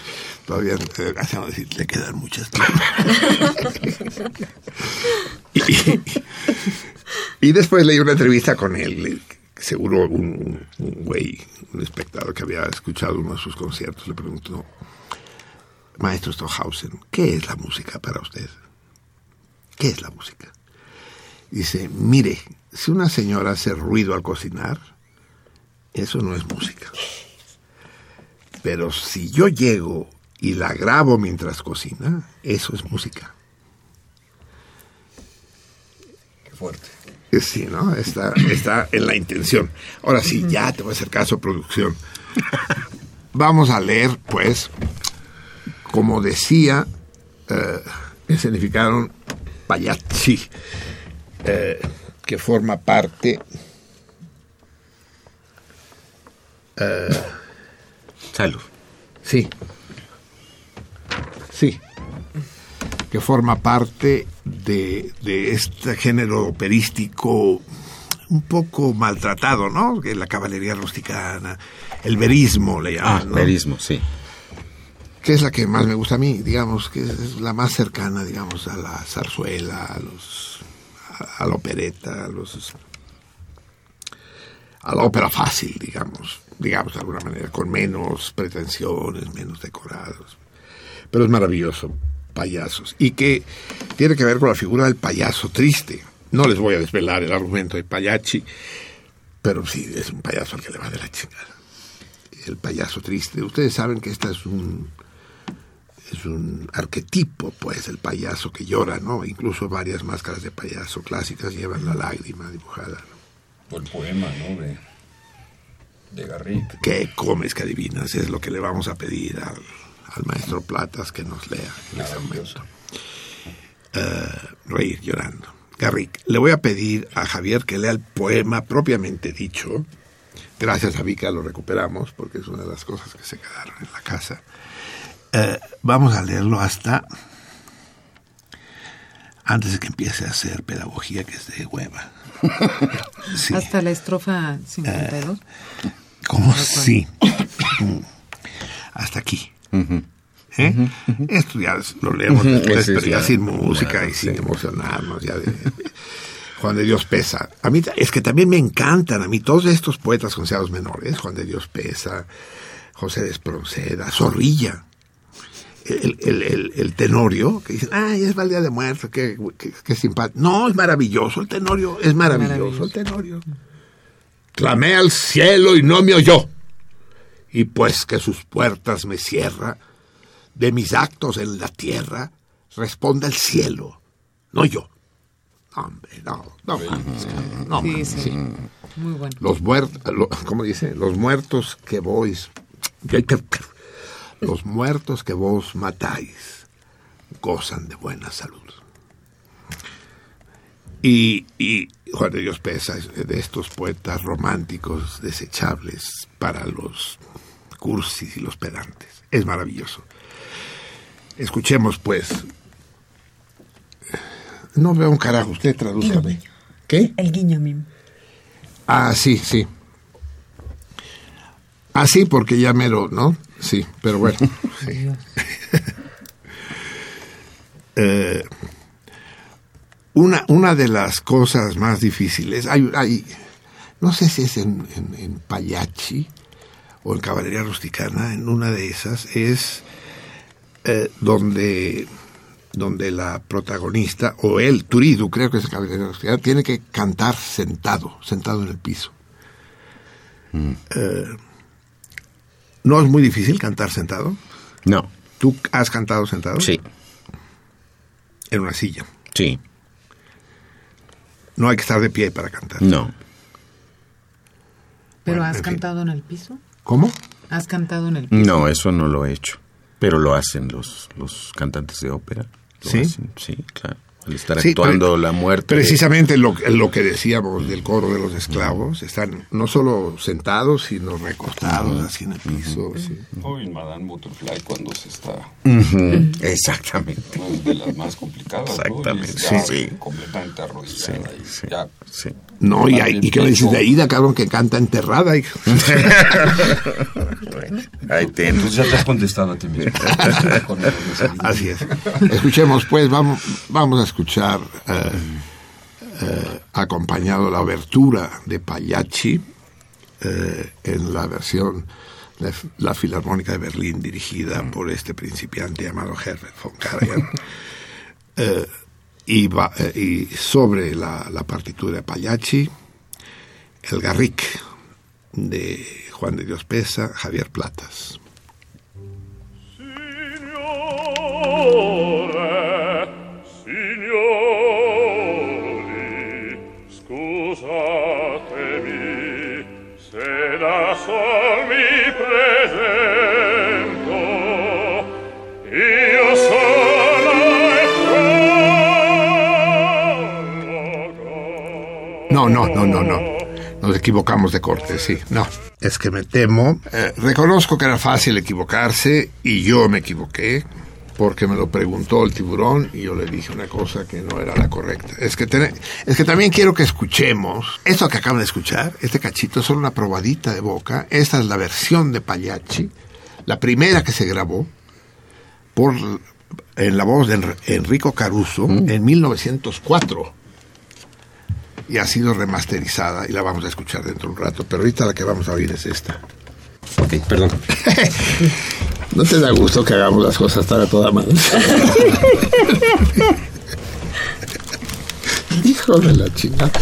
todavía eh, hacemos decir, le quedan muchas. y, y después leí una entrevista con él, eh, seguro un, un güey, un espectador que había escuchado uno de sus conciertos, le preguntó, Maestro Stockhausen, ¿qué es la música para usted? ¿Qué es la música? Dice, mire, si una señora hace ruido al cocinar, eso no es música. Pero si yo llego y la grabo mientras cocina, eso es música. Qué fuerte. Eh, Sí, ¿no? Está, está en la intención. Ahora sí, ya te voy a hacer caso, producción. Vamos a leer, pues, como decía, eh, escenificaron Pagliacci, eh, que forma parte Salud. Sí. Sí. Que forma parte de, de este género operístico un poco maltratado, ¿no? Que la caballería rusticana, el verismo le llaman, Ah, ¿no? verismo, sí. que es la que más me gusta a mí, digamos, que es la más cercana, digamos, a la zarzuela, a los a, la opereta, a los a la ópera fácil, digamos, digamos de alguna manera, con menos pretensiones, menos decorados. Pero es maravilloso, payasos. Y que tiene que ver con la figura del payaso triste. No les voy a desvelar el argumento de Pagliacci, pero sí, es un payaso al que le va de la chingada. El payaso triste. Ustedes saben que esta es un es un arquetipo, pues, el payaso que llora, ¿no? Incluso varias máscaras de payaso clásicas llevan la lágrima dibujada. ¿no? O el poema, ¿no? De, de Garrick. ¿Qué comes que adivinas? Es lo que le vamos a pedir al, al maestro Platas que nos lea en ese momento. Eh, reír llorando. Garrick, le voy a pedir a Javier que lea el poema propiamente dicho. Gracias a Vika lo recuperamos porque es una de las cosas que se quedaron en la casa. Eh, vamos a leerlo hasta antes de que empiece a hacer pedagogía que es de hueva. Sí. Hasta la estrofa 52. ¿Cómo sí? Hasta aquí. ¿Eh? Esto ya lo leemos después, Sí, pero sí, ya sin música y sin sí. emocionarnos. Ya de, Juan de Dios Pesa. A mí es que también me encantan a mí todos estos poetas considerados menores. Juan de Dios Pesa, José de Espronceda, Zorrilla. El, el, el, el tenorio, que dicen, ay, es el día de muerto, qué, qué, qué simpático. No, es maravilloso, el tenorio es maravilloso, Maravilloso. el tenorio. Clamé al cielo y no me oyó. Y pues que sus puertas me cierra, de mis actos en la tierra, responda el cielo, no yo. No, hombre, no, no, no, Sí, sí. sí. Muy bueno. Los muertos, ¿cómo dice? Los muertos que vos, los muertos que vos matáis, gozan de buena salud. Y, y Juan de Dios Pesa es de estos poetas románticos desechables para los cursis y los pedantes. Es maravilloso. Escuchemos, pues. No veo un carajo, usted tradúzcame. ¿Qué? El guiño mim. Ah, sí, sí. Ah, sí, porque ya mero, ¿no? Sí, pero bueno. sí. Eh, una, una de las cosas más difíciles, hay, hay no sé si es en, en, en Pagliacci o en Caballería Rusticana, en una de esas, es eh, donde, donde la protagonista, o él, Turidu, creo que es en Caballería Rusticana, tiene que cantar sentado, sentado en el piso. Eh, ¿No es muy difícil cantar sentado? No, ¿Tú has cantado sentado? sí, En una silla. sí, No hay que estar de pie para cantar. no. ¿Pero Bueno, has en fin. cantado en el piso? ¿Cómo? ¿Has cantado en el piso? No, eso no lo he hecho. Pero lo hacen los, los cantantes de ópera. Lo ¿Sí? hacen, sí, claro. Al estar Sí, actuando la muerte. Precisamente lo, lo que decíamos del coro de los esclavos, están no solo sentados, sino recostados así en el piso. sí. O en Madame Butterfly cuando se está... Ujú, Exactamente. ¿no? Es de las más complicadas, ¿no? Exactamente, Y ya sí, sí. Completamente arrodillada. y Sí, ya sí. No, y, hay- y qué me dices de ahí? Aida, cabrón, que canta enterrada. y- Ahí tienes. Entonces ya te has contestado a ti mismo. Con el desayuno. Así es. Escuchemos, pues, vamos, vamos a escuchar, eh, eh, acompañado la abertura de Pagliacci eh, en la versión de la Filarmónica de Berlín, dirigida por este principiante llamado Herbert von Karajan. Eh, y, va- eh, y sobre la, la partitura de Pagliacci, el Garrick de Juan de Dios Pesa, Javier Platas. Signore, No, no, no, no, no. Nos equivocamos de corte, sí. No, es que me temo. Eh, reconozco que era fácil equivocarse y yo me equivoqué porque me lo preguntó el tiburón y yo le dije una cosa que no era la correcta. Es que, es que también quiero que escuchemos esto que acaban de escuchar, este cachito, es solo una probadita de boca. Esta es la versión de Pagliacci, la primera que se grabó por en la voz de Enr- Enrico Caruso en 1904 y ha sido remasterizada y la vamos a escuchar dentro de un rato, pero ahorita la que vamos a oír es esta. Ok, perdón. ¿No te da gusto que hagamos las cosas tan a toda mano? Hijo de la chingada.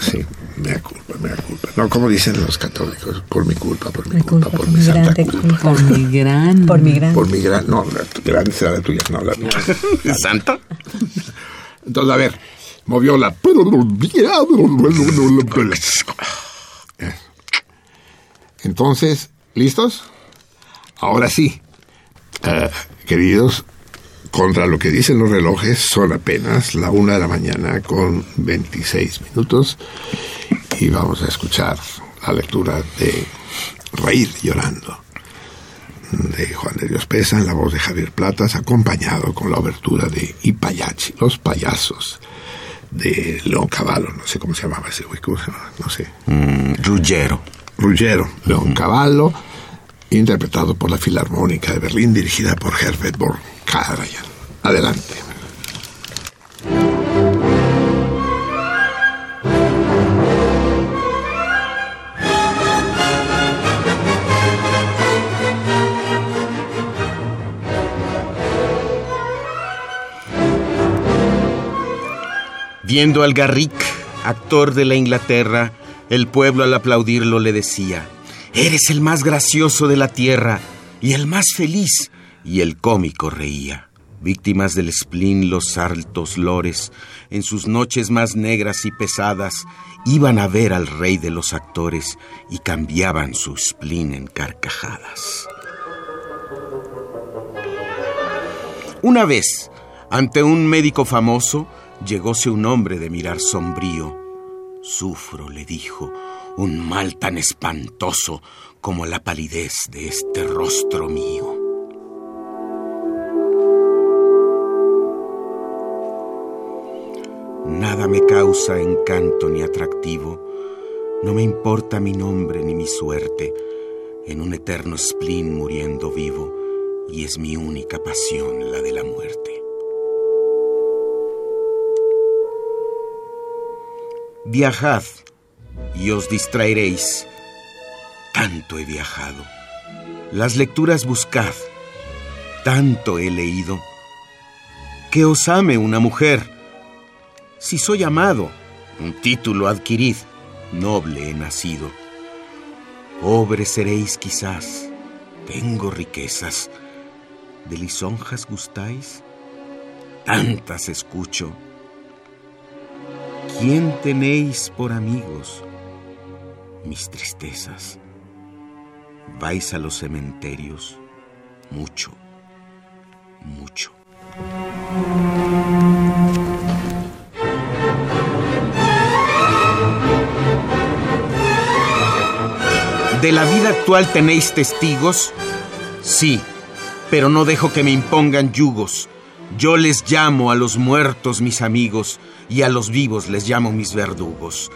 Sí, me da culpa, me da culpa. No, como dicen los católicos, por mi culpa, por mi Mi culpa, culpa, por mi mi santa grande culpa. Por mi gran. Por mi gran. Por mi gran, no, la grande será la tuya, no la mía. ¿Santa? Entonces, a ver, movió la... Entonces, ¿listos? Ahora sí. Eh, queridos, contra lo que dicen los relojes, son apenas la una de la mañana con 26 minutos y vamos a escuchar la lectura de Reír llorando de Juan de Dios Pesa en la voz de Javier Platas, acompañado con la obertura de Ipayachi, Los Payasos, de León Cavallo, no sé cómo se llamaba ese güey. No sé. Mm, Ruggero. Ruggero, León Cavallo, interpretado por la Filarmónica de Berlín, dirigida por Herbert von Karajan. Adelante. Viendo al Garrick, actor de la Inglaterra, el pueblo al aplaudirlo le decía, Eres el más gracioso de la tierra y el más feliz. Y el cómico reía. Víctimas del spleen los altos lores, en sus noches más negras y pesadas, iban a ver al rey de los actores y cambiaban su spleen en carcajadas. Una vez, ante un médico famoso, llegóse un hombre de mirar sombrío. Sufro, le dijo, un mal tan espantoso como la palidez de este rostro mío. Nada me causa encanto ni atractivo, no me importa mi nombre ni mi suerte, en un eterno spleen muriendo vivo, y es mi única pasión la de la muerte. Viajad y os distraeréis. Tanto he viajado. Las lecturas buscad. Tanto he leído. Que os ame una mujer. Si soy amado, un título adquirid. Noble he nacido. Pobre seréis quizás. Tengo riquezas. ¿De lisonjas gustáis? Tantas escucho. ¿Quién tenéis por amigos? Mis tristezas. Vais a los cementerios. Mucho, mucho. ¿De la vida actual tenéis testigos? Sí, pero no dejo que me impongan yugos. Yo les llamo a los muertos mis amigos y a los vivos les llamo mis verdugos.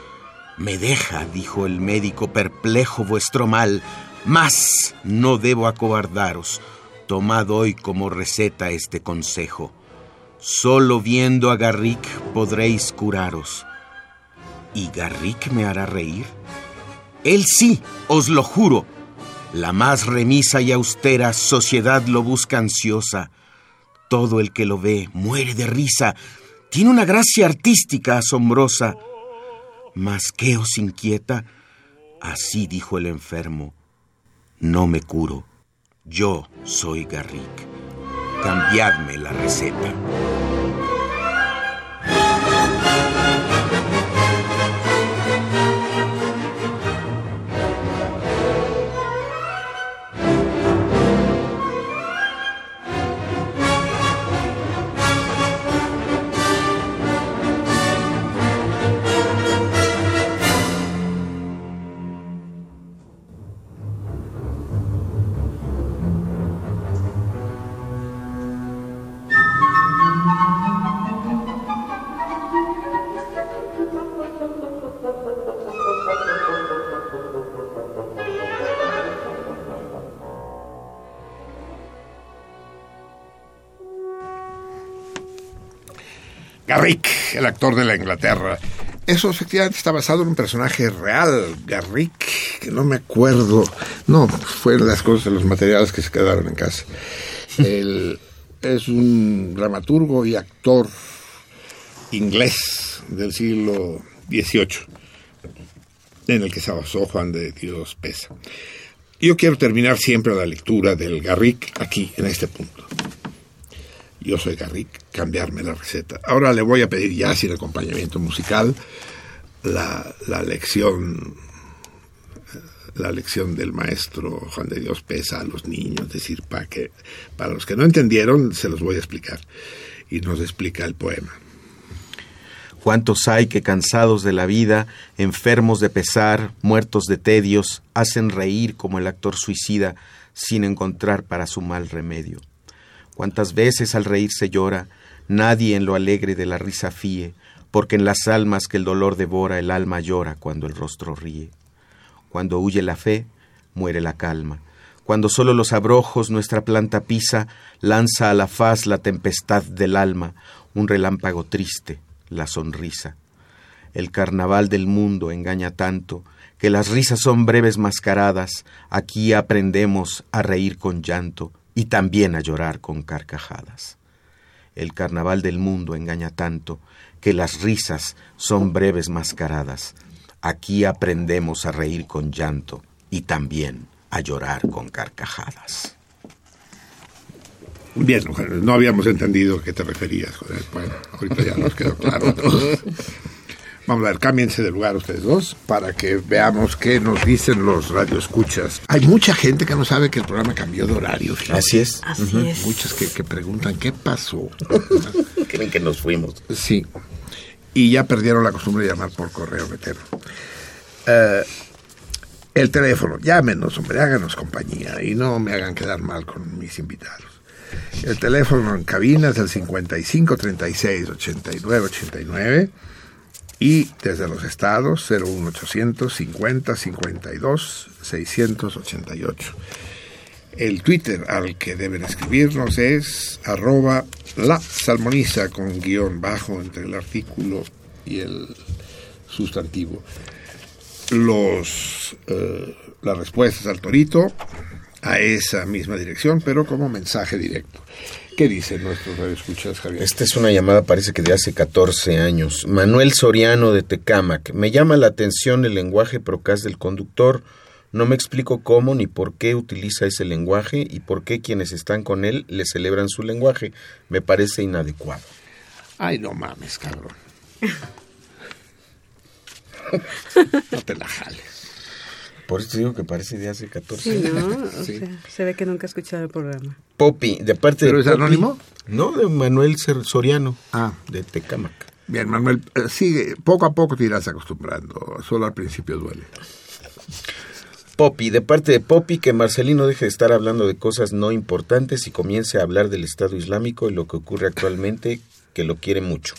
Me deja, dijo el médico, perplejo vuestro mal, mas no debo acobardaros. Tomad hoy como receta este consejo. Solo viendo a Garrick podréis curaros. ¿Y Garrick me hará reír? Él sí, os lo juro. La más remisa y austera sociedad lo busca ansiosa. Todo el que lo ve muere de risa. Tiene una gracia artística asombrosa. Mas ¿qué os inquieta? Así dijo el enfermo. No me curo. Yo soy Garrick. Cambiadme la receta. Garrick, el actor de la Inglaterra. Eso efectivamente está basado en un personaje real, Garrick, que no me acuerdo. No, fue las cosas los materiales que se quedaron en casa. Él es un dramaturgo y actor inglés del siglo XVIII, en el que se basó Juan de Dios Pesa. Yo quiero terminar siempre la lectura del Garrick aquí, en este punto. Yo soy Garrick, cambiarme la receta. Ahora le voy a pedir ya sin acompañamiento musical la, la lección la lección del maestro Juan de Dios Pesa a los niños, decir, para que para los que no entendieron se los voy a explicar y nos explica el poema. ¿Cuántos hay que cansados de la vida, enfermos de pesar, muertos de tedios, hacen reír como el actor suicida sin encontrar para su mal remedio? ¿Cuántas veces al reír se llora, nadie en lo alegre de la risa fíe, porque en las almas que el dolor devora el alma llora cuando el rostro ríe? Cuando huye la fe, muere la calma. Cuando solo los abrojos nuestra planta pisa, lanza a la faz la tempestad del alma, un relámpago triste, la sonrisa. El carnaval del mundo engaña tanto que las risas son breves mascaradas, aquí aprendemos a reír con llanto y también a llorar con carcajadas. El carnaval del mundo engaña tanto que las risas son breves mascaradas, aquí aprendemos a reír con llanto y también a llorar con carcajadas. Bien, no habíamos entendido a qué te referías. Bueno, ahorita ya nos quedó claro. Vamos a ver, cámbiense de lugar ustedes dos para que veamos qué nos dicen los radioescuchas. Hay mucha gente que no sabe que el programa cambió de horario. fíjate. Así es. Así es. Muchas que, que preguntan qué pasó. Creen que nos fuimos. Sí. Y ya perdieron la costumbre de llamar por correo metero. Eh, el teléfono, llámenos, hombre, háganos compañía y no me hagan quedar mal con mis invitados. El teléfono en cabina es el 55 36 89 89 y desde los estados 01800 50 52 688. El Twitter al que deben escribirnos es arroba la salmoniza con guion bajo entre el artículo y el sustantivo. Los, eh, las respuestas al torito a esa misma dirección, pero como mensaje directo. ¿Qué dicen nuestros radioescuchas, Javier? Esta es una llamada, parece que de hace 14 años. Manuel Soriano de Tecámac. Me llama la atención el lenguaje procaz del conductor. No me explico cómo ni por qué utiliza ese lenguaje y por qué quienes están con él le celebran su lenguaje. Me parece inadecuado. Ay, no mames, cabrón. No te la jales. Por eso digo que parece de hace 14 Sí, años. ¿no? O sea, se ve que nunca ha escuchado el programa. Popi, de parte ¿Pero de es anónimo? No, de Manuel Ser- Soriano, Ah, de Tecámac. bien, Manuel, eh, sigue, poco a poco te irás acostumbrando, solo al principio duele. Popi, de parte de Popi, que Marcelino deje de estar hablando de cosas no importantes y comience a hablar del Estado Islámico y lo que ocurre actualmente, que lo quiere mucho.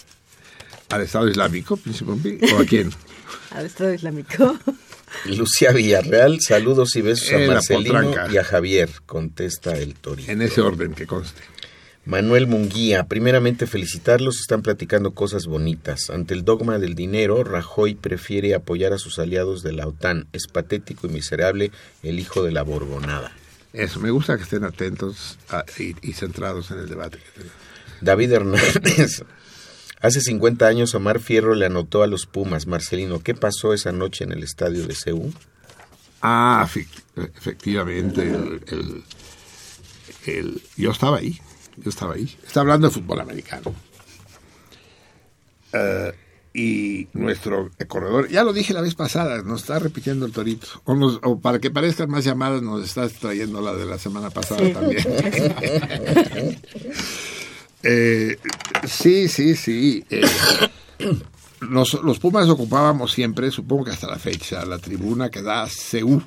¿Al Estado Islámico, Príncipe Pompi? ¿O a quién? Al Estado Islámico. Lucía Villarreal, saludos y besos a Marcelino y a Javier, contesta el Torito. En ese orden que conste. Manuel Munguía, primeramente felicitarlos, están platicando cosas bonitas. Ante el dogma del dinero, Rajoy prefiere apoyar a sus aliados de la OTAN. Es patético y miserable el hijo de la Borbonada. Eso, me gusta que estén atentos a- y, y centrados en el debate. David Hernández. Hace 50 años Omar Fierro le anotó a los Pumas. Marcelino, ¿qué pasó esa noche en el estadio de Ceú? Ah, efect- efectivamente, el, el- el- yo estaba ahí, yo estaba ahí. Está hablando de fútbol americano. Eh, y nuestro corredor, ya lo dije la vez pasada, nos está repitiendo el torito. O, nos- o para que parezcan más llamadas, nos está trayendo la de la semana pasada Sí. también. Eh, sí, sí, sí. eh, los Pumas ocupábamos siempre, supongo que hasta la fecha, la tribuna que da a CEU,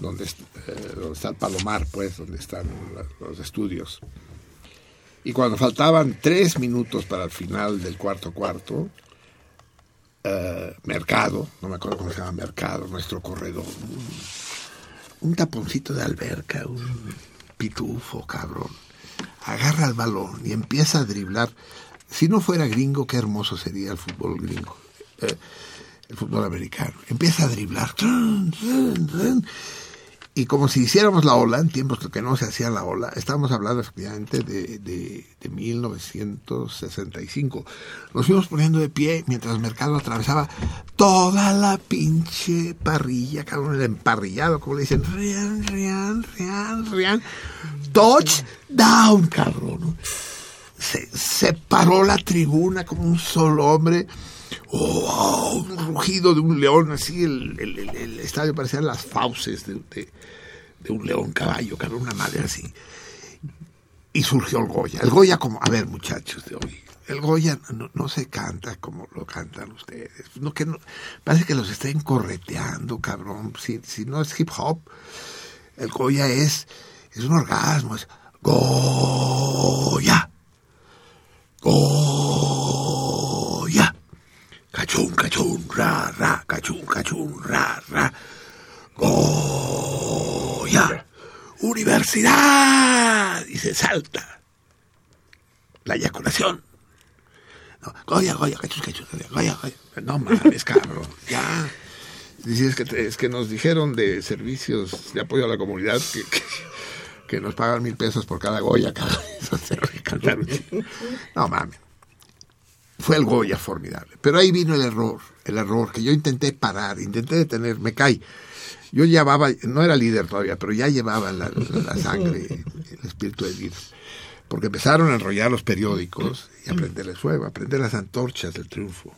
donde, eh, donde está el Palomar, pues, donde están los estudios. Y cuando faltaban tres minutos para el final del cuarto cuarto, eh, Mercado, no me acuerdo cómo se llama Mercado, nuestro corredor, un, un taponcito de alberca, un pitufo, cabrón, agarra el balón y empieza a driblar si no fuera gringo, qué hermoso sería el fútbol gringo, eh, el fútbol americano. Empieza a driblar. y como si hiciéramos la ola, en tiempos que no se hacía la ola, estábamos hablando efectivamente de, de, de 1965. Nos fuimos poniendo de pie mientras mercado atravesaba toda la pinche parrilla, cabrón, el emparrillado, como le dicen, rian, rian, rian, rian. Touchdown, cabrón. Se, se paró la tribuna como un solo hombre. Oh, un rugido de un león, así el, el- estadio parecía las fauces de, de- de un león caballo, cabrón, una madre así. Y surgió el Goya. El Goya como, a ver muchachos de hoy, el Goya no, no se canta como lo cantan ustedes. No, que no, parece que los estén correteando, cabrón. Si, si no es hip hop, el Goya es, es un orgasmo, es Goya. Goya. Cachún, cachún, ra, ra, cachún, cachún, ra, ra. Goya. Universidad. Y se salta. La eyaculación. No, Goya, Goya, cachún, cachún, Goya, Goya. No mames, cabrón. Ya. Dice, es que, es que nos dijeron de servicios de apoyo a la comunidad que, que nos pagan mil pesos por cada Goya. Eso se lo cantaron. No mames fue el Goya formidable. Pero ahí vino el error, el error que yo intenté parar, intenté detener, me caí. Yo llevaba, no era líder todavía, pero ya llevaba la, la sangre, el espíritu de líder. Porque empezaron a enrollar los periódicos y a prenderles fuego, a prender las antorchas del triunfo.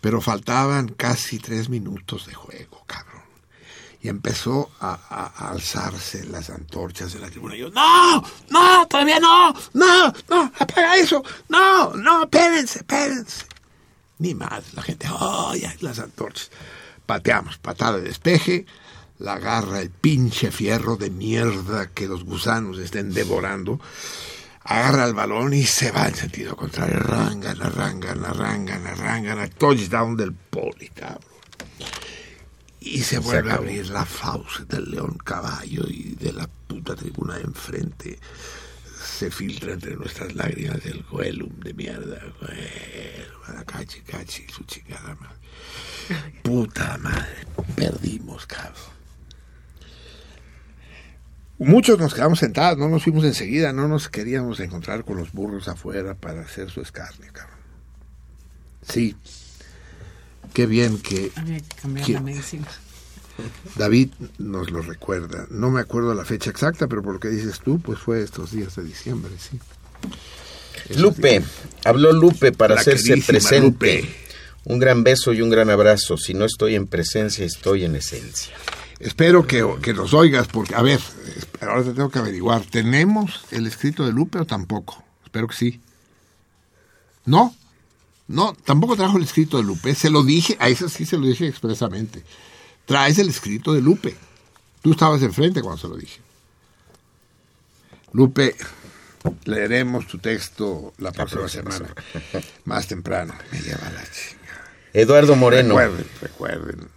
Pero faltaban casi tres minutos de juego, cabrón. Y empezó a, alzarse las antorchas de la tribuna. Y yo, no, no, todavía no, no, no, apaga eso, no, no, espérense, espérense. Ni más, la gente, oh, ya, las antorchas. Pateamos, patada de despeje, la agarra el pinche fierro de mierda que los gusanos estén devorando, agarra el balón y se va en sentido contrario. Arrangan, arrangan, arrangan, arrangan, a touchdown del poli, cabrón. Y se vuelve a abrir la fauce del león caballo y de la puta tribuna de enfrente. Se filtra entre nuestras lágrimas el goelum de mierda. Goelum, cachi, cachi, su chingada madre. Puta madre, perdimos, cabrón. Muchos nos quedamos sentados, no nos fuimos enseguida, no nos queríamos encontrar con los burros afuera para hacer su escarnio, cabrón. Sí. Qué bien que Había que cambiar la medicina. David nos lo recuerda. No me acuerdo la fecha exacta, pero por lo que dices tú, pues fue estos días de diciembre, sí. Esos Lupe, días. habló Lupe para La hacerse presente. Lupe. Un gran beso y un gran abrazo. Si no estoy en presencia, estoy en esencia. Espero que, que nos oigas, porque, a ver, ahora te tengo que averiguar. ¿Tenemos el escrito de Lupe o tampoco? Espero que sí. ¿No? No, tampoco trajo el escrito de Lupe. Se lo dije, a eso sí se lo dije expresamente. Traes el escrito de Lupe. Tú estabas enfrente cuando se lo dije. Lupe, leeremos tu texto la próxima semana. Más temprano. Me lleva la chinga. Eduardo Moreno. Recuerden, recuerden.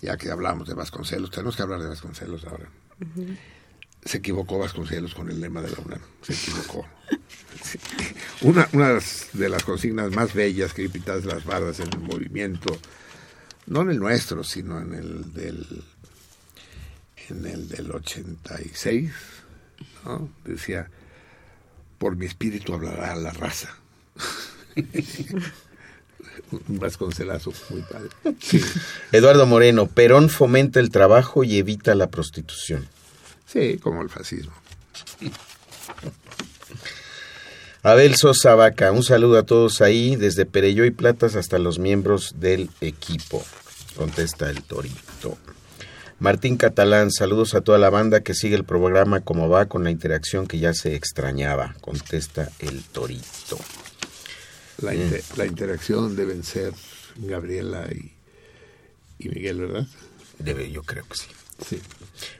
Ya que hablamos de Vasconcelos, tenemos que hablar de Vasconcelos ahora. Se equivocó Vasconcelos con el lema de la UNAM. Se equivocó. Una, una de las consignas más bellas que pintadas las bardas en el movimiento, no en el nuestro, sino en el del, en el del 86, ¿no? decía, por mi espíritu hablará la raza. Un vasconcelazo muy padre. Sí. Eduardo Moreno. Perón fomenta el trabajo y evita la prostitución. Sí, como el fascismo. Abel Sosa Vaca, un saludo a todos ahí, desde Pereyó y Platas hasta los miembros del equipo. Contesta el Torito. Martín Catalán, saludos a toda la banda que sigue el programa como va con la interacción que ya se extrañaba. Contesta el Torito. La, inter- la interacción deben ser Gabriela y, y Miguel, ¿verdad? Debe, yo creo que sí. Sí.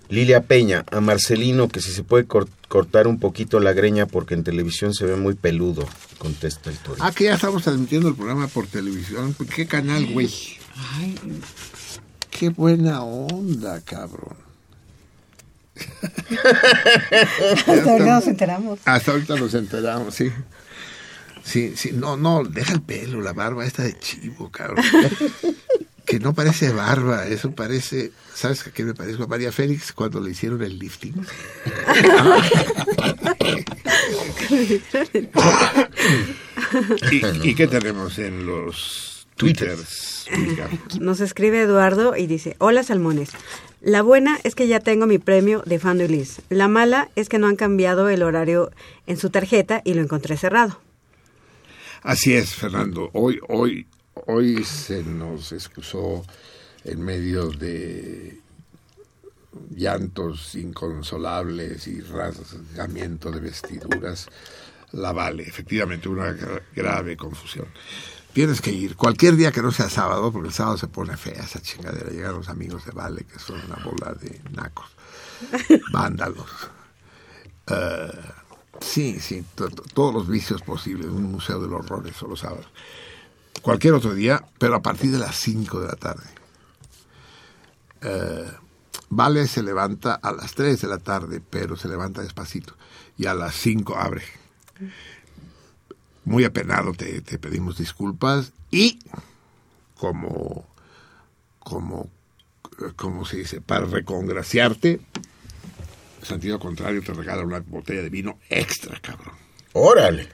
Lilia Peña, a Marcelino, que si se puede cor- cortar un poquito la greña porque en televisión se ve muy peludo. Contesta el Torito. Ah, que ya estamos transmitiendo el programa por televisión. ¿Qué canal, güey? Ay, Qué buena onda, cabrón. Hasta ahorita nos enteramos. Hasta ahorita nos enteramos, sí. Sí, sí, no, no, deja el pelo, la barba esta de chivo, cabrón. que no parece barba, eso parece, ¿sabes a qué me parezco? A María Félix cuando le hicieron el lifting. ¿Y, y qué tenemos en los twitters? Nos escribe Eduardo y dice, hola salmones. La buena es que ya tengo mi premio de fan de Ulis. La mala es que no han cambiado el horario en su tarjeta y lo encontré cerrado. Así es, Fernando. Hoy, hoy, hoy se nos excusó en medio de llantos inconsolables y rasgamiento de vestiduras. La vale, efectivamente, una gra- grave confusión. Tienes que ir cualquier día que no sea sábado, porque el sábado se pone fea esa chingadera. Llegan los amigos de Vale, que son una bola de nacos, vándalos. Eh, sí, sí, to- to- todos los vicios posibles, un museo del horror, eso los sábados. Cualquier otro día, pero a partir de las 5 de la tarde. Eh, vale se levanta a las 3 de la tarde, pero se levanta despacito. Y a las 5 abre. Muy apenado te, te pedimos disculpas y como, como, eh, como se dice, para recongraciarte, sentido contrario te regala una botella de vino extra, cabrón. Órale.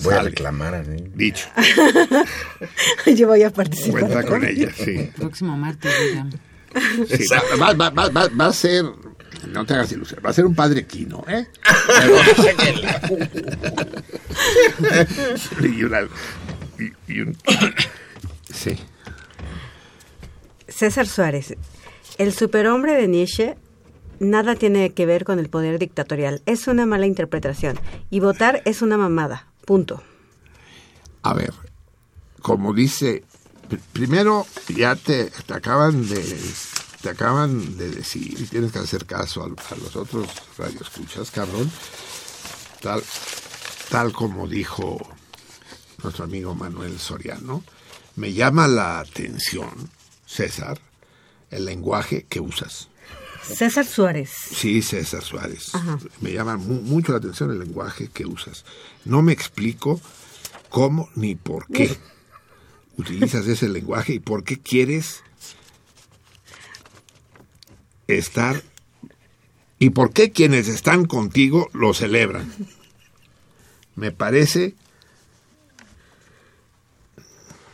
Voy a reclamar a mí. Dicho, Yo voy a participar. cuenta con ella, sí. Próximo martes, digan. Sí, va, va- va- va- va a ser, no te hagas ilusión, va a ser un padre quino, ¿eh? Pero- y una- y- y un- sí. César Suárez, el superhombre de Nietzsche nada tiene que ver con el poder dictatorial. Es una mala interpretación. Y votar es una mamada. Punto. A ver, como dice, pr- primero ya te, te acaban de te acaban de decir y tienes que hacer caso a, a los otros radioescuchas, cabrón. Tal, tal como dijo nuestro amigo Manuel Soriano, me llama la atención, César, el lenguaje que usas. César Suárez. Sí, César Suárez. Me llama mu- mucho la atención el lenguaje que usas. No me explico cómo ni por qué utilizas ese lenguaje y por qué quieres estar y por qué quienes están contigo lo celebran. Me parece...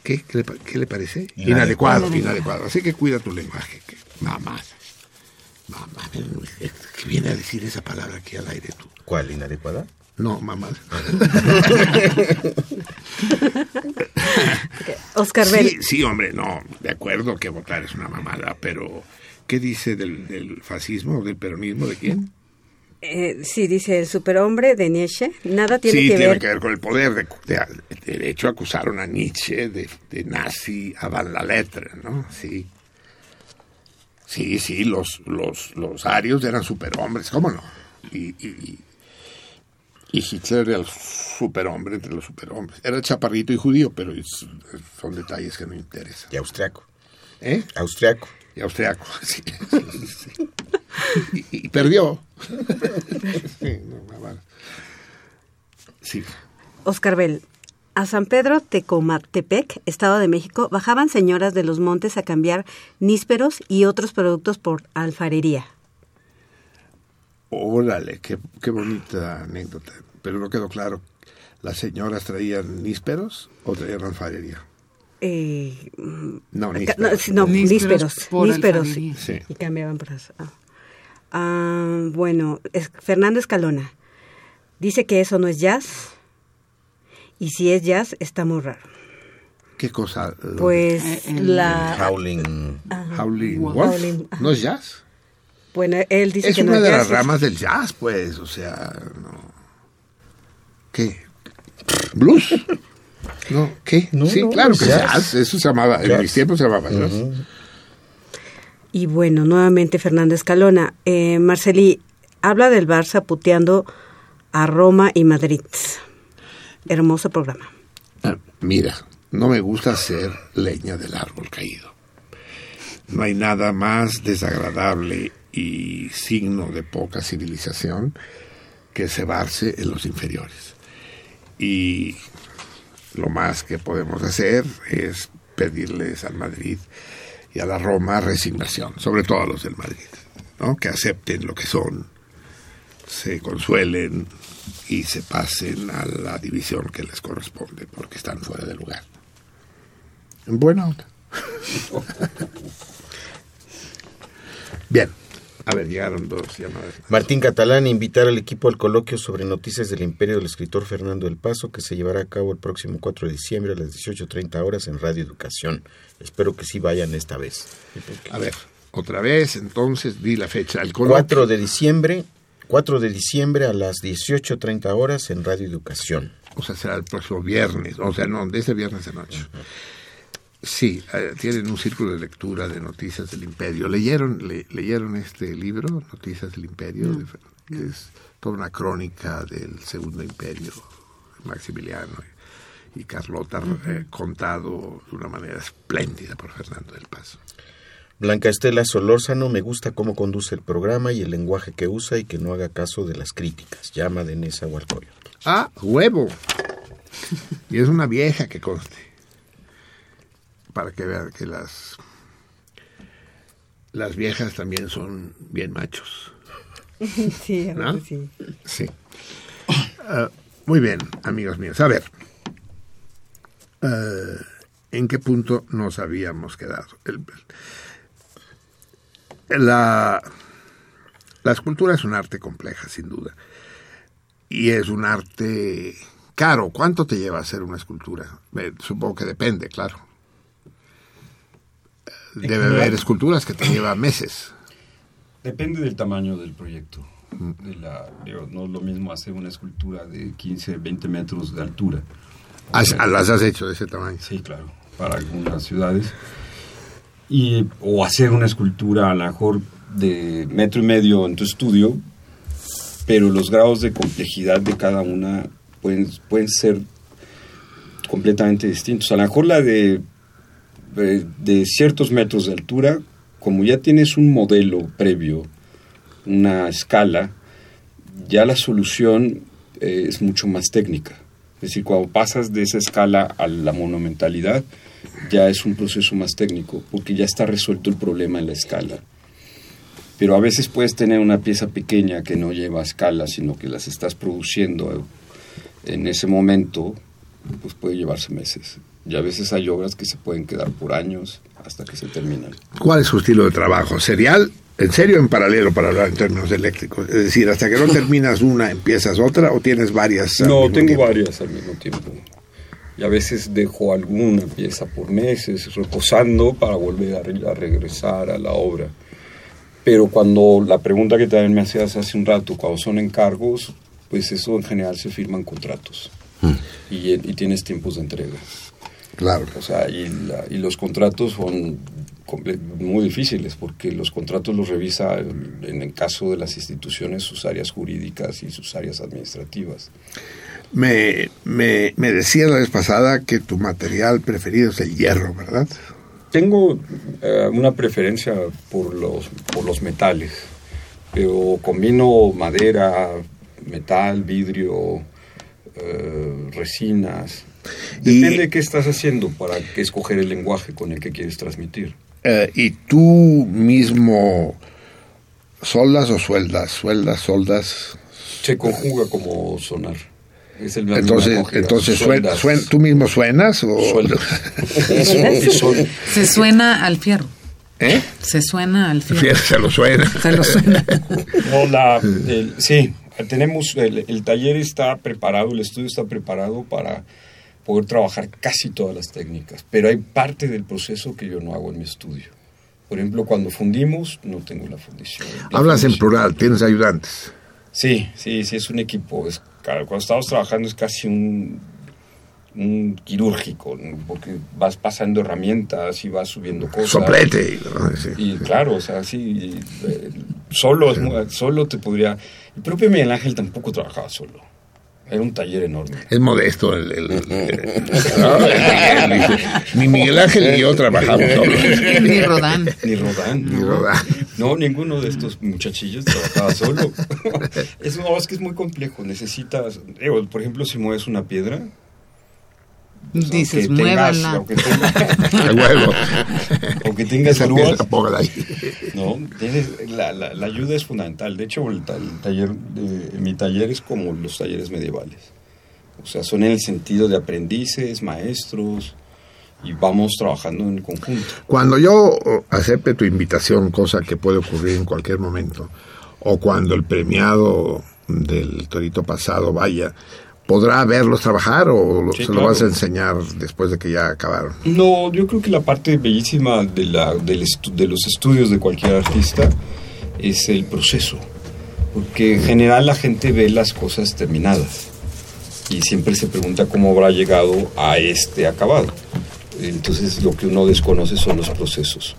¿Qué, ¿Qué le, pa- qué le parece? Inadecuado. Inadecuado, inadecuado. Así que cuida tu lenguaje. Que, mamá. ¿qué viene a decir esa palabra aquí al aire tú? ¿Cuál? ¿Inadecuada? No, mamá. Oscar Bell. Sí, sí, hombre, no, de acuerdo que votar es una mamada, pero ¿qué dice del, del fascismo o del peronismo? ¿De quién? Eh, sí, dice el superhombre de Nietzsche. Nada tiene sí, que tiene ver. que ver con el poder. De, de- de hecho, acusaron a Nietzsche de, de nazi avant la letra, ¿no? Sí. Sí, sí, los, los, los arios eran superhombres, ¿cómo no? Y, y, y- Hitler era el superhombre entre los superhombres. Era chaparrito y judío, pero es- son detalles que no interesan. Y austriaco. ¿Eh? Austriaco. Y austriaco, sí. sí, sí. Y, y perdió. Sí, no. Sí. Oscar Bell. A San Pedro Tecomatepec, Estado de México, bajaban señoras de los montes a cambiar nísperos y otros productos por alfarería. Órale, qué, qué bonita anécdota. Pero no quedó claro. ¿Las señoras traían nísperos o traían alfarería? Eh, mm, No, ca- nísperos. no, Nísperos nísperos. Sí. Y cambiaban por eso. Ah. Ah, bueno, es- Fernando Escalona dice que eso no es jazz. Y si es jazz, está muy raro. ¿Qué cosa? Pues Eh, el- la... Howling. Howling Wolf. Wolf. Howling. ¿No es jazz? Bueno, él dice Es que no una es de jazz. las ramas del jazz, pues. O sea, no. ¿Qué? ¿Blues? No, ¿qué? No, sí, no, claro que es jazz. jazz. Eso se llamaba, en Jazz. mis tiempos se llamaba jazz. Y bueno, nuevamente Fernando Escalona. Eh, Marceli, habla del Barça puteando a Roma y Madrid. Hermoso programa. Ah, Mira, no me gusta ser leña del árbol caído. No hay nada más desagradable y signo de poca civilización que cebarse en los inferiores. Y lo más que podemos hacer es pedirles al Madrid y a la Roma resignación, sobre todo a los del Madrid, ¿no? que acepten lo que son, se consuelen y se pasen a la división que les corresponde, porque están fuera de lugar. En buena onda. Bien. A ver, llegaron dos llamadas. Martín Catalán invitar al equipo al coloquio sobre noticias del imperio del escritor Fernando del Paso que se llevará a cabo el próximo 4 de diciembre a las 18.30 horas en Radio Educación. Espero que sí vayan esta vez. A ver, otra vez, entonces di la fecha. El coloquio. 4 de diciembre, 4 de diciembre a las 18.30 horas en Radio Educación. O sea, será el próximo viernes. O sea, no, de ese viernes de noche. Sí, eh, tienen un círculo de lectura de Noticias del Imperio. ¿Leyeron, le- leyeron este libro, Noticias del Imperio? Que es toda una crónica del Segundo Imperio, Maximiliano y, y Carlota, eh, contado de una manera espléndida por Fernando del Paso. Blanca Estela Solórzano me gusta cómo conduce el programa y el lenguaje que usa y que no haga caso de las críticas. Llama de Nesa Hualcoyo. Ah, huevo. Y es una vieja que conste. Para que vean que las las viejas también son bien machos. Sí, ¿No? sí. Sí. Ah, muy bien, amigos míos. A ver. Ah, ¿En qué punto nos habíamos quedado? El- la, la escultura es un arte compleja, sin duda. Y es un arte caro. ¿Cuánto te lleva hacer una escultura? Eh, supongo que depende, claro. Debe haber esculturas que te llevan meses. Depende del tamaño del proyecto. De la, digo, no es lo mismo hacer una escultura de 15, 20 metros de altura. Has- las has hecho de ese tamaño. Sí, claro, para algunas ciudades. Y, o hacer una escultura a lo mejor de metro y medio en tu estudio, pero los grados de complejidad de cada una pueden, pueden ser completamente distintos. A lo mejor la de, de, de ciertos metros de altura, como ya tienes un modelo previo, una escala, ya la solución eh, es mucho más técnica. Es decir, cuando pasas de esa escala a la monumentalidad, ya es un proceso más técnico, porque ya está resuelto el problema en la escala. Pero a veces puedes tener una pieza pequeña que no lleva escala, sino que las estás produciendo en ese momento, pues puede llevarse meses. Y a veces hay obras que se pueden quedar por años hasta que se terminan. ¿Cuál es su estilo de trabajo? ¿Serial? ¿En serio en paralelo para hablar en términos eléctricos? Es decir, hasta que no terminas una, empiezas otra o tienes varias. al No, mismo tengo tiempo? varias al mismo tiempo. Y a veces dejo alguna pieza por meses reposando para volver a, re- a regresar a la obra. Pero cuando la pregunta que también me hacías hace un rato, cuando son encargos, pues eso en general se firman contratos. Y, y tienes tiempos de entrega. Claro. O sea, y, la- y los contratos son muy difíciles porque los contratos los revisa, en el caso de las instituciones, sus áreas jurídicas y sus áreas administrativas. Me, me, me decías la vez pasada que tu material preferido es el hierro, ¿verdad? Tengo eh, una preferencia por los, por los metales, pero combino madera, metal, vidrio, eh, resinas. Y- Depende de qué estás haciendo para que escoger el lenguaje con el que quieres transmitir. Eh, ¿Y tú mismo soldas o sueldas? ¿Sueldas, soldas? Se conjuga como sonar. Es el mismo Entonces, entonces suen- Sueldas. suen- ¿tú mismo suenas? O... Sueldas. Se suena al fierro. ¿Eh? Se suena al fierro. Se lo suena. Se lo suena. No, la, el- sí, tenemos, el, el taller está preparado, el estudio está preparado para poder trabajar casi todas las técnicas, pero hay parte del proceso que yo no hago en mi estudio. Por ejemplo, cuando fundimos, no tengo la fundición. La Hablas en plural, tienes ayudantes. Sí, sí, sí, es un equipo. Es, claro, cuando estamos trabajando es casi un, un quirúrgico, ¿no? porque vas pasando herramientas y vas subiendo cosas. Soplete. ¿no? Sí. Y claro, o sea, sí, y, eh, solo, mu- solo te podría... El propio Miguel Ángel tampoco trabajaba solo. Era un taller enorme. Es modesto el... el- Miguel, ni Miguel Ángel ni yo trabajamos solos. Ni Rodán. Ni Rodán. Ni Rodán. No, ninguno de estos muchachillos trabajaba solo. es, no, es que es muy complejo. Necesitas, por ejemplo, si mueves una piedra. Dices, muévanla. Aunque tengas, A huevo. aunque tengas grúas, piedra, póngala ahí. no, tienes- la, la- la ayuda es fundamental. De hecho, el, el taller, de, mi taller es como los talleres medievales. O sea, son en el sentido de aprendices, maestros, y vamos trabajando en conjunto. Cuando yo acepte tu invitación, cosa que puede ocurrir en cualquier momento, o cuando el premiado del torito pasado vaya, ¿podrá verlos trabajar o Sí, se lo vas a enseñar después de que ya acabaron? No, yo creo que la parte bellísima la, de los estudios de cualquier artista es el proceso, porque en general la gente ve las cosas terminadas y siempre se pregunta cómo habrá llegado a este acabado. Entonces lo que uno desconoce son los procesos.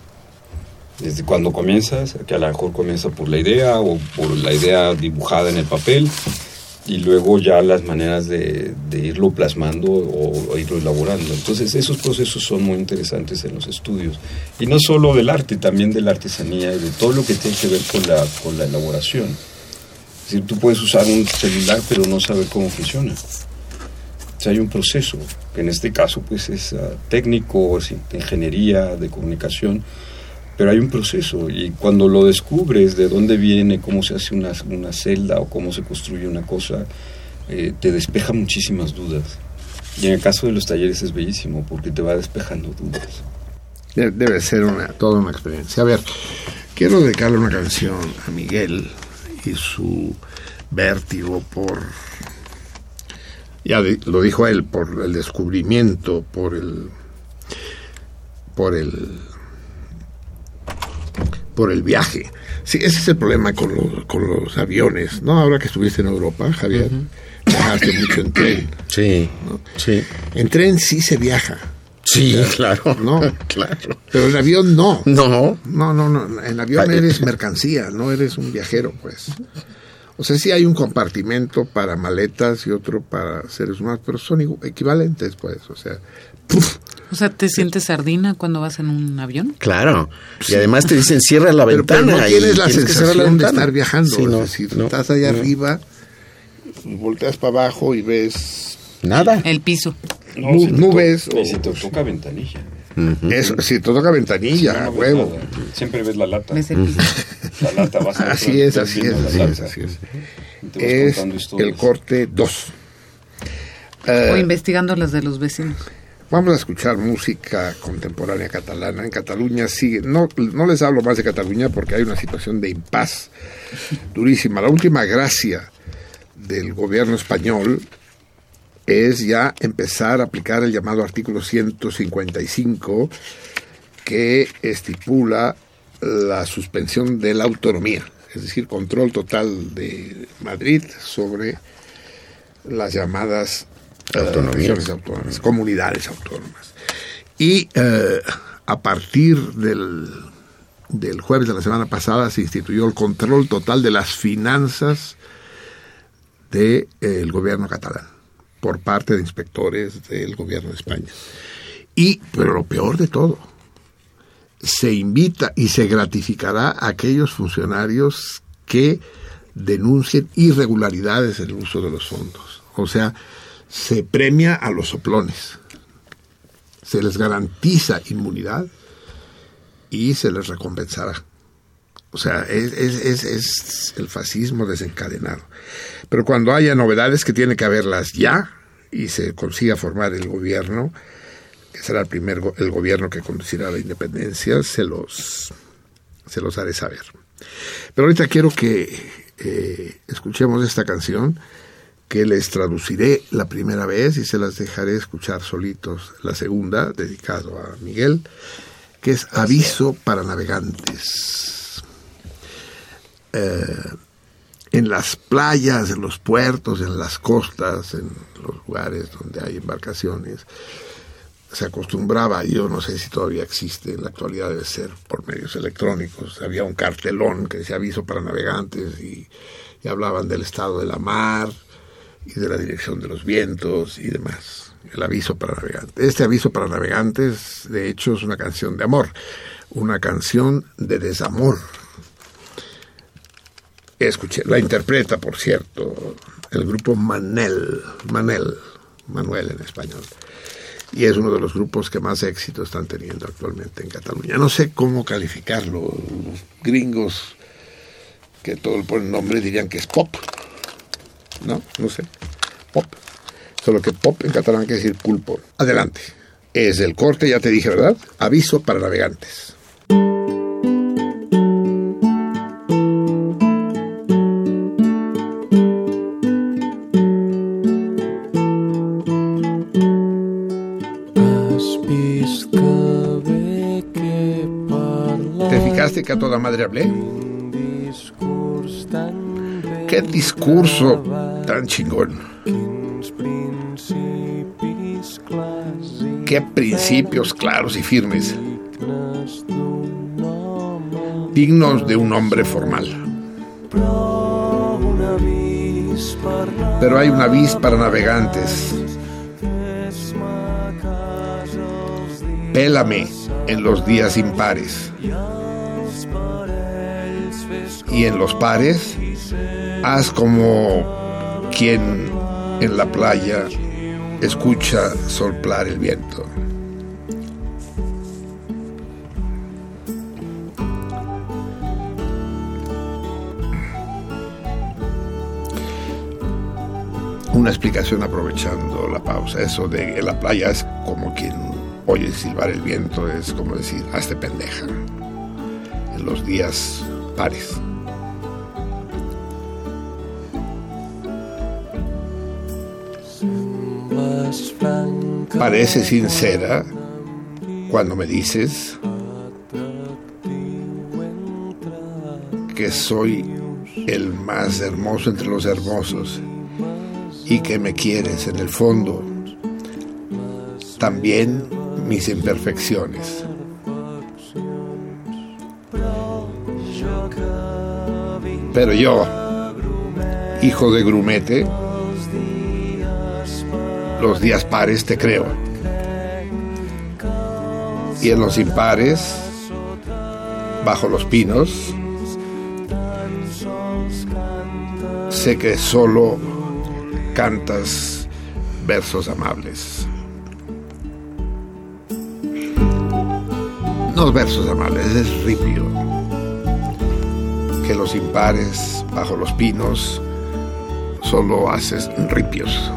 Desde cuando comienzas, que a lo mejor comienza por la idea o por la idea dibujada en el papel, y luego ya las maneras de, de irlo plasmando o, o irlo elaborando. Entonces esos procesos son muy interesantes en los estudios. Y no solo del arte, también de la artesanía y de todo lo que tiene que ver con la, con la elaboración. Es decir, tú puedes usar un celular pero no saber cómo funciona. O sea, hay un proceso, que en este caso pues es ah, técnico, es ingeniería, de comunicación, pero hay un proceso y cuando lo descubres de dónde viene, cómo se hace una, una celda o cómo se construye una cosa, eh, te despeja muchísimas dudas. Y en el caso de los talleres es bellísimo porque te va despejando dudas. De- Debe ser una, toda una experiencia. A ver, quiero dedicarle una canción a Miguel y su vértigo por, ya lo dijo él, por el descubrimiento, por el, por el, por el viaje. Sí, ese es el problema con los, con los aviones, ¿no? Ahora que estuviste en Europa, Javier, viajaste mucho en tren. Sí, sí. En tren sí se viaja. Sí, claro. No. claro. Pero en avión no. No. No, no, no. En avión eres mercancía, no eres un viajero, pues. O sea, sí hay un compartimento para maletas y otro para seres humanos, pero son equivalentes, pues. O sea, ¡puf! O sea, ¿te sientes sardina cuando vas en un avión? Claro. Y además te dicen cierra la pero, pero ventana. no y tienes la tienes sensación de ventana. estar viajando. Sí, no, es decir, no, estás allá no. arriba, volteas para abajo y ves Nada. El piso. Nu- si te nubes to- o- Y si te toca ventanilla. eso. Si te toca ventanilla, No, huevo. nada. Siempre ves la lata. Ves el piso. La lata vas a Así es, así es, así es, así es. Es el corte 2. O investigando las de los vecinos. Vamos a escuchar música contemporánea catalana. En Cataluña sigue, no, no les hablo más de Cataluña porque hay una situación de impas durísima. La última gracia del gobierno español es ya empezar a aplicar el llamado artículo 155 que estipula la suspensión de la autonomía, es decir, control total de Madrid sobre las llamadas Autonomías. regiones autónomas, comunidades autónomas. Y eh, a partir del, del jueves de la semana pasada se instituyó el control total de las finanzas del gobierno catalán por parte de inspectores del gobierno de España. Y, pero lo peor de todo, se invita y se gratificará a aquellos funcionarios que denuncien irregularidades en el uso de los fondos. O sea, se premia a los soplones, se les garantiza inmunidad y se les recompensará. O sea, es, el fascismo desencadenado. Pero cuando haya novedades que tiene que haberlas ya y se consiga formar el gobierno, que será el primer el gobierno que conducirá la independencia, se los, se los haré saber. Pero ahorita quiero que eh, escuchemos esta canción que les traduciré la primera vez y se las dejaré escuchar solitos la segunda, dedicado a Miguel, que es Aviso para Navegantes. Eh, en las playas, en los puertos, en las costas, en los lugares donde hay embarcaciones, se acostumbraba, yo no sé si todavía existe, en la actualidad debe ser por medios electrónicos, había un cartelón que decía aviso para navegantes y, y hablaban del estado de la mar y de la dirección de los vientos y demás. El aviso para navegantes. Este aviso para navegantes, de hecho, es una canción de amor, una canción de desamor. Escuché, la interpreta, por cierto, el grupo Manel, Manel, Manuel en español. Y es uno de los grupos que más éxito están teniendo actualmente en Cataluña. No sé cómo calificarlo. Los gringos que todo el ponen nombre dirían que es pop. No, no sé. Pop. Solo que pop en catalán quiere decir pulpo. Adelante. Es el corte, ya te dije, ¿verdad? Aviso para navegantes. ¿Te fijaste que a toda madre hablé? Qué discurso chingón. Qué principios claros y firmes. Dignos de un hombre formal. Pero hay un avis para navegantes. Pélame en los días impares. Y en los pares, haz como quien en la playa escucha soplar el viento. Una explicación aprovechando la pausa. Eso de en la playa es como quien oye silbar el viento, es como decir, hazte pendeja. En los días pares. Parece sincera cuando me dices que soy el más hermoso entre los hermosos y que me quieres en el fondo. También mis imperfecciones. Pero yo, hijo de grumete, los días pares te creo. Y en los impares, bajo los pinos, sé que solo cantas versos amables. No versos amables, es ripio. Que los impares, bajo los pinos, solo haces ripios.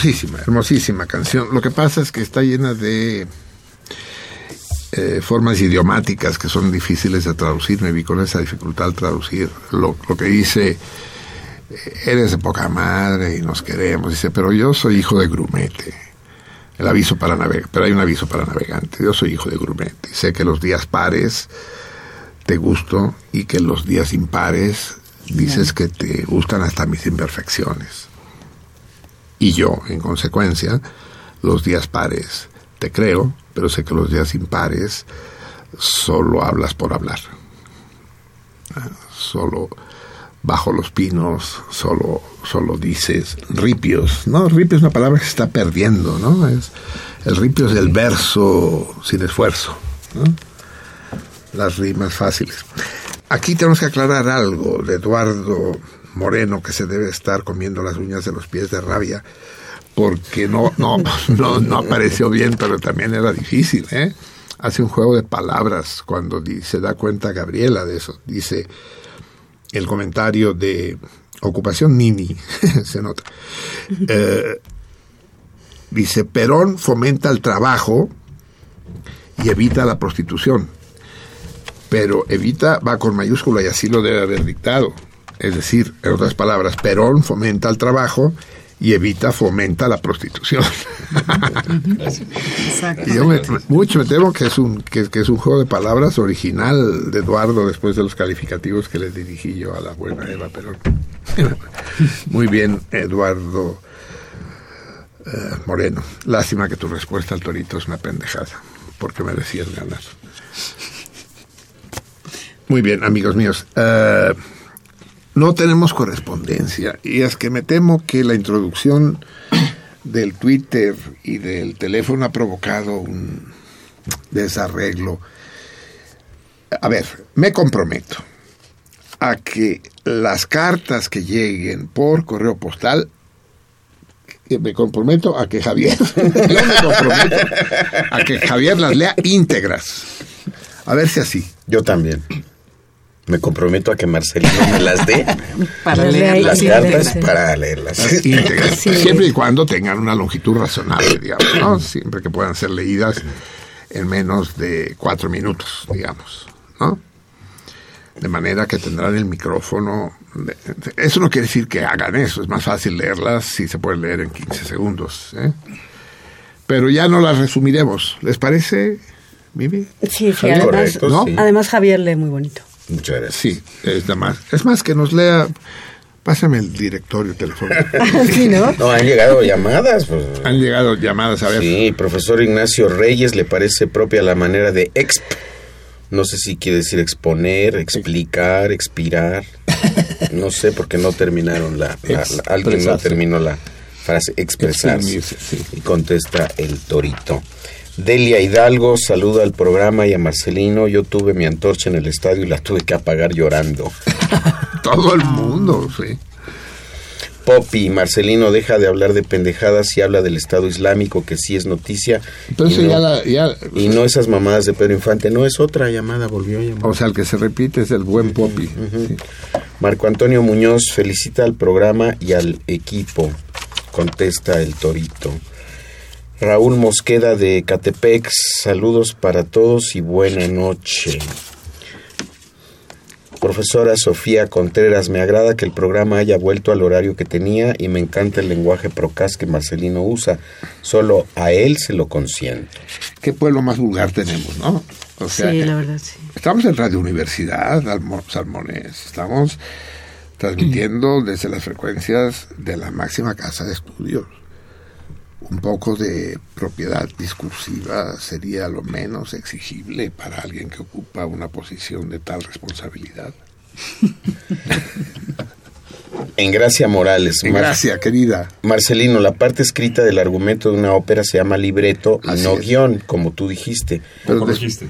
Hermosísima, hermosísima canción. Lo que pasa es que está llena de eh, formas idiomáticas que son difíciles de traducir. Me vi con esa dificultad al traducir lo, lo que dice. eh, Eres de poca madre y nos queremos. Dice, pero yo soy hijo de grumete. El aviso para navegantes. Pero hay un aviso para navegantes. Yo soy hijo de grumete. Sé que los días pares te gusto y que los días impares dices que te gustan hasta mis imperfecciones. Y yo, en consecuencia, los días pares te creo, pero sé que los días impares solo hablas por hablar. Solo bajo los pinos, solo, solo dices ripios. No, ripio es una palabra que se está perdiendo, ¿no? Es, el ripio es el verso sin esfuerzo. Las rimas fáciles. Aquí tenemos que aclarar algo de Eduardo Moreno, que se debe estar comiendo las uñas de los pies de rabia, porque no, no, no, apareció bien, pero también era difícil, ¿eh? Hace un juego de palabras cuando se da cuenta Gabriela de eso. Dice el comentario de ocupación Nini, se nota. Eh, dice, Perón fomenta el trabajo y evita la prostitución pero evita va con mayúscula y así lo debe haber dictado. Es decir, en otras palabras, Perón fomenta el trabajo y evita fomenta la prostitución. Y yo me- mucho me temo que es un que, que es un juego de palabras original de Eduardo después de los calificativos que le dirigí yo a la buena Eva Perón. Muy bien, Eduardo eh, Moreno. Lástima que tu respuesta al torito es una pendejada, porque merecías ganar. Muy bien, amigos míos. Eh, no tenemos correspondencia y es que me temo que la introducción del Twitter y del teléfono ha provocado un desarreglo. A ver, me comprometo a que las cartas que lleguen por correo postal me comprometo a que Javier yo me comprometo a que Javier las lea íntegras a ver si así Yo también. Me comprometo a que Marcelino me las dé Para leer las Sí, cartas sí. para leerlas. Sí. siempre y cuando tengan una longitud razonable, digamos, ¿no? Siempre que puedan ser leídas en menos de cuatro minutos, digamos, ¿no? De manera que tendrán el micrófono. de- Eso no quiere decir que hagan eso, es más fácil leerlas si se pueden leer en 15 segundos, ¿eh? Pero ya no las resumiremos, ¿les parece, Mimi? Sí, sí, además, correcto, ¿no? sí. además Javier lee muy bonito. Muchas gracias. Sí, es nada más. Es más que nos lea. Pásame el directorio telefónico. sí, ¿no? No, han llegado llamadas. pues. Han llegado llamadas a ver. Sí, profesor Ignacio Reyes le parece propia la manera de exp. No sé si quiere decir exponer, explicar, expirar. No sé porque no terminaron la, la- la- alguien no terminó la frase expresarse. Exprimirse, sí. Y contesta el torito. Delia Hidalgo saluda al programa y a Marcelino. Yo tuve mi antorcha en el estadio y la tuve que apagar llorando. Todo el mundo, sí. Poppy, Marcelino deja de hablar de pendejadas y habla del Estado Islámico, que sí es noticia. Pero y no- ya, la- ya- Y no esas mamadas de Pedro Infante, no es otra llamada, volvió a llamar. O sea, el que se repite es el buen Poppy. Sí. Marco Antonio Muñoz felicita al programa y al equipo, contesta el Torito. Raúl Mosqueda de Catepec, saludos para todos y buena noche. Profesora Sofía Contreras, me agrada que el programa haya vuelto al horario que tenía y me encanta el lenguaje procas que Marcelino usa. Solo a él se lo consiento. ¿Qué pueblo más vulgar tenemos, no? O sea, sí, la verdad, sí. estamos en Radio Universidad, Almo- Salmones. Estamos transmitiendo desde las frecuencias de la máxima casa de estudios. Un poco de propiedad discursiva sería lo menos exigible para alguien que ocupa una posición de tal responsabilidad. En Gracia Morales. En Mar- Gracia, querida. Marcelino, la parte escrita del argumento de una ópera se llama libreto y Así no es. guion, como tú dijiste. Pero corregiste.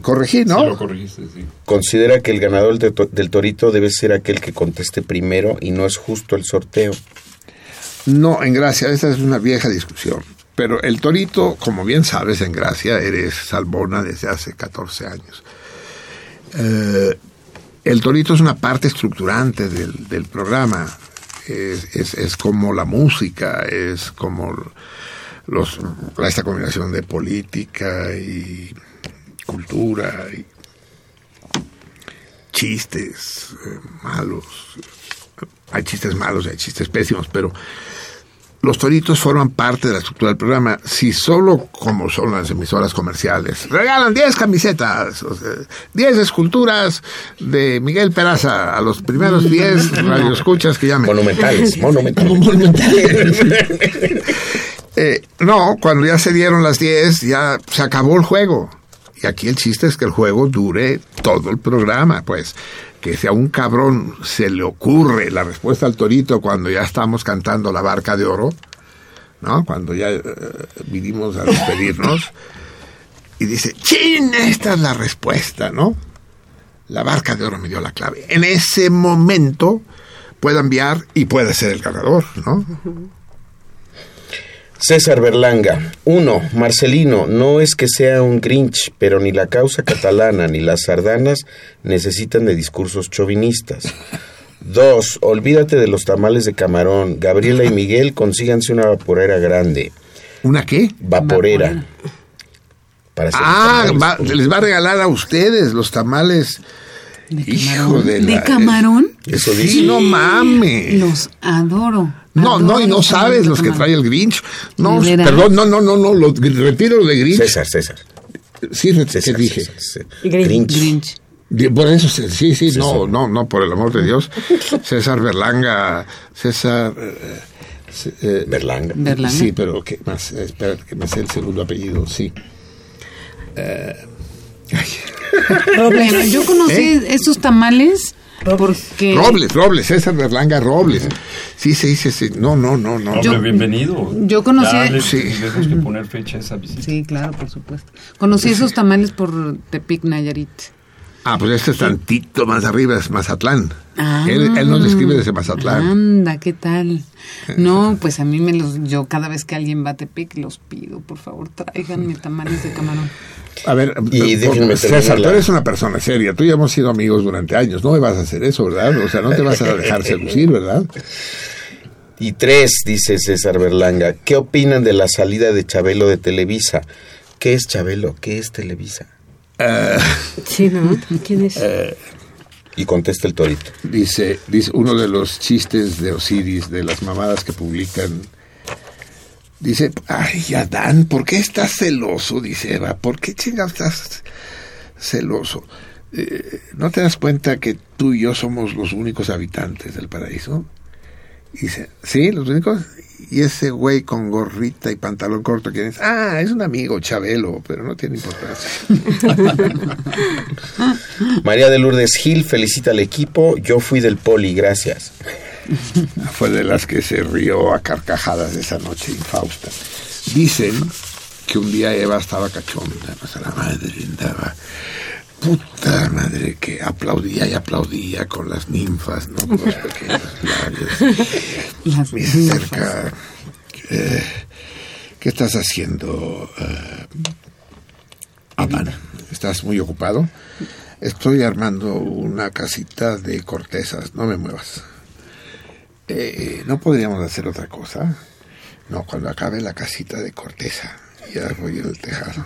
corregí, ¿no? Sí, lo corregiste, sí. Considera que el ganador to- del torito debe ser aquel que conteste primero y no es justo el sorteo. No, en Gracia, esa es una vieja discusión. Pero el torito, como bien sabes, en Gracia eres salmona desde hace 14 años. Eh, el torito es una parte estructurante del, programa. Es como la música, es como los, esta combinación de política y cultura y chistes eh, malos. Hay chistes malos hay chistes pésimos, pero los toritos forman parte de la estructura del programa. Si solo como son las emisoras comerciales, regalan 10 camisetas, o sea, 10 esculturas de Miguel Peraza a los primeros 10 radioescuchas que llamen. Monumentales, monumentales. Monumentales. Eh, no, cuando ya se dieron las 10, ya se acabó el juego. Y aquí el chiste es que el juego dure todo el programa, pues. Que si a un cabrón se le ocurre la respuesta al torito cuando ya estamos cantando la barca de oro, ¿no? Cuando ya eh, vinimos a despedirnos, y dice, ¡chin! Esta es la respuesta, ¿no? La barca de oro me dio la clave. En ese momento puede enviar y puede ser el ganador, ¿no? César Berlanga. Uno, Marcelino, no es que sea un Grinch, pero ni la causa catalana ni las sardanas necesitan de discursos chauvinistas. Dos, olvídate de los tamales de camarón. Gabriela y Miguel consíganse una vaporera grande. ¿Una qué? Vaporera. Para hacer Ah, tamales. va- les va a regalar a ustedes los tamales. Hijo de ¿De la- camarón? Eso Sí, dice. no mames. Los adoro. No, no, y no sabes los que camarón. trae el Grinch. No, ¿De perdón, no, no, no, no, lo, retiro lo de Grinch. César, César. Sí, re- ¿qué César, dije? César, César. Grinch. Grinch. Por eso, sí, sí, sí, no, no, no, por el amor de Dios. César Berlanga, César... eh, C- eh, Berlanga. Berlanga. Sí, pero ¿qué más? Eh, Espera, que me sé el segundo apellido, sí. Eh, ay. Bueno, yo conocí esos tamales porque... Robles, Robles, César Berlanga Robles. Sí, sí, sí, sí. No, no, no, no. Hombre, bienvenido. yo conocí- Ya le Sí. tenemos que poner fecha a esa visita. Sí, claro, por supuesto. Conocí esos tamales por Tepic, Nayarit. Ah, pues este es tantito más arriba, es Mazatlán. Ah. él, él nos escribe desde Mazatlán. Anda, ¿qué tal? No, pues a mí me los... Yo cada vez que alguien va a Tepic los pido, por favor, tráiganme tamales de camarón. A ver, Y eh, déjenme César, tú eres una persona seria. Tú y hemos sido amigos durante años. No me vas a hacer eso, ¿verdad? O sea, no te vas a dejar seducir, ¿verdad? Y tres, dice César Berlanga. ¿Qué opinan de la salida de Chabelo de Televisa? ¿Qué es Chabelo? ¿Qué es Televisa? Sí, ¿no? ¿Quién es? Y contesta el torito. Dice, dice uno de los chistes de Osiris, de las mamadas que publican. Dice, ay, Adán, ¿por qué estás celoso? Dice Eva, ¿por qué chingados estás celoso? Eh, ¿No te das cuenta que tú y yo somos los únicos habitantes del paraíso? Dice, ¿sí? ¿Los únicos? Y ese güey con gorrita y pantalón corto, ¿quién es? Ah, es un amigo, Chabelo, pero no tiene importancia. María de Lourdes Gil felicita al equipo. Yo fui del poli, gracias. Fue de las que se rió a carcajadas esa noche infausta. Dicen que un día Eva estaba cachonda, no sé, la madre andaba puta madre que aplaudía y aplaudía con las ninfas, ¿no? Con los pequeños labios. Las cerca, eh, ¿qué estás haciendo, Adán? ¿Estás muy ocupado? Estoy armando una casita de cortezas, no me muevas. Eh, ¿No podríamos hacer otra cosa? No, cuando acabe la casita de corteza, ya voy en el tejado.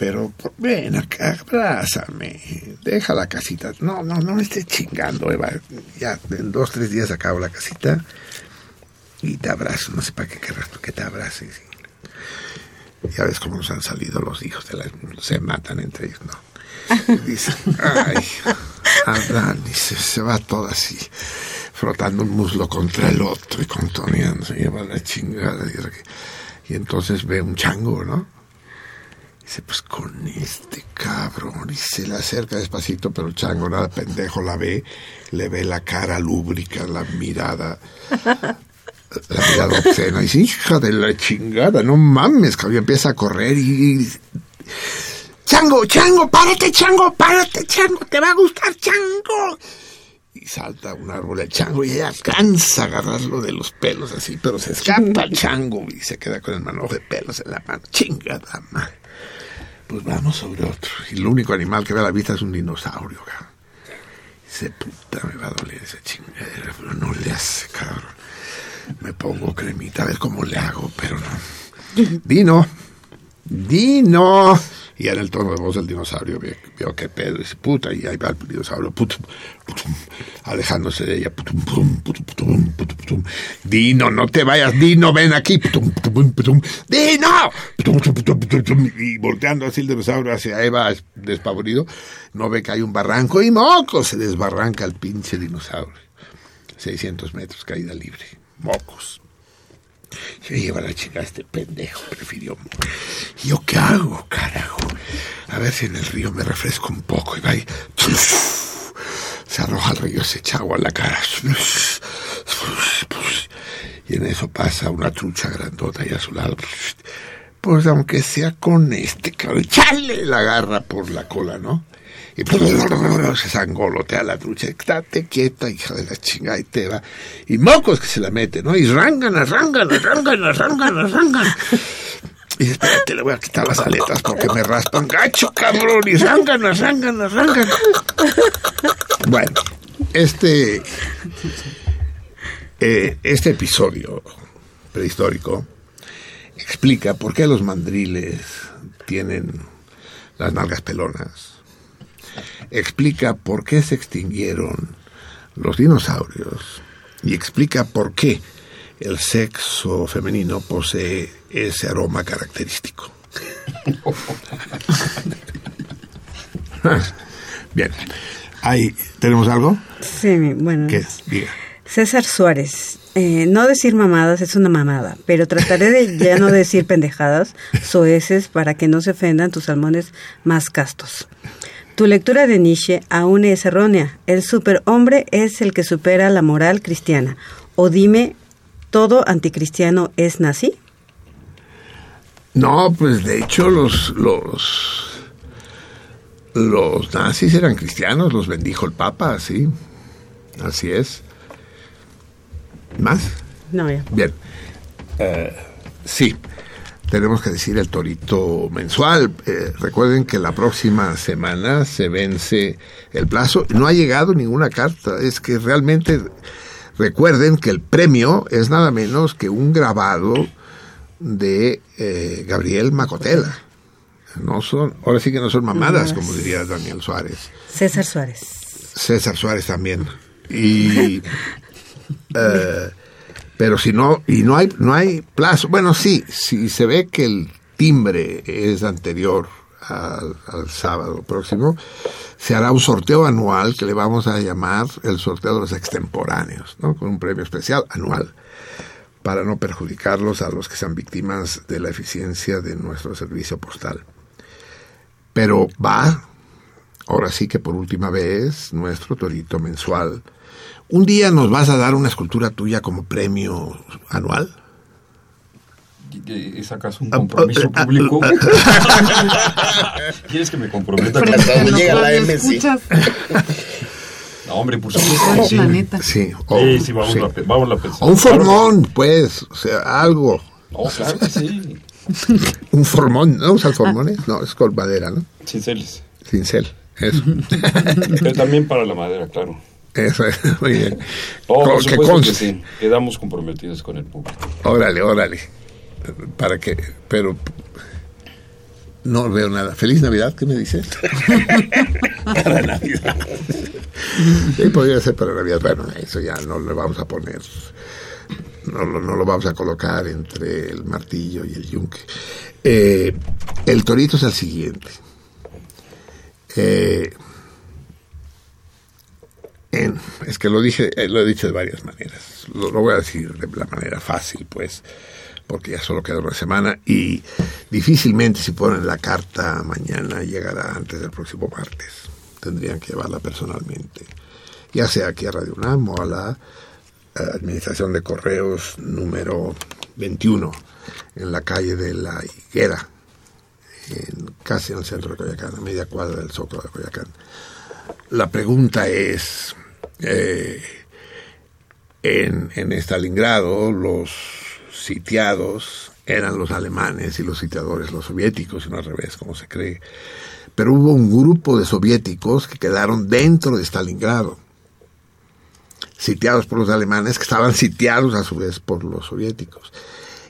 Pero por- ven acá, abrázame, deja la casita. No, no, no me estés chingando, Eva. Ya en dos, tres días acabo la casita y te abrazo. No sé para qué querrás tú que te abraces. Ya ves cómo nos han salido los hijos de la... Se matan entre ellos, ¿no? Dice, ay, Adán, dice, se va todo así frotando un muslo contra el otro y contoneando, se lleva la chingada. Y, y entonces ve un chango, ¿no? Dice, pues con este cabrón. Y se le acerca despacito, pero chango, nada pendejo, la ve, le ve la cara lúbrica, la mirada, la mirada obscena. Y dice, hija de la chingada, no mames, cabrón. Empieza a correr y... Chango, chango, párate, chango, párate, chango, te va a gustar, chango. Y salta un árbol el chango y ella alcanza a agarrarlo de los pelos así, pero se escapa el chango y se queda con el manojo de pelos en la mano. Chingada madre. Pues vamos sobre otro. Y el único animal que ve a la vista es un dinosaurio, cabrón. Dice, puta, me va a doler esa chingadera, pero no le hace, cabrón. Me pongo cremita, a ver cómo le hago, pero no. Dino, Dino. Y en el tono de voz del dinosaurio vio, vio que pedo, dice, puta, y ahí va el dinosaurio, putum, putum, alejándose de ella, putum. Dino, no te vayas, Dino, ven aquí, Dino, y volteando así el dinosaurio hacia Eva despavorido, no ve que hay un barranco y moco, se desbarranca el pinche dinosaurio. 600 metros, caída libre, mocos. Se lleva la chica a este pendejo, prefirió. ¿Y yo qué hago, carajo? A ver si en el río me refresco un poco. Y va y... Se arroja al río, se echa agua en la cara. Y en eso pasa una trucha grandota y a su lado. Pues aunque sea con este, cabrón, ¡chale! La agarra por la cola, ¿no? Y se zangolotea la trucha. Estate quieta, hija de la chingada, y te va. Y mocos que se la mete, ¿no? Y rangan, rangan, rangan, rangan, rangan. Y dice, espérate, le voy a quitar las aletas porque me raspan gacho, cabrón. Y rangan, rangan, rangan. Bueno, este, eh, este episodio prehistórico explica por qué los mandriles tienen las nalgas pelonas. Explica por qué se extinguieron los dinosaurios y explica por qué el sexo femenino posee ese aroma característico. Bien. Ahí, ¿Tenemos algo? Sí, bueno. ¿Qué? Diga. César Suárez. eh, no decir mamadas es una mamada, pero trataré de ya no decir pendejadas, soeces, para que no se ofendan tus salmones más castos. Tu lectura de Nietzsche aún es errónea. El superhombre es el que supera la moral cristiana. O dime, ¿todo anticristiano es nazi? No, pues de hecho los, los, los nazis eran cristianos, los bendijo el Papa, sí. Así es. ¿Más? No, ya. Bien. Eh, sí, tenemos que decir el torito mensual. Eh, recuerden que la próxima semana se vence el plazo. No ha llegado ninguna carta. Es que realmente recuerden que el premio es nada menos que un grabado de eh, Gabriel Macotela. No son, ahora sí que no son mamadas, como diría Daniel Suárez. César Suárez. César Suárez también. Y eh, pero si no y no hay no hay plazo. Bueno, sí, si se ve que el timbre es anterior al, al sábado próximo, se hará un sorteo anual que le vamos a llamar el sorteo de los extemporáneos, ¿no? Con un premio especial anual para no perjudicarlos a los que sean víctimas de la eficiencia de nuestro servicio postal. Pero va, ahora sí que por última vez, nuestro torito mensual. Un día nos vas a dar una escultura tuya como premio anual. ¿Es acaso un compromiso público? ¿Quieres que me comprometa? Con- los llega la radioescuchas. No, hombre, por supuesto. sí. La. Sí, o, Sí, sí, vamos, sí. A, pe- vamos a pensar. O un formón, pues, o sea, algo. No, claro que sí. Un formón, ¿no usas formones? No, es con madera, ¿no? Cinceles. Cincel, eso. Pero también para la madera, claro. Eso es, muy bien. Por que sí. Quedamos comprometidos con el público. Órale, órale. Para que, pero no veo nada. Feliz Navidad, ¿qué me dices? para Navidad. sí, podría ser para Navidad. Bueno, eso ya no le vamos a poner. No, lo- no lo vamos a colocar entre el martillo y el yunque. Eh, el torito es el siguiente. Eh, en- es que lo dije, eh, lo he dicho de varias maneras. Lo, lo voy a decir de la manera fácil, pues, porque ya solo queda una semana y difícilmente si ponen la carta mañana llegará antes del próximo martes. Tendrían que llevarla personalmente, ya sea aquí a Radio UNAM o a la eh, Administración de Correos número 21 en la calle de la Higuera, en, casi en el centro de Coyacán, a media cuadra del Zócalo de Coyacán. La pregunta es, eh, en, en Stalingrado los sitiados eran los alemanes y los sitiadores los soviéticos, y no al revés, como se cree. Pero hubo un grupo de soviéticos que quedaron dentro de Stalingrado, sitiados por los alemanes, que estaban sitiados a su vez por los soviéticos.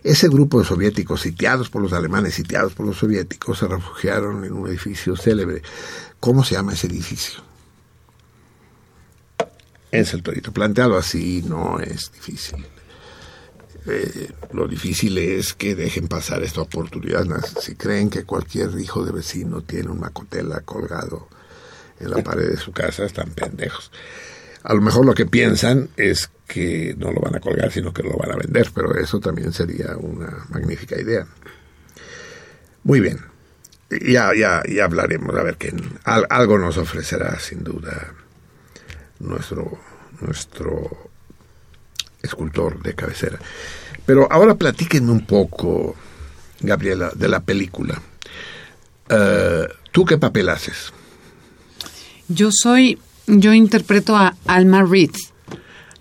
Ese grupo de soviéticos sitiados por los alemanes, sitiados por los soviéticos, se refugiaron en un edificio célebre. ¿Cómo se llama ese edificio? Es el torito. Planteado así no es difícil. Eh, lo difícil es que dejen pasar esta oportunidad. Si creen que cualquier hijo de vecino tiene un macotela colgado en la pared de su casa, están pendejos. A lo mejor lo que piensan es que no lo van a colgar, sino que lo van a vender, pero eso también sería una magnífica idea. Muy bien. Ya, ya, ya hablaremos, a ver que al- algo nos ofrecerá sin duda nuestro, nuestro escultor de cabecera. Pero ahora platíquenme un poco, Gabriela, de la película. Eh, ¿Tú qué papel haces? Yo soy, yo interpreto a Alma Reed,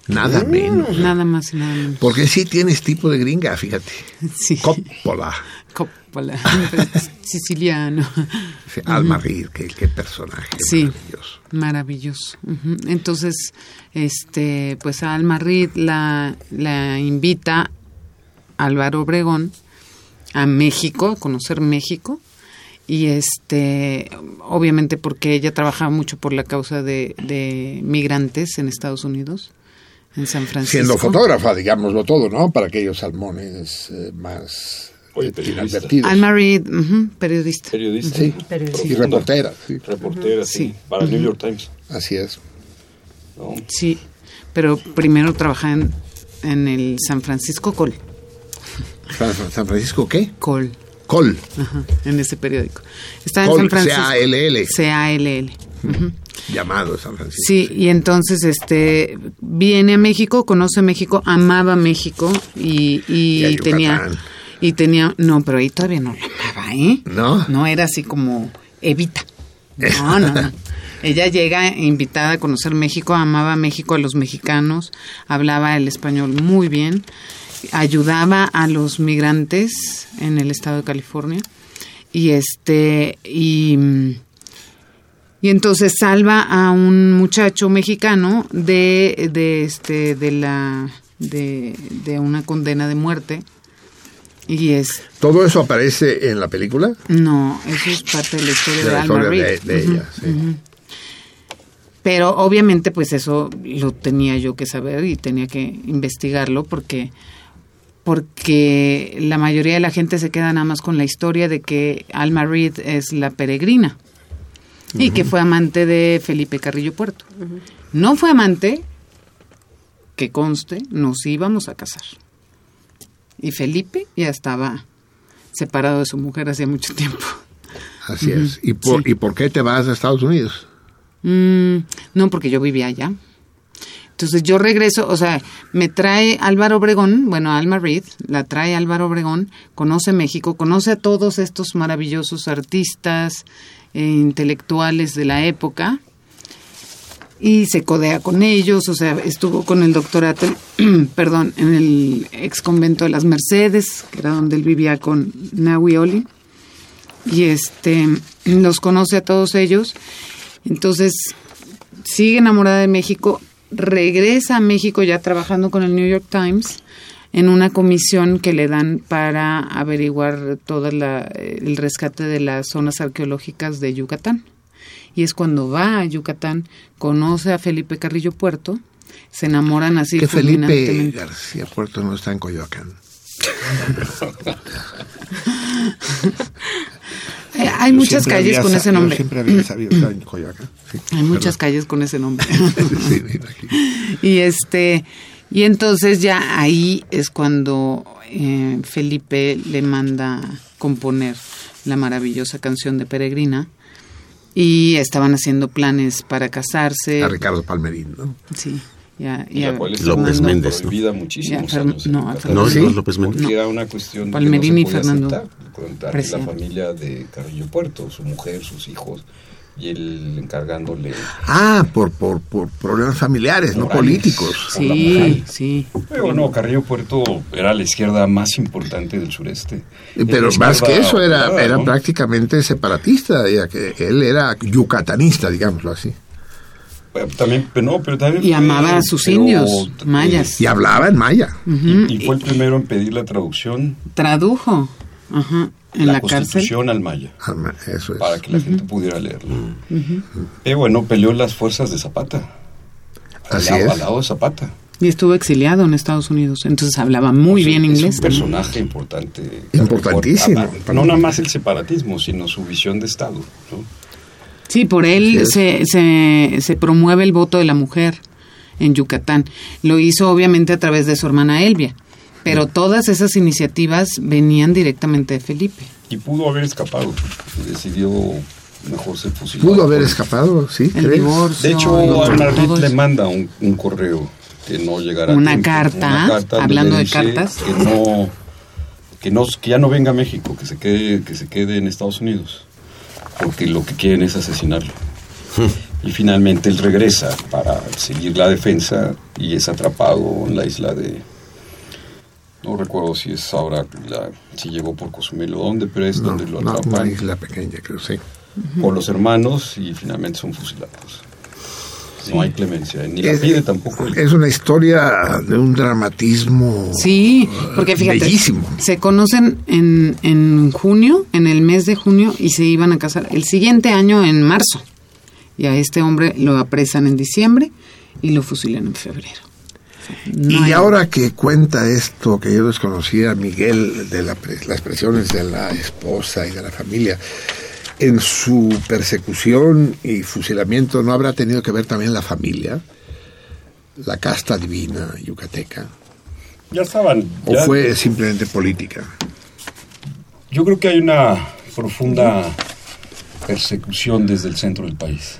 Nada menos. nada más y nada menos. Porque sí tienes tipo de gringa, fíjate. Sí. Coppola. Coppola, siciliano. Sí, Alma Reed, qué, qué personaje Sí. maravilloso. Maravilloso. Entonces, este, pues a Alma Reed la, la invita Álvaro Obregón a México, a conocer México. Y este, obviamente porque ella trabajaba mucho por la causa de, de migrantes en Estados Unidos, en San Francisco. Siendo fotógrafa, digámoslo todo, ¿no? Para aquellos salmones eh, más Oye, periodista. Reed, ujú, periodista. Periodista. Sí, Periodista. y reportera, sí. Reportera, sí. Sí. Para el New York Times. Así es. ¿no? Sí, pero primero trabajaba en, en el San Francisco Col. San, San Francisco, ¿qué? Col. Col. Ajá, en ese periódico. Está en Col, San Francisco. C-A-L-L. C-A-L-L. Ujú. Llamado San Francisco. Sí, y entonces este viene a México, conoce México, amaba México y, y, Y a tenía Yucatán. Y tenía no, pero ahí todavía no la amaba, ¿eh? ¿No? No era así como Evita. No, no, no. Ella llega invitada a conocer México, amaba México, a los mexicanos, hablaba el español muy bien, ayudaba a los migrantes en el estado de California y este y y entonces salva a un muchacho mexicano de, de este de la de, de una condena de muerte y es ¿Todo eso aparece en la película? no eso es parte de la historia de, De la Alma historia de, Reed. ella, sí. pero obviamente pues eso lo tenía yo que saber y tenía que investigarlo porque porque la mayoría de la gente se queda nada más con la historia de que Alma Reed es la peregrina y que fue amante de Felipe Carrillo Puerto. No fue amante, que conste, nos íbamos a casar. Y Felipe ya estaba separado de su mujer hacía mucho tiempo. Así es. ¿Y por, ¿Y por qué te vas a Estados Unidos? Mm, no, porque yo vivía allá. Entonces yo regreso, o sea, me trae Álvaro Obregón, bueno, Alma Reed, la trae Álvaro Obregón, conoce México, conoce a todos estos maravillosos artistas, e intelectuales de la época y se codea con ellos, o sea, estuvo con el doctor Atel, perdón, en el ex convento de las Mercedes, que era donde él vivía con Nahui Oli, y este, los conoce a todos ellos, entonces sigue enamorada de México, regresa a México ya trabajando con el New York Times en una comisión que le dan para averiguar todo el rescate de las zonas arqueológicas de Yucatán. Y es cuando va a Yucatán, conoce a Felipe Carrillo Puerto, se enamoran así Que Felipe. García Puerto no está en Coyoacán. Eh, hay muchas calles había con ese yo nombre. siempre había sabido estar en Coyoacán. sí. Hay muchas calles con ese nombre. Sí, me y este y entonces ya ahí es cuando eh, Felipe le manda componer la maravillosa canción de Peregrina y estaban haciendo planes para casarse. A Ricardo Palmerín, ¿no? Sí. Ya, Y ya la cual López Méndez, ¿no? muchísimos Ya, años no. No, ¿Sí? López Méndez. Porque era una cuestión Palmerín que y no se podía Fernando aceptar, la familia de Carrillo Puerto, su mujer, sus hijos, y él encargándole... Ah, por, por, por problemas familiares, no políticos. Sí, sí. Pero no, Carrillo Puerto era la izquierda más importante del sureste. Pero Era más que eso, era, era ¿no? prácticamente separatista, ya que él era yucatanista, digámoslo así. También, pero no, pero también Y amaba a sus pero, indios, eh, mayas. Y hablaba en maya. Y, y fue el primero en pedir la traducción Tradujo. Ajá. En la, la, cárcel. constitución al maya Alma- Eso es. para que la gente pudiera leerla. Eh, bueno, peleó las fuerzas de Zapata. Al, Así lado, es. al lado de Zapata. Y estuvo exiliado en Estados Unidos. Entonces hablaba muy O sea, bien es inglés. un personaje importante. Importantísimo. Por- No nada más el separatismo, sino su visión de Estado. ¿no? Sí, por él se, se, se promueve el voto de la mujer en Yucatán. Lo hizo obviamente a través de su hermana Elvia, pero todas esas iniciativas venían directamente de Felipe. Y pudo haber escapado. Decidió mejor ser fusilado. Pudo haber escapado, ¿sí? El ¿crees? divorcio. De hecho, y a todo Margrit le manda un, un correo que no llegará a Una tiempo, carta, donde hablando le de cartas. que no que no que ya no venga a México que se quede que se quede en Estados Unidos porque lo que quieren es asesinarlo y finalmente él regresa para seguir la defensa y es atrapado en la isla de no recuerdo si es ahora la, si llegó por Cozumel o dónde pero es No, donde lo no, atrapan una isla pequeña, creo, sí. por los hermanos y finalmente son fusilados no hay clemencia ni la Es- pide tampoco. Es una historia de un dramatismo Sí, porque fíjate, bellísimo. se conocen en, en junio, en el mes de junio, y se iban a casar el siguiente año en marzo. Y a este hombre lo apresan en diciembre y lo fusilan en febrero. No y hay- ahora que cuenta esto que yo desconocía, Miguel, de la las presiones de la esposa y de la familia, en su persecución y fusilamiento, ¿no habrá tenido que ver también la familia? La casta divina yucateca. ya estaban ¿O ya- fue simplemente política? Yo creo que hay una profunda persecución desde el centro del país.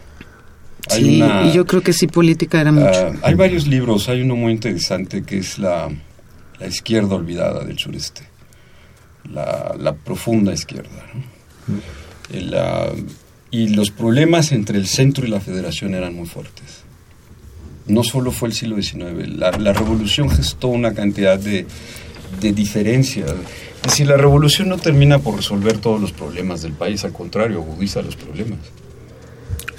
Hay Sí, una- y yo creo que sí, política era mucho. ah, hay varios libros, hay uno muy interesante que es la, la izquierda olvidada del sureste, la, la profunda izquierda. ¿no? El, ah, y los problemas entre el centro y la federación eran muy fuertes. No solo fue el siglo XIX, la, la revolución gestó una cantidad de, de diferencias. Es decir, la revolución no termina por resolver todos los problemas del país, al contrario, agudiza los problemas.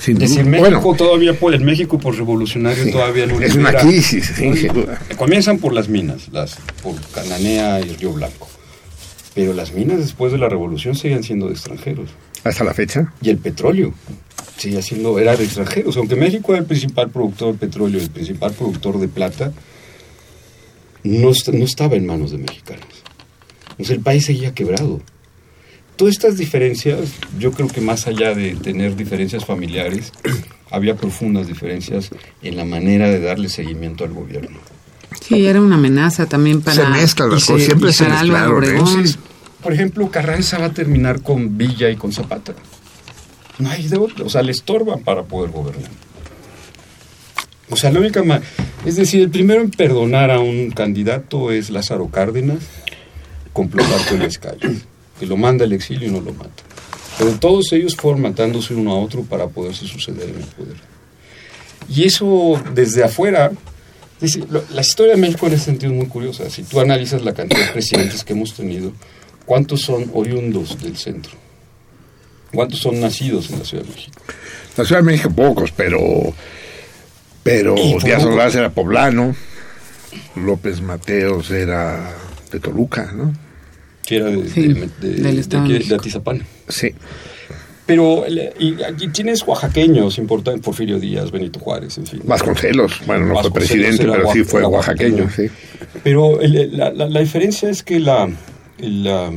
Sin duda. México Bueno, todavía, por, el México por revolucionario Sí, todavía no es una crisis, sin duda. Comienzan por las minas, las, por Cananea y Río Blanco. Pero las minas después de la revolución seguían siendo de extranjeros. hasta la fecha. Y el petróleo sigue siendo, era de extranjeros. Aunque México era el principal productor de petróleo, el principal productor de plata, no, no estaba en manos de mexicanos. Entonces el país seguía quebrado. Todas estas diferencias, yo creo que más allá de tener diferencias familiares, había profundas diferencias en la manera de darle seguimiento al gobierno. Sí, era una amenaza también para... Se mezclan las cosas, siempre se mezclaron, ¿eh? Entonces, por ejemplo, Carranza va a terminar con Villa y con Zapata. No hay de otra. O sea, le estorban para poder gobernar. O sea, la única Es decir, el primero en perdonar a un candidato es Lázaro Cárdenas con Plutarco Elías Calles, que lo manda al exilio y no lo mata. Pero todos ellos fueron matándose uno a otro para poderse suceder en el poder. Y eso desde afuera, lo- la historia de México en ese sentido es muy curiosa. Si tú analizas la cantidad de presidentes que hemos tenido, ¿cuántos son oriundos del centro? ¿Cuántos son nacidos en la Ciudad de México? La Ciudad de México pocos, pero pero Díaz. Ordaz era poblano, López Mateos era de Toluca, ¿no? Que era de, Sí, de- de- del de Estado de aquí, de México. Atizapán. Sí. Pero y aquí tienes oaxaqueños importantes, Porfirio Díaz, Benito Juárez, en fin. Vasconcelos, bueno, no fue presidente, pero sí fue oaxaqueño, oaxaqueño. sí. Pero el- la, la- la diferencia es que la, la-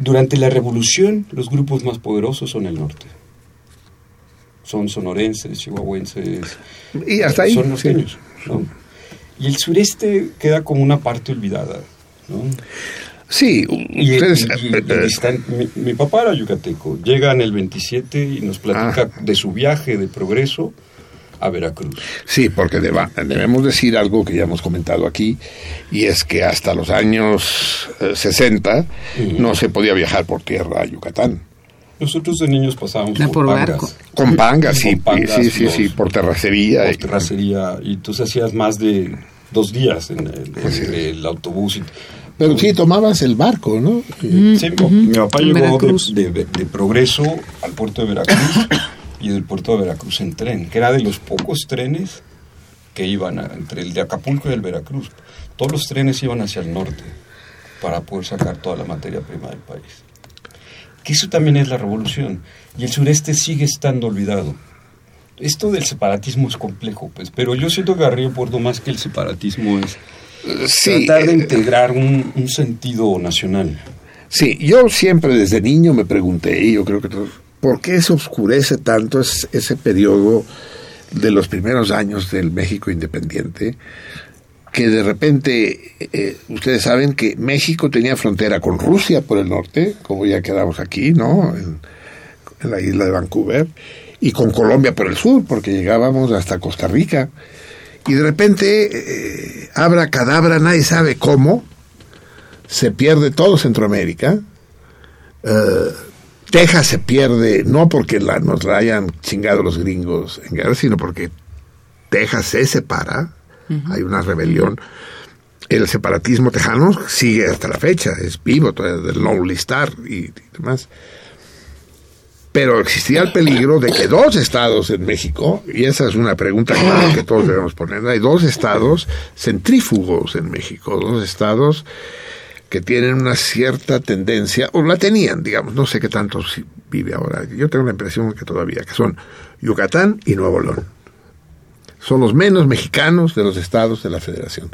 Durante la revolución, los grupos más poderosos son el norte. Son sonorenses, chihuahuenses. Y hasta ahí, Son sí. norteños. ¿no? Y el sureste queda como una parte olvidada. ¿no? Sí, Y, ustedes... y- y- y están- mi, mi papá era yucateco. Llega en el 27 y nos platica Ah. de su viaje de progreso a Veracruz. Sí, porque deba- debemos decir algo que ya hemos comentado aquí, y es que hasta los años eh, 60 no se podía viajar por tierra a Yucatán. Nosotros de niños pasábamos Ah, por, por pangas. barco. Con pangas, sí, Con pangas, sí, sí, los- sí, por terracería. por y- terracería. Y tú hacías más de dos días en el, entre el autobús. Y, Pero sí, tomabas el barco, ¿no? Sí, mi papá llegó de, de- de Progreso al puerto de Veracruz y del puerto de Veracruz en tren, que era de los pocos trenes que iban a- entre el de Acapulco y el Veracruz. Todos los trenes iban hacia el norte para poder sacar toda la materia prima del país. Que eso también es la revolución. Y el sureste sigue estando olvidado. Esto del separatismo es complejo, pues, pero yo siento que Garrillo Puerto más que el separatismo es Sí, tratar de eh, integrar un, un sentido nacional. Sí, yo siempre desde niño me pregunté, y yo creo que todos, ¿por qué se oscurece tanto es- ese periodo de los primeros años del México independiente? Que de repente, eh, ustedes saben que México tenía frontera con Rusia por el norte, como ya quedamos aquí, ¿no? En, en la isla de Vancouver, y con Colombia por el sur, porque llegábamos hasta Costa Rica. Y de repente, eh, abra cadabra, nadie sabe cómo, se pierde todo Centroamérica. Eh, Texas se pierde no porque la, nos la hayan chingado los gringos en guerra, sino porque Texas se separa, hay una rebelión. El separatismo tejano sigue hasta la fecha, es vivo todavía del Lonely Star y, y demás. Pero existía el peligro de que dos estados en México, y esa es una pregunta que, todos debemos poner, hay dos estados centrífugos en México, dos estados que tienen una cierta tendencia, o la tenían, digamos, no sé qué tanto vive ahora, yo tengo la impresión que todavía, que son Yucatán y Nuevo León. Son los menos mexicanos de los estados de la federación.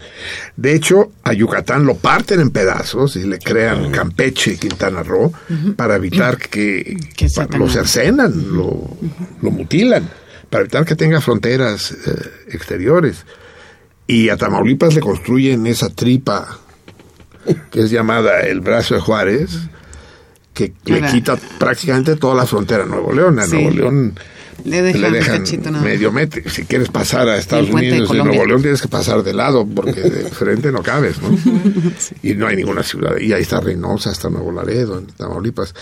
De hecho, a Yucatán lo parten en pedazos y le crean Campeche y Quintana Roo para evitar que, Que lo cercenan, lo, mutilan, para evitar que tenga fronteras eh, exteriores. Y a Tamaulipas le construyen esa tripa que es llamada el brazo de Juárez, que le quita prácticamente toda la frontera a Nuevo León. A Sí. Nuevo León Le dejan cachito medio metro. Si quieres pasar a Estados Unidos de Colombia. Nuevo León, tienes que pasar de lado, porque de frente no cabes, ¿no? Y no hay ninguna ciudad. Y ahí está Reynosa, hasta Nuevo Laredo, en Tamaulipas.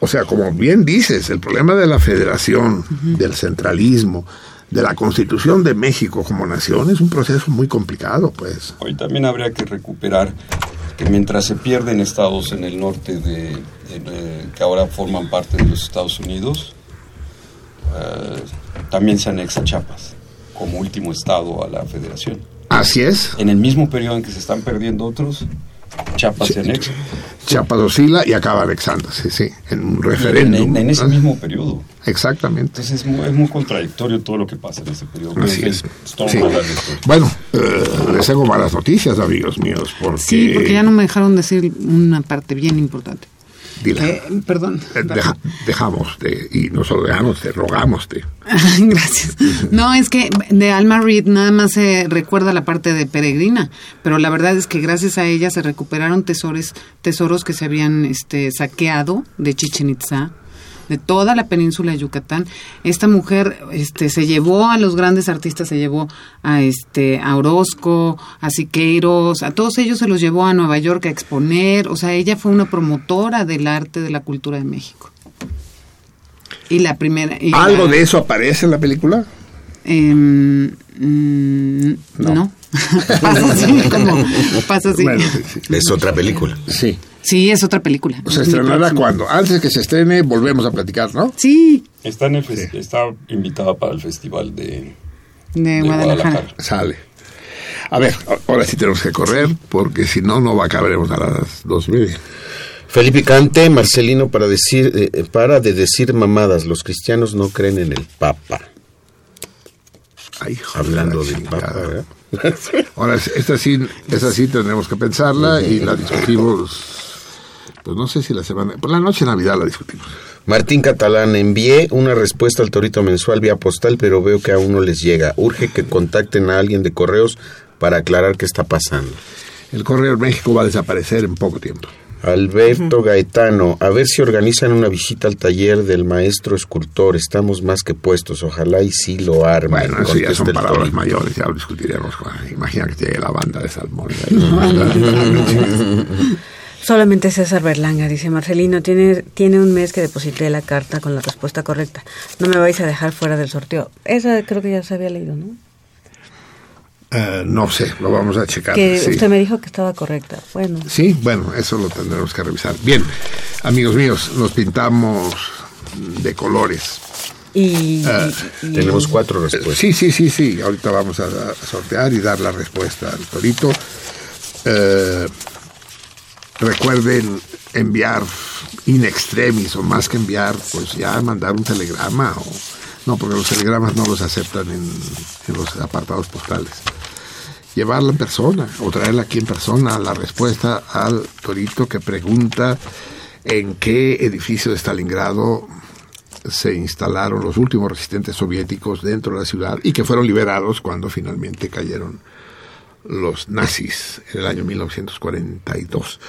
O sea, como bien dices, el problema de la federación, del centralismo, de la constitución de México como nación es un proceso muy complicado, pues. Hoy también habría que recuperar que mientras se pierden estados en el norte de, de- de- que ahora forman parte de los Estados Unidos, también se anexa Chiapas como último estado a la federación. Así es. En el mismo periodo en que se están perdiendo otros, Chiapas se anexa. Chiapas oscila y acaba anexándose, sí, en un referéndum. en- en ese ¿no? mismo periodo. Exactamente. Entonces es muy, es muy contradictorio todo lo que pasa en ese periodo. Así es. Sí. Bueno, eh, les tengo malas noticias, amigos míos, porque... Sí, porque ya no me dejaron decir una parte bien importante. Dila. Eh, perdón. Eh, deja- dejamos de, y no solo dejamos, te rogamos. Gracias. No, es que de Alma Reed nada más se recuerda la parte de peregrina, pero la verdad es que gracias a ella se recuperaron tesoros, tesoros que se habían este, saqueado de Chichen Itza, de toda la península de Yucatán. Esta mujer este, se llevó a los grandes artistas, se llevó a este a Orozco, a Siqueiros, a todos ellos se los llevó a Nueva York a exponer. O sea, ella fue una promotora del arte, de la cultura de México. Y la primera. y ¿Algo la- de eso aparece en la película? Em, mm, no. pasa así como pasa así. Bueno, sí, sí. Es otra película. Sí. Sí, es otra película. ¿Se Es estrenará cuándo? Antes de que se estrene, volvemos a platicar, ¿no? Sí, Está, en el fes- está invitada para el festival de, de, de Guadalajara. Guadalajara. Sale. A ver, a- ahora sí tenemos que correr, porque si no, no acabaremos a las dos media. Felipe Cante, Marcelino, para decir, eh, eh, para de decir mamadas, los cristianos no creen en el Papa. Ay, Hablando la del. Papa, ¿verdad? Ahora, esta sí, esta sí tenemos que pensarla y la discutimos Pues no sé si la semana... Por la noche de Navidad la discutimos. Martín Catalán, envié una respuesta al Torito Mensual vía postal, pero veo que aún no les llega. Urge que contacten a alguien de correos para aclarar qué está pasando. El Correo de México va a desaparecer en poco tiempo. Alberto Gaetano, a ver si organizan una visita al taller del maestro escultor. Estamos más que puestos. Ojalá y sí lo armen. Bueno, eso ya son palabras Torito. mayores, ya lo discutiremos. con- Imagina que llegue la banda de Salmón. Solamente César Berlanga, dice Marcelino, tiene, tiene un mes que deposité la carta con la respuesta correcta. No me vais a dejar fuera del sorteo. Esa creo que ya se había leído, ¿no? Eh, no sé, lo vamos a checar. que sí. usted me dijo que estaba correcta. Bueno, Sí, bueno, eso lo tendremos que revisar. Bien, amigos míos, nos pintamos de colores. y, Ah, y- Tenemos cuatro respuestas. Sí, sí, sí, sí. Ahorita vamos a, a sortear y dar la respuesta al torito. Eh, recuerden enviar in extremis o más que enviar, pues ya mandar un telegrama o no, porque los telegramas no los aceptan en, los apartados postales. Llevarla en persona o traerla aquí en persona la respuesta al torito que pregunta en qué edificio de Stalingrado se instalaron los últimos resistentes soviéticos dentro de la ciudad y que fueron liberados cuando finalmente cayeron los nazis en el año 1942.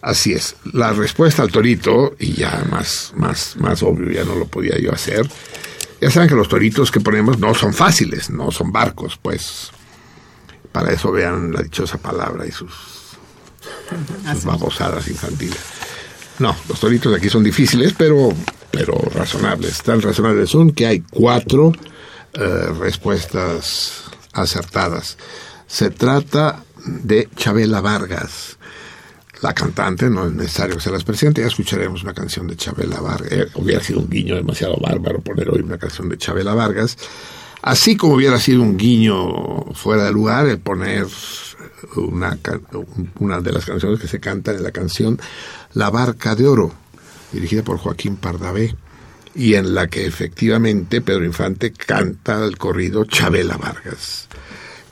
Así es, la respuesta al torito, y ya más, más, más obvio, ya no lo podía yo hacer, ya saben que los toritos que ponemos no son fáciles, no son barcos, pues para eso vean la dichosa palabra y sus, sus babosadas infantiles. No, los toritos de aquí son difíciles, pero, pero razonables. Tan razonables son que hay cuatro eh, respuestas acertadas. Se trata de Chabela Vargas. La cantante, no es necesario que se las presente, ya escucharemos una canción de Chabela Vargas. Eh, hubiera sido un guiño demasiado bárbaro poner hoy una canción de Chabela Vargas. Así como hubiera sido un guiño fuera de lugar el poner una, de las canciones que se cantan en la canción La Barca de Oro, dirigida por Joaquín Pardavé, y en la que efectivamente Pedro Infante canta el corrido Chabela Vargas.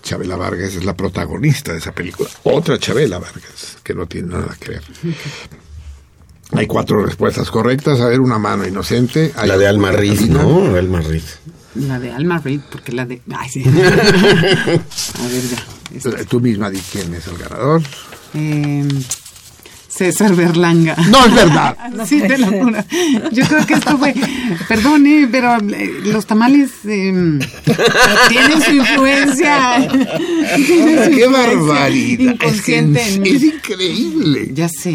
Chabela Vargas es la protagonista de esa película. Otra Chabela Vargas, que no tiene nada que ver. Hay cuatro respuestas correctas. A ver, una mano inocente. Hay La de Alma Riz. ¿no? Alma Riz. La de Alma Reid, porque la de... Ay, sí. A ver, ya. Este, Tú misma di quién es el ganador. eh, César Berlanga. No es verdad. sí, te lo juro. Yo creo que esto fue... Perdón, eh, pero eh, los tamales eh, tienen su influencia. Tienen su ¡Qué influencia barbaridad! Es, que Inconsciente es increíble. Ya sé.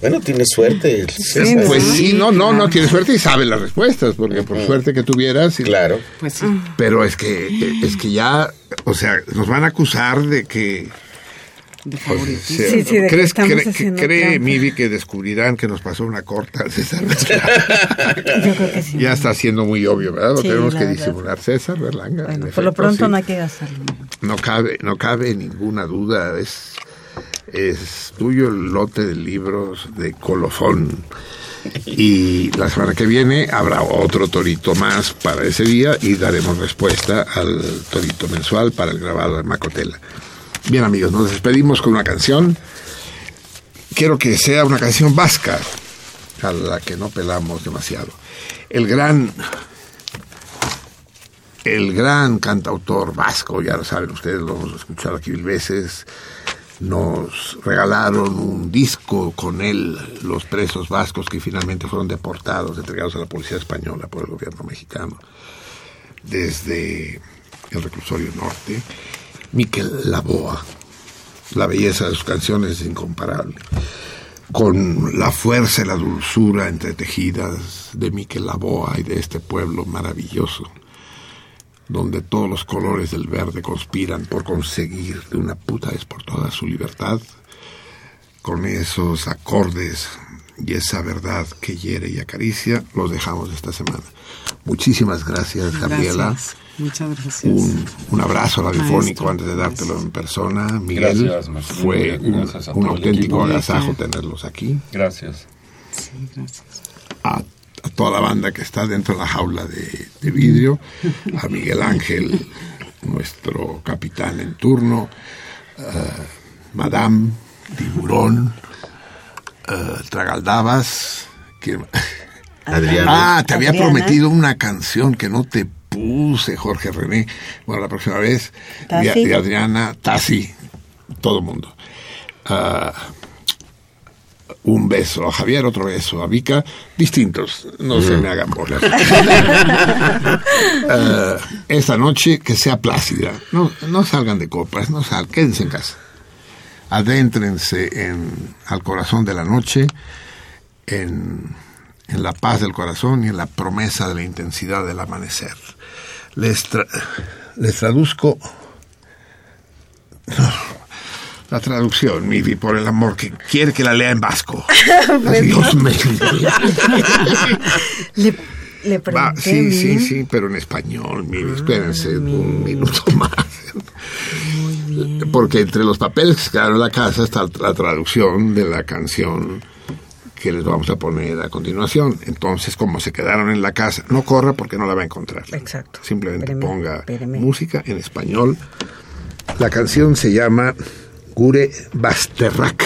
Bueno, tiene suerte. César. Pues sí, no, no, no tiene suerte y sabe las respuestas, porque por suerte que tuvieras. y- Claro. Pues sí. Pero es que, es que ya, o sea, nos van a acusar de que. De favoritismo. se- Sí, sí, de que ¿crees- que cree trampa. Miri que descubrirán que nos pasó una corta César? yo creo que sí. ya está siendo muy obvio, ¿verdad? Lo Sí, tenemos que verdad. disimular. César Berlanga. en Bueno, por efecto, lo pronto sí. no hay que gastarlo. No cabe, no cabe ninguna duda. Es, es tuyo el lote de libros de colofón. Y la semana que viene habrá otro torito más para ese día y daremos respuesta al torito mensual para el grabado de Macotela. Bien amigos, nos despedimos con una canción. Quiero que sea una canción vasca, a la que no pelamos demasiado. El gran el gran cantautor vasco, ya lo saben ustedes, lo hemos escuchado aquí mil veces, nos regalaron un disco con él, los presos vascos que finalmente fueron deportados, entregados a la policía española por el gobierno mexicano, desde el reclusorio norte. Miquel Laboa, la belleza de sus canciones es incomparable con la fuerza y la dulzura entretejidas de Miquel Laboa y de este pueblo maravilloso, donde todos los colores del verde conspiran por conseguir de una puta vez por todas su libertad, con esos acordes y esa verdad que hiere y acaricia, los dejamos esta semana. Muchísimas gracias, Gabriela. Gracias. Muchas gracias. Un, un abrazo radiofónico Maestro, antes de dártelo en persona. Miguel, Gracias, maestro. fue un, Gracias auténtico agasajo tenerlos aquí. Gracias. Sí, gracias. a, a toda la banda que está dentro de la jaula de, de vidrio, a Miguel Ángel, nuestro capitán en turno, a Madame Tiburón, Tragaldabas. Ah, te había Adriana. prometido una canción que no te puse, Jorge René. Bueno, la próxima vez. Y, Tassi. y Adriana, Tassi, todo el mundo. Ah, un beso a Javier, otro beso a Vika, distintos, no se me hagan bolas. Ah, esta noche que sea plácida, no, no salgan de copas, no salgan, quédense en casa. Adéntrense en, al corazón de la noche, en, en la paz del corazón y en la promesa de la intensidad del amanecer. Les, tra- les traduzco la traducción, Mivi, por el amor que quiere que la lea en vasco. Dios mío. Le, le pregunté. sí, sí, sí, pero en español, Mivi, espérense un minuto más. Porque entre los papeles que se quedaron en la casa está la traducción de la canción que les vamos a poner a continuación. Entonces, como se quedaron en la casa, no corra porque no la va a encontrar. Exacto. Simplemente Espéreme, ponga espéreme. música en español. La canción se llama Gure Basterrak.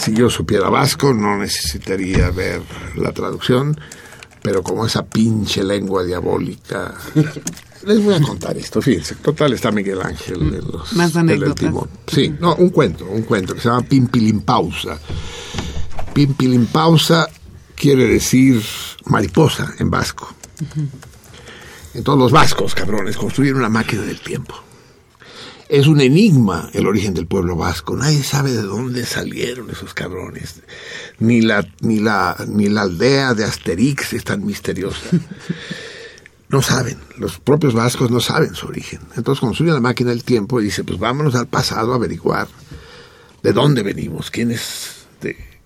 Si yo supiera vasco, no necesitaría ver la traducción, pero como esa pinche lengua diabólica. Les voy a contar esto, fíjense. Total, está Miguel Ángel en los. Más anécdotas. timón. Sí, no, un cuento, un cuento que se llama Pimpilimpausa. Pimpilimpausa quiere decir mariposa en vasco. Entonces los vascos, cabrones, construyeron una máquina del tiempo. Es un enigma el origen del pueblo vasco. Nadie sabe de dónde salieron esos cabrones. Ni la, ni la, ni la aldea de Asterix es tan misteriosa. No saben, los propios vascos no saben su origen. Entonces construyen la máquina del tiempo y dice, pues vámonos al pasado a averiguar de dónde venimos, quién es, de,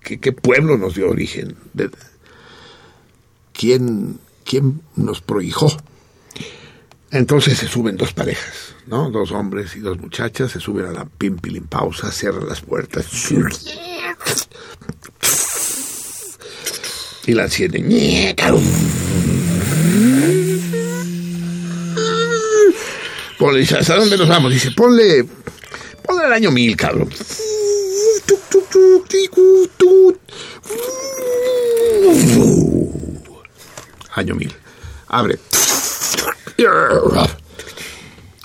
qué, pueblo nos dio origen, quién, quién nos prohijó. Entonces se suben dos parejas, ¿no? Dos hombres y dos muchachas, se suben a la pimpilimpausa, cierran las puertas y la encienden. Ponle, dice, ¿hasta dónde nos vamos? Dice, ponle, ponle el año mil, cabrón. Año mil. Abre.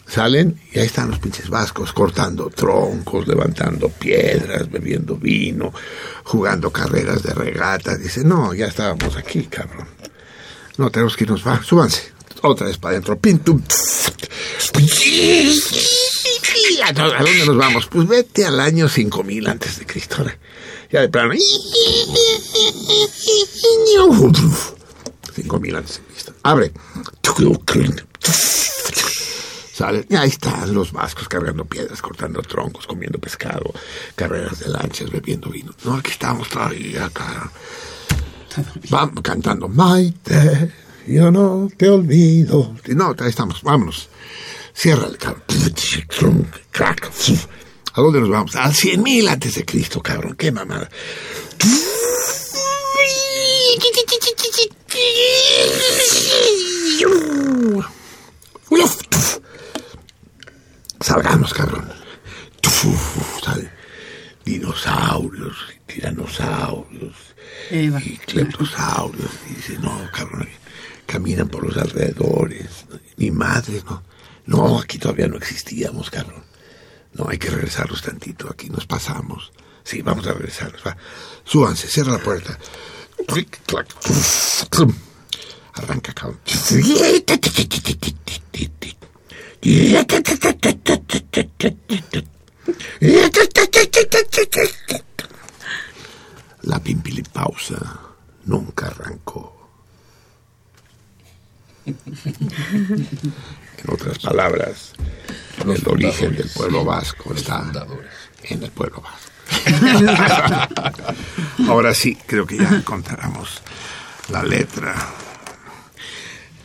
Salen y ahí están los pinches vascos cortando troncos, levantando piedras, bebiendo vino, jugando carreras de regata. Dice, no, ya estábamos aquí, cabrón. No, tenemos que irnos, va, súbanse. Otra vez para adentro. Pintum. ¿A dó- a dónde nos vamos? Pues vete al año 5000 antes de Cristo. Ya de plano. 5000 antes de Cristo. Abre. Sale. Y ahí están los vascos cargando piedras, cortando troncos, comiendo pescado, carreras de lanchas, bebiendo vino. No, aquí estamos todavía, acá. Vamos cantando Maite, yo no te olvido. No, ahí estamos, vámonos. Cierra el cabrón. ¿A dónde nos vamos? Al 100 mil antes de Cristo, cabrón. Qué mamada. Salgamos, cabrón. Dinosaurios, tiranosaurios Eva. y cleptosaurios. Y dice, no, cabrón, caminan por los alrededores. Mi madre, no. No, aquí todavía no existíamos, cabrón. No, hay que regresarnos tantito. Aquí nos pasamos. Sí, vamos a regresarnos. Va. Cierra la puerta. Arranca, cabrón. La pimpilipausa nunca arrancó. En otras palabras, el origen del pueblo vasco está en el pueblo vasco. Ahora sí, creo que ya encontramos la letra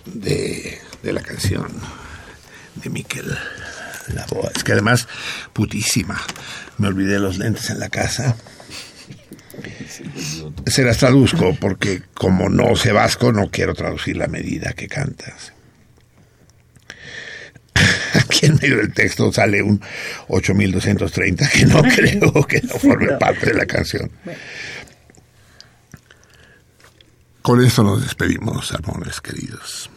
de, de la canción de Miquel Laboa. Es que además, putísima, me olvidé los lentes en la casa. Se las traduzco porque como no sé vasco no quiero traducir la medida que cantas. Aquí en medio del texto sale un 8230 que no creo que no forme parte de la canción. con esto nos despedimos, amores queridos.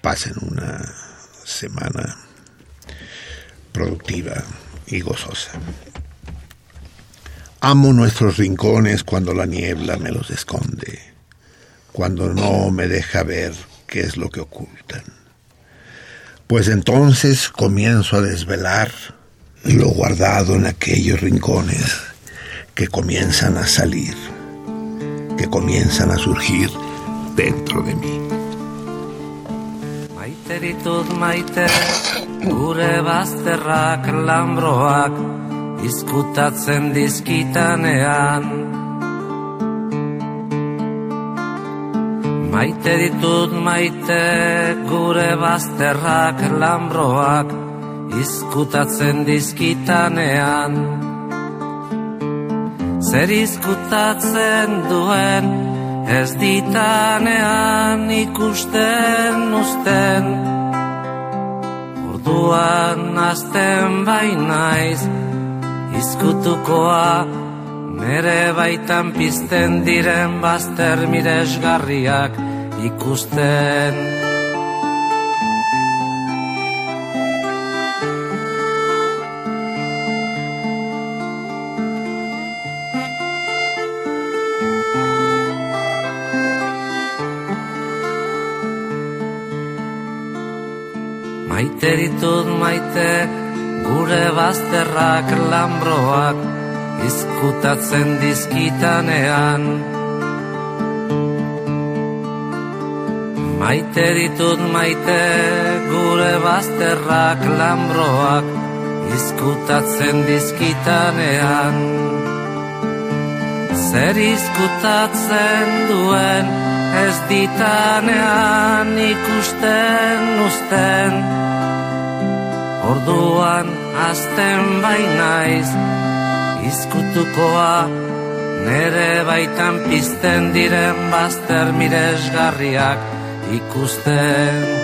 Pasen una semana productiva y gozosa. Amo nuestros rincones cuando la niebla me los esconde, cuando no me deja ver qué es lo que ocultan. Pues entonces comienzo a desvelar lo guardado en aquellos rincones que comienzan a salir, que comienzan a surgir dentro de mí. Maite gure bazterrak lambroak, izkutatzen dizkitanean. Maite ditut maite, gure bazterrak lambroak, izkutatzen dizkitanean. Zer izkutatzen duen, ez ditanean ikusten usten. Orduan azten bainaiz, izkutukoa, nere baitan pizten diren bazter miresgarriak ikusten. Maite ditut maite, gure bazterrak lambroak, izkutatzen dizkitanean. Maite ditut maite, gure bazterrak lambroak, izkutatzen dizkitanean. Zer izkutatzen duen, ez ditanean ikusten usten. Orduan azten bainaiz, izkutukoa, nere baitan pizten diren bazter miresgarriak ikusten.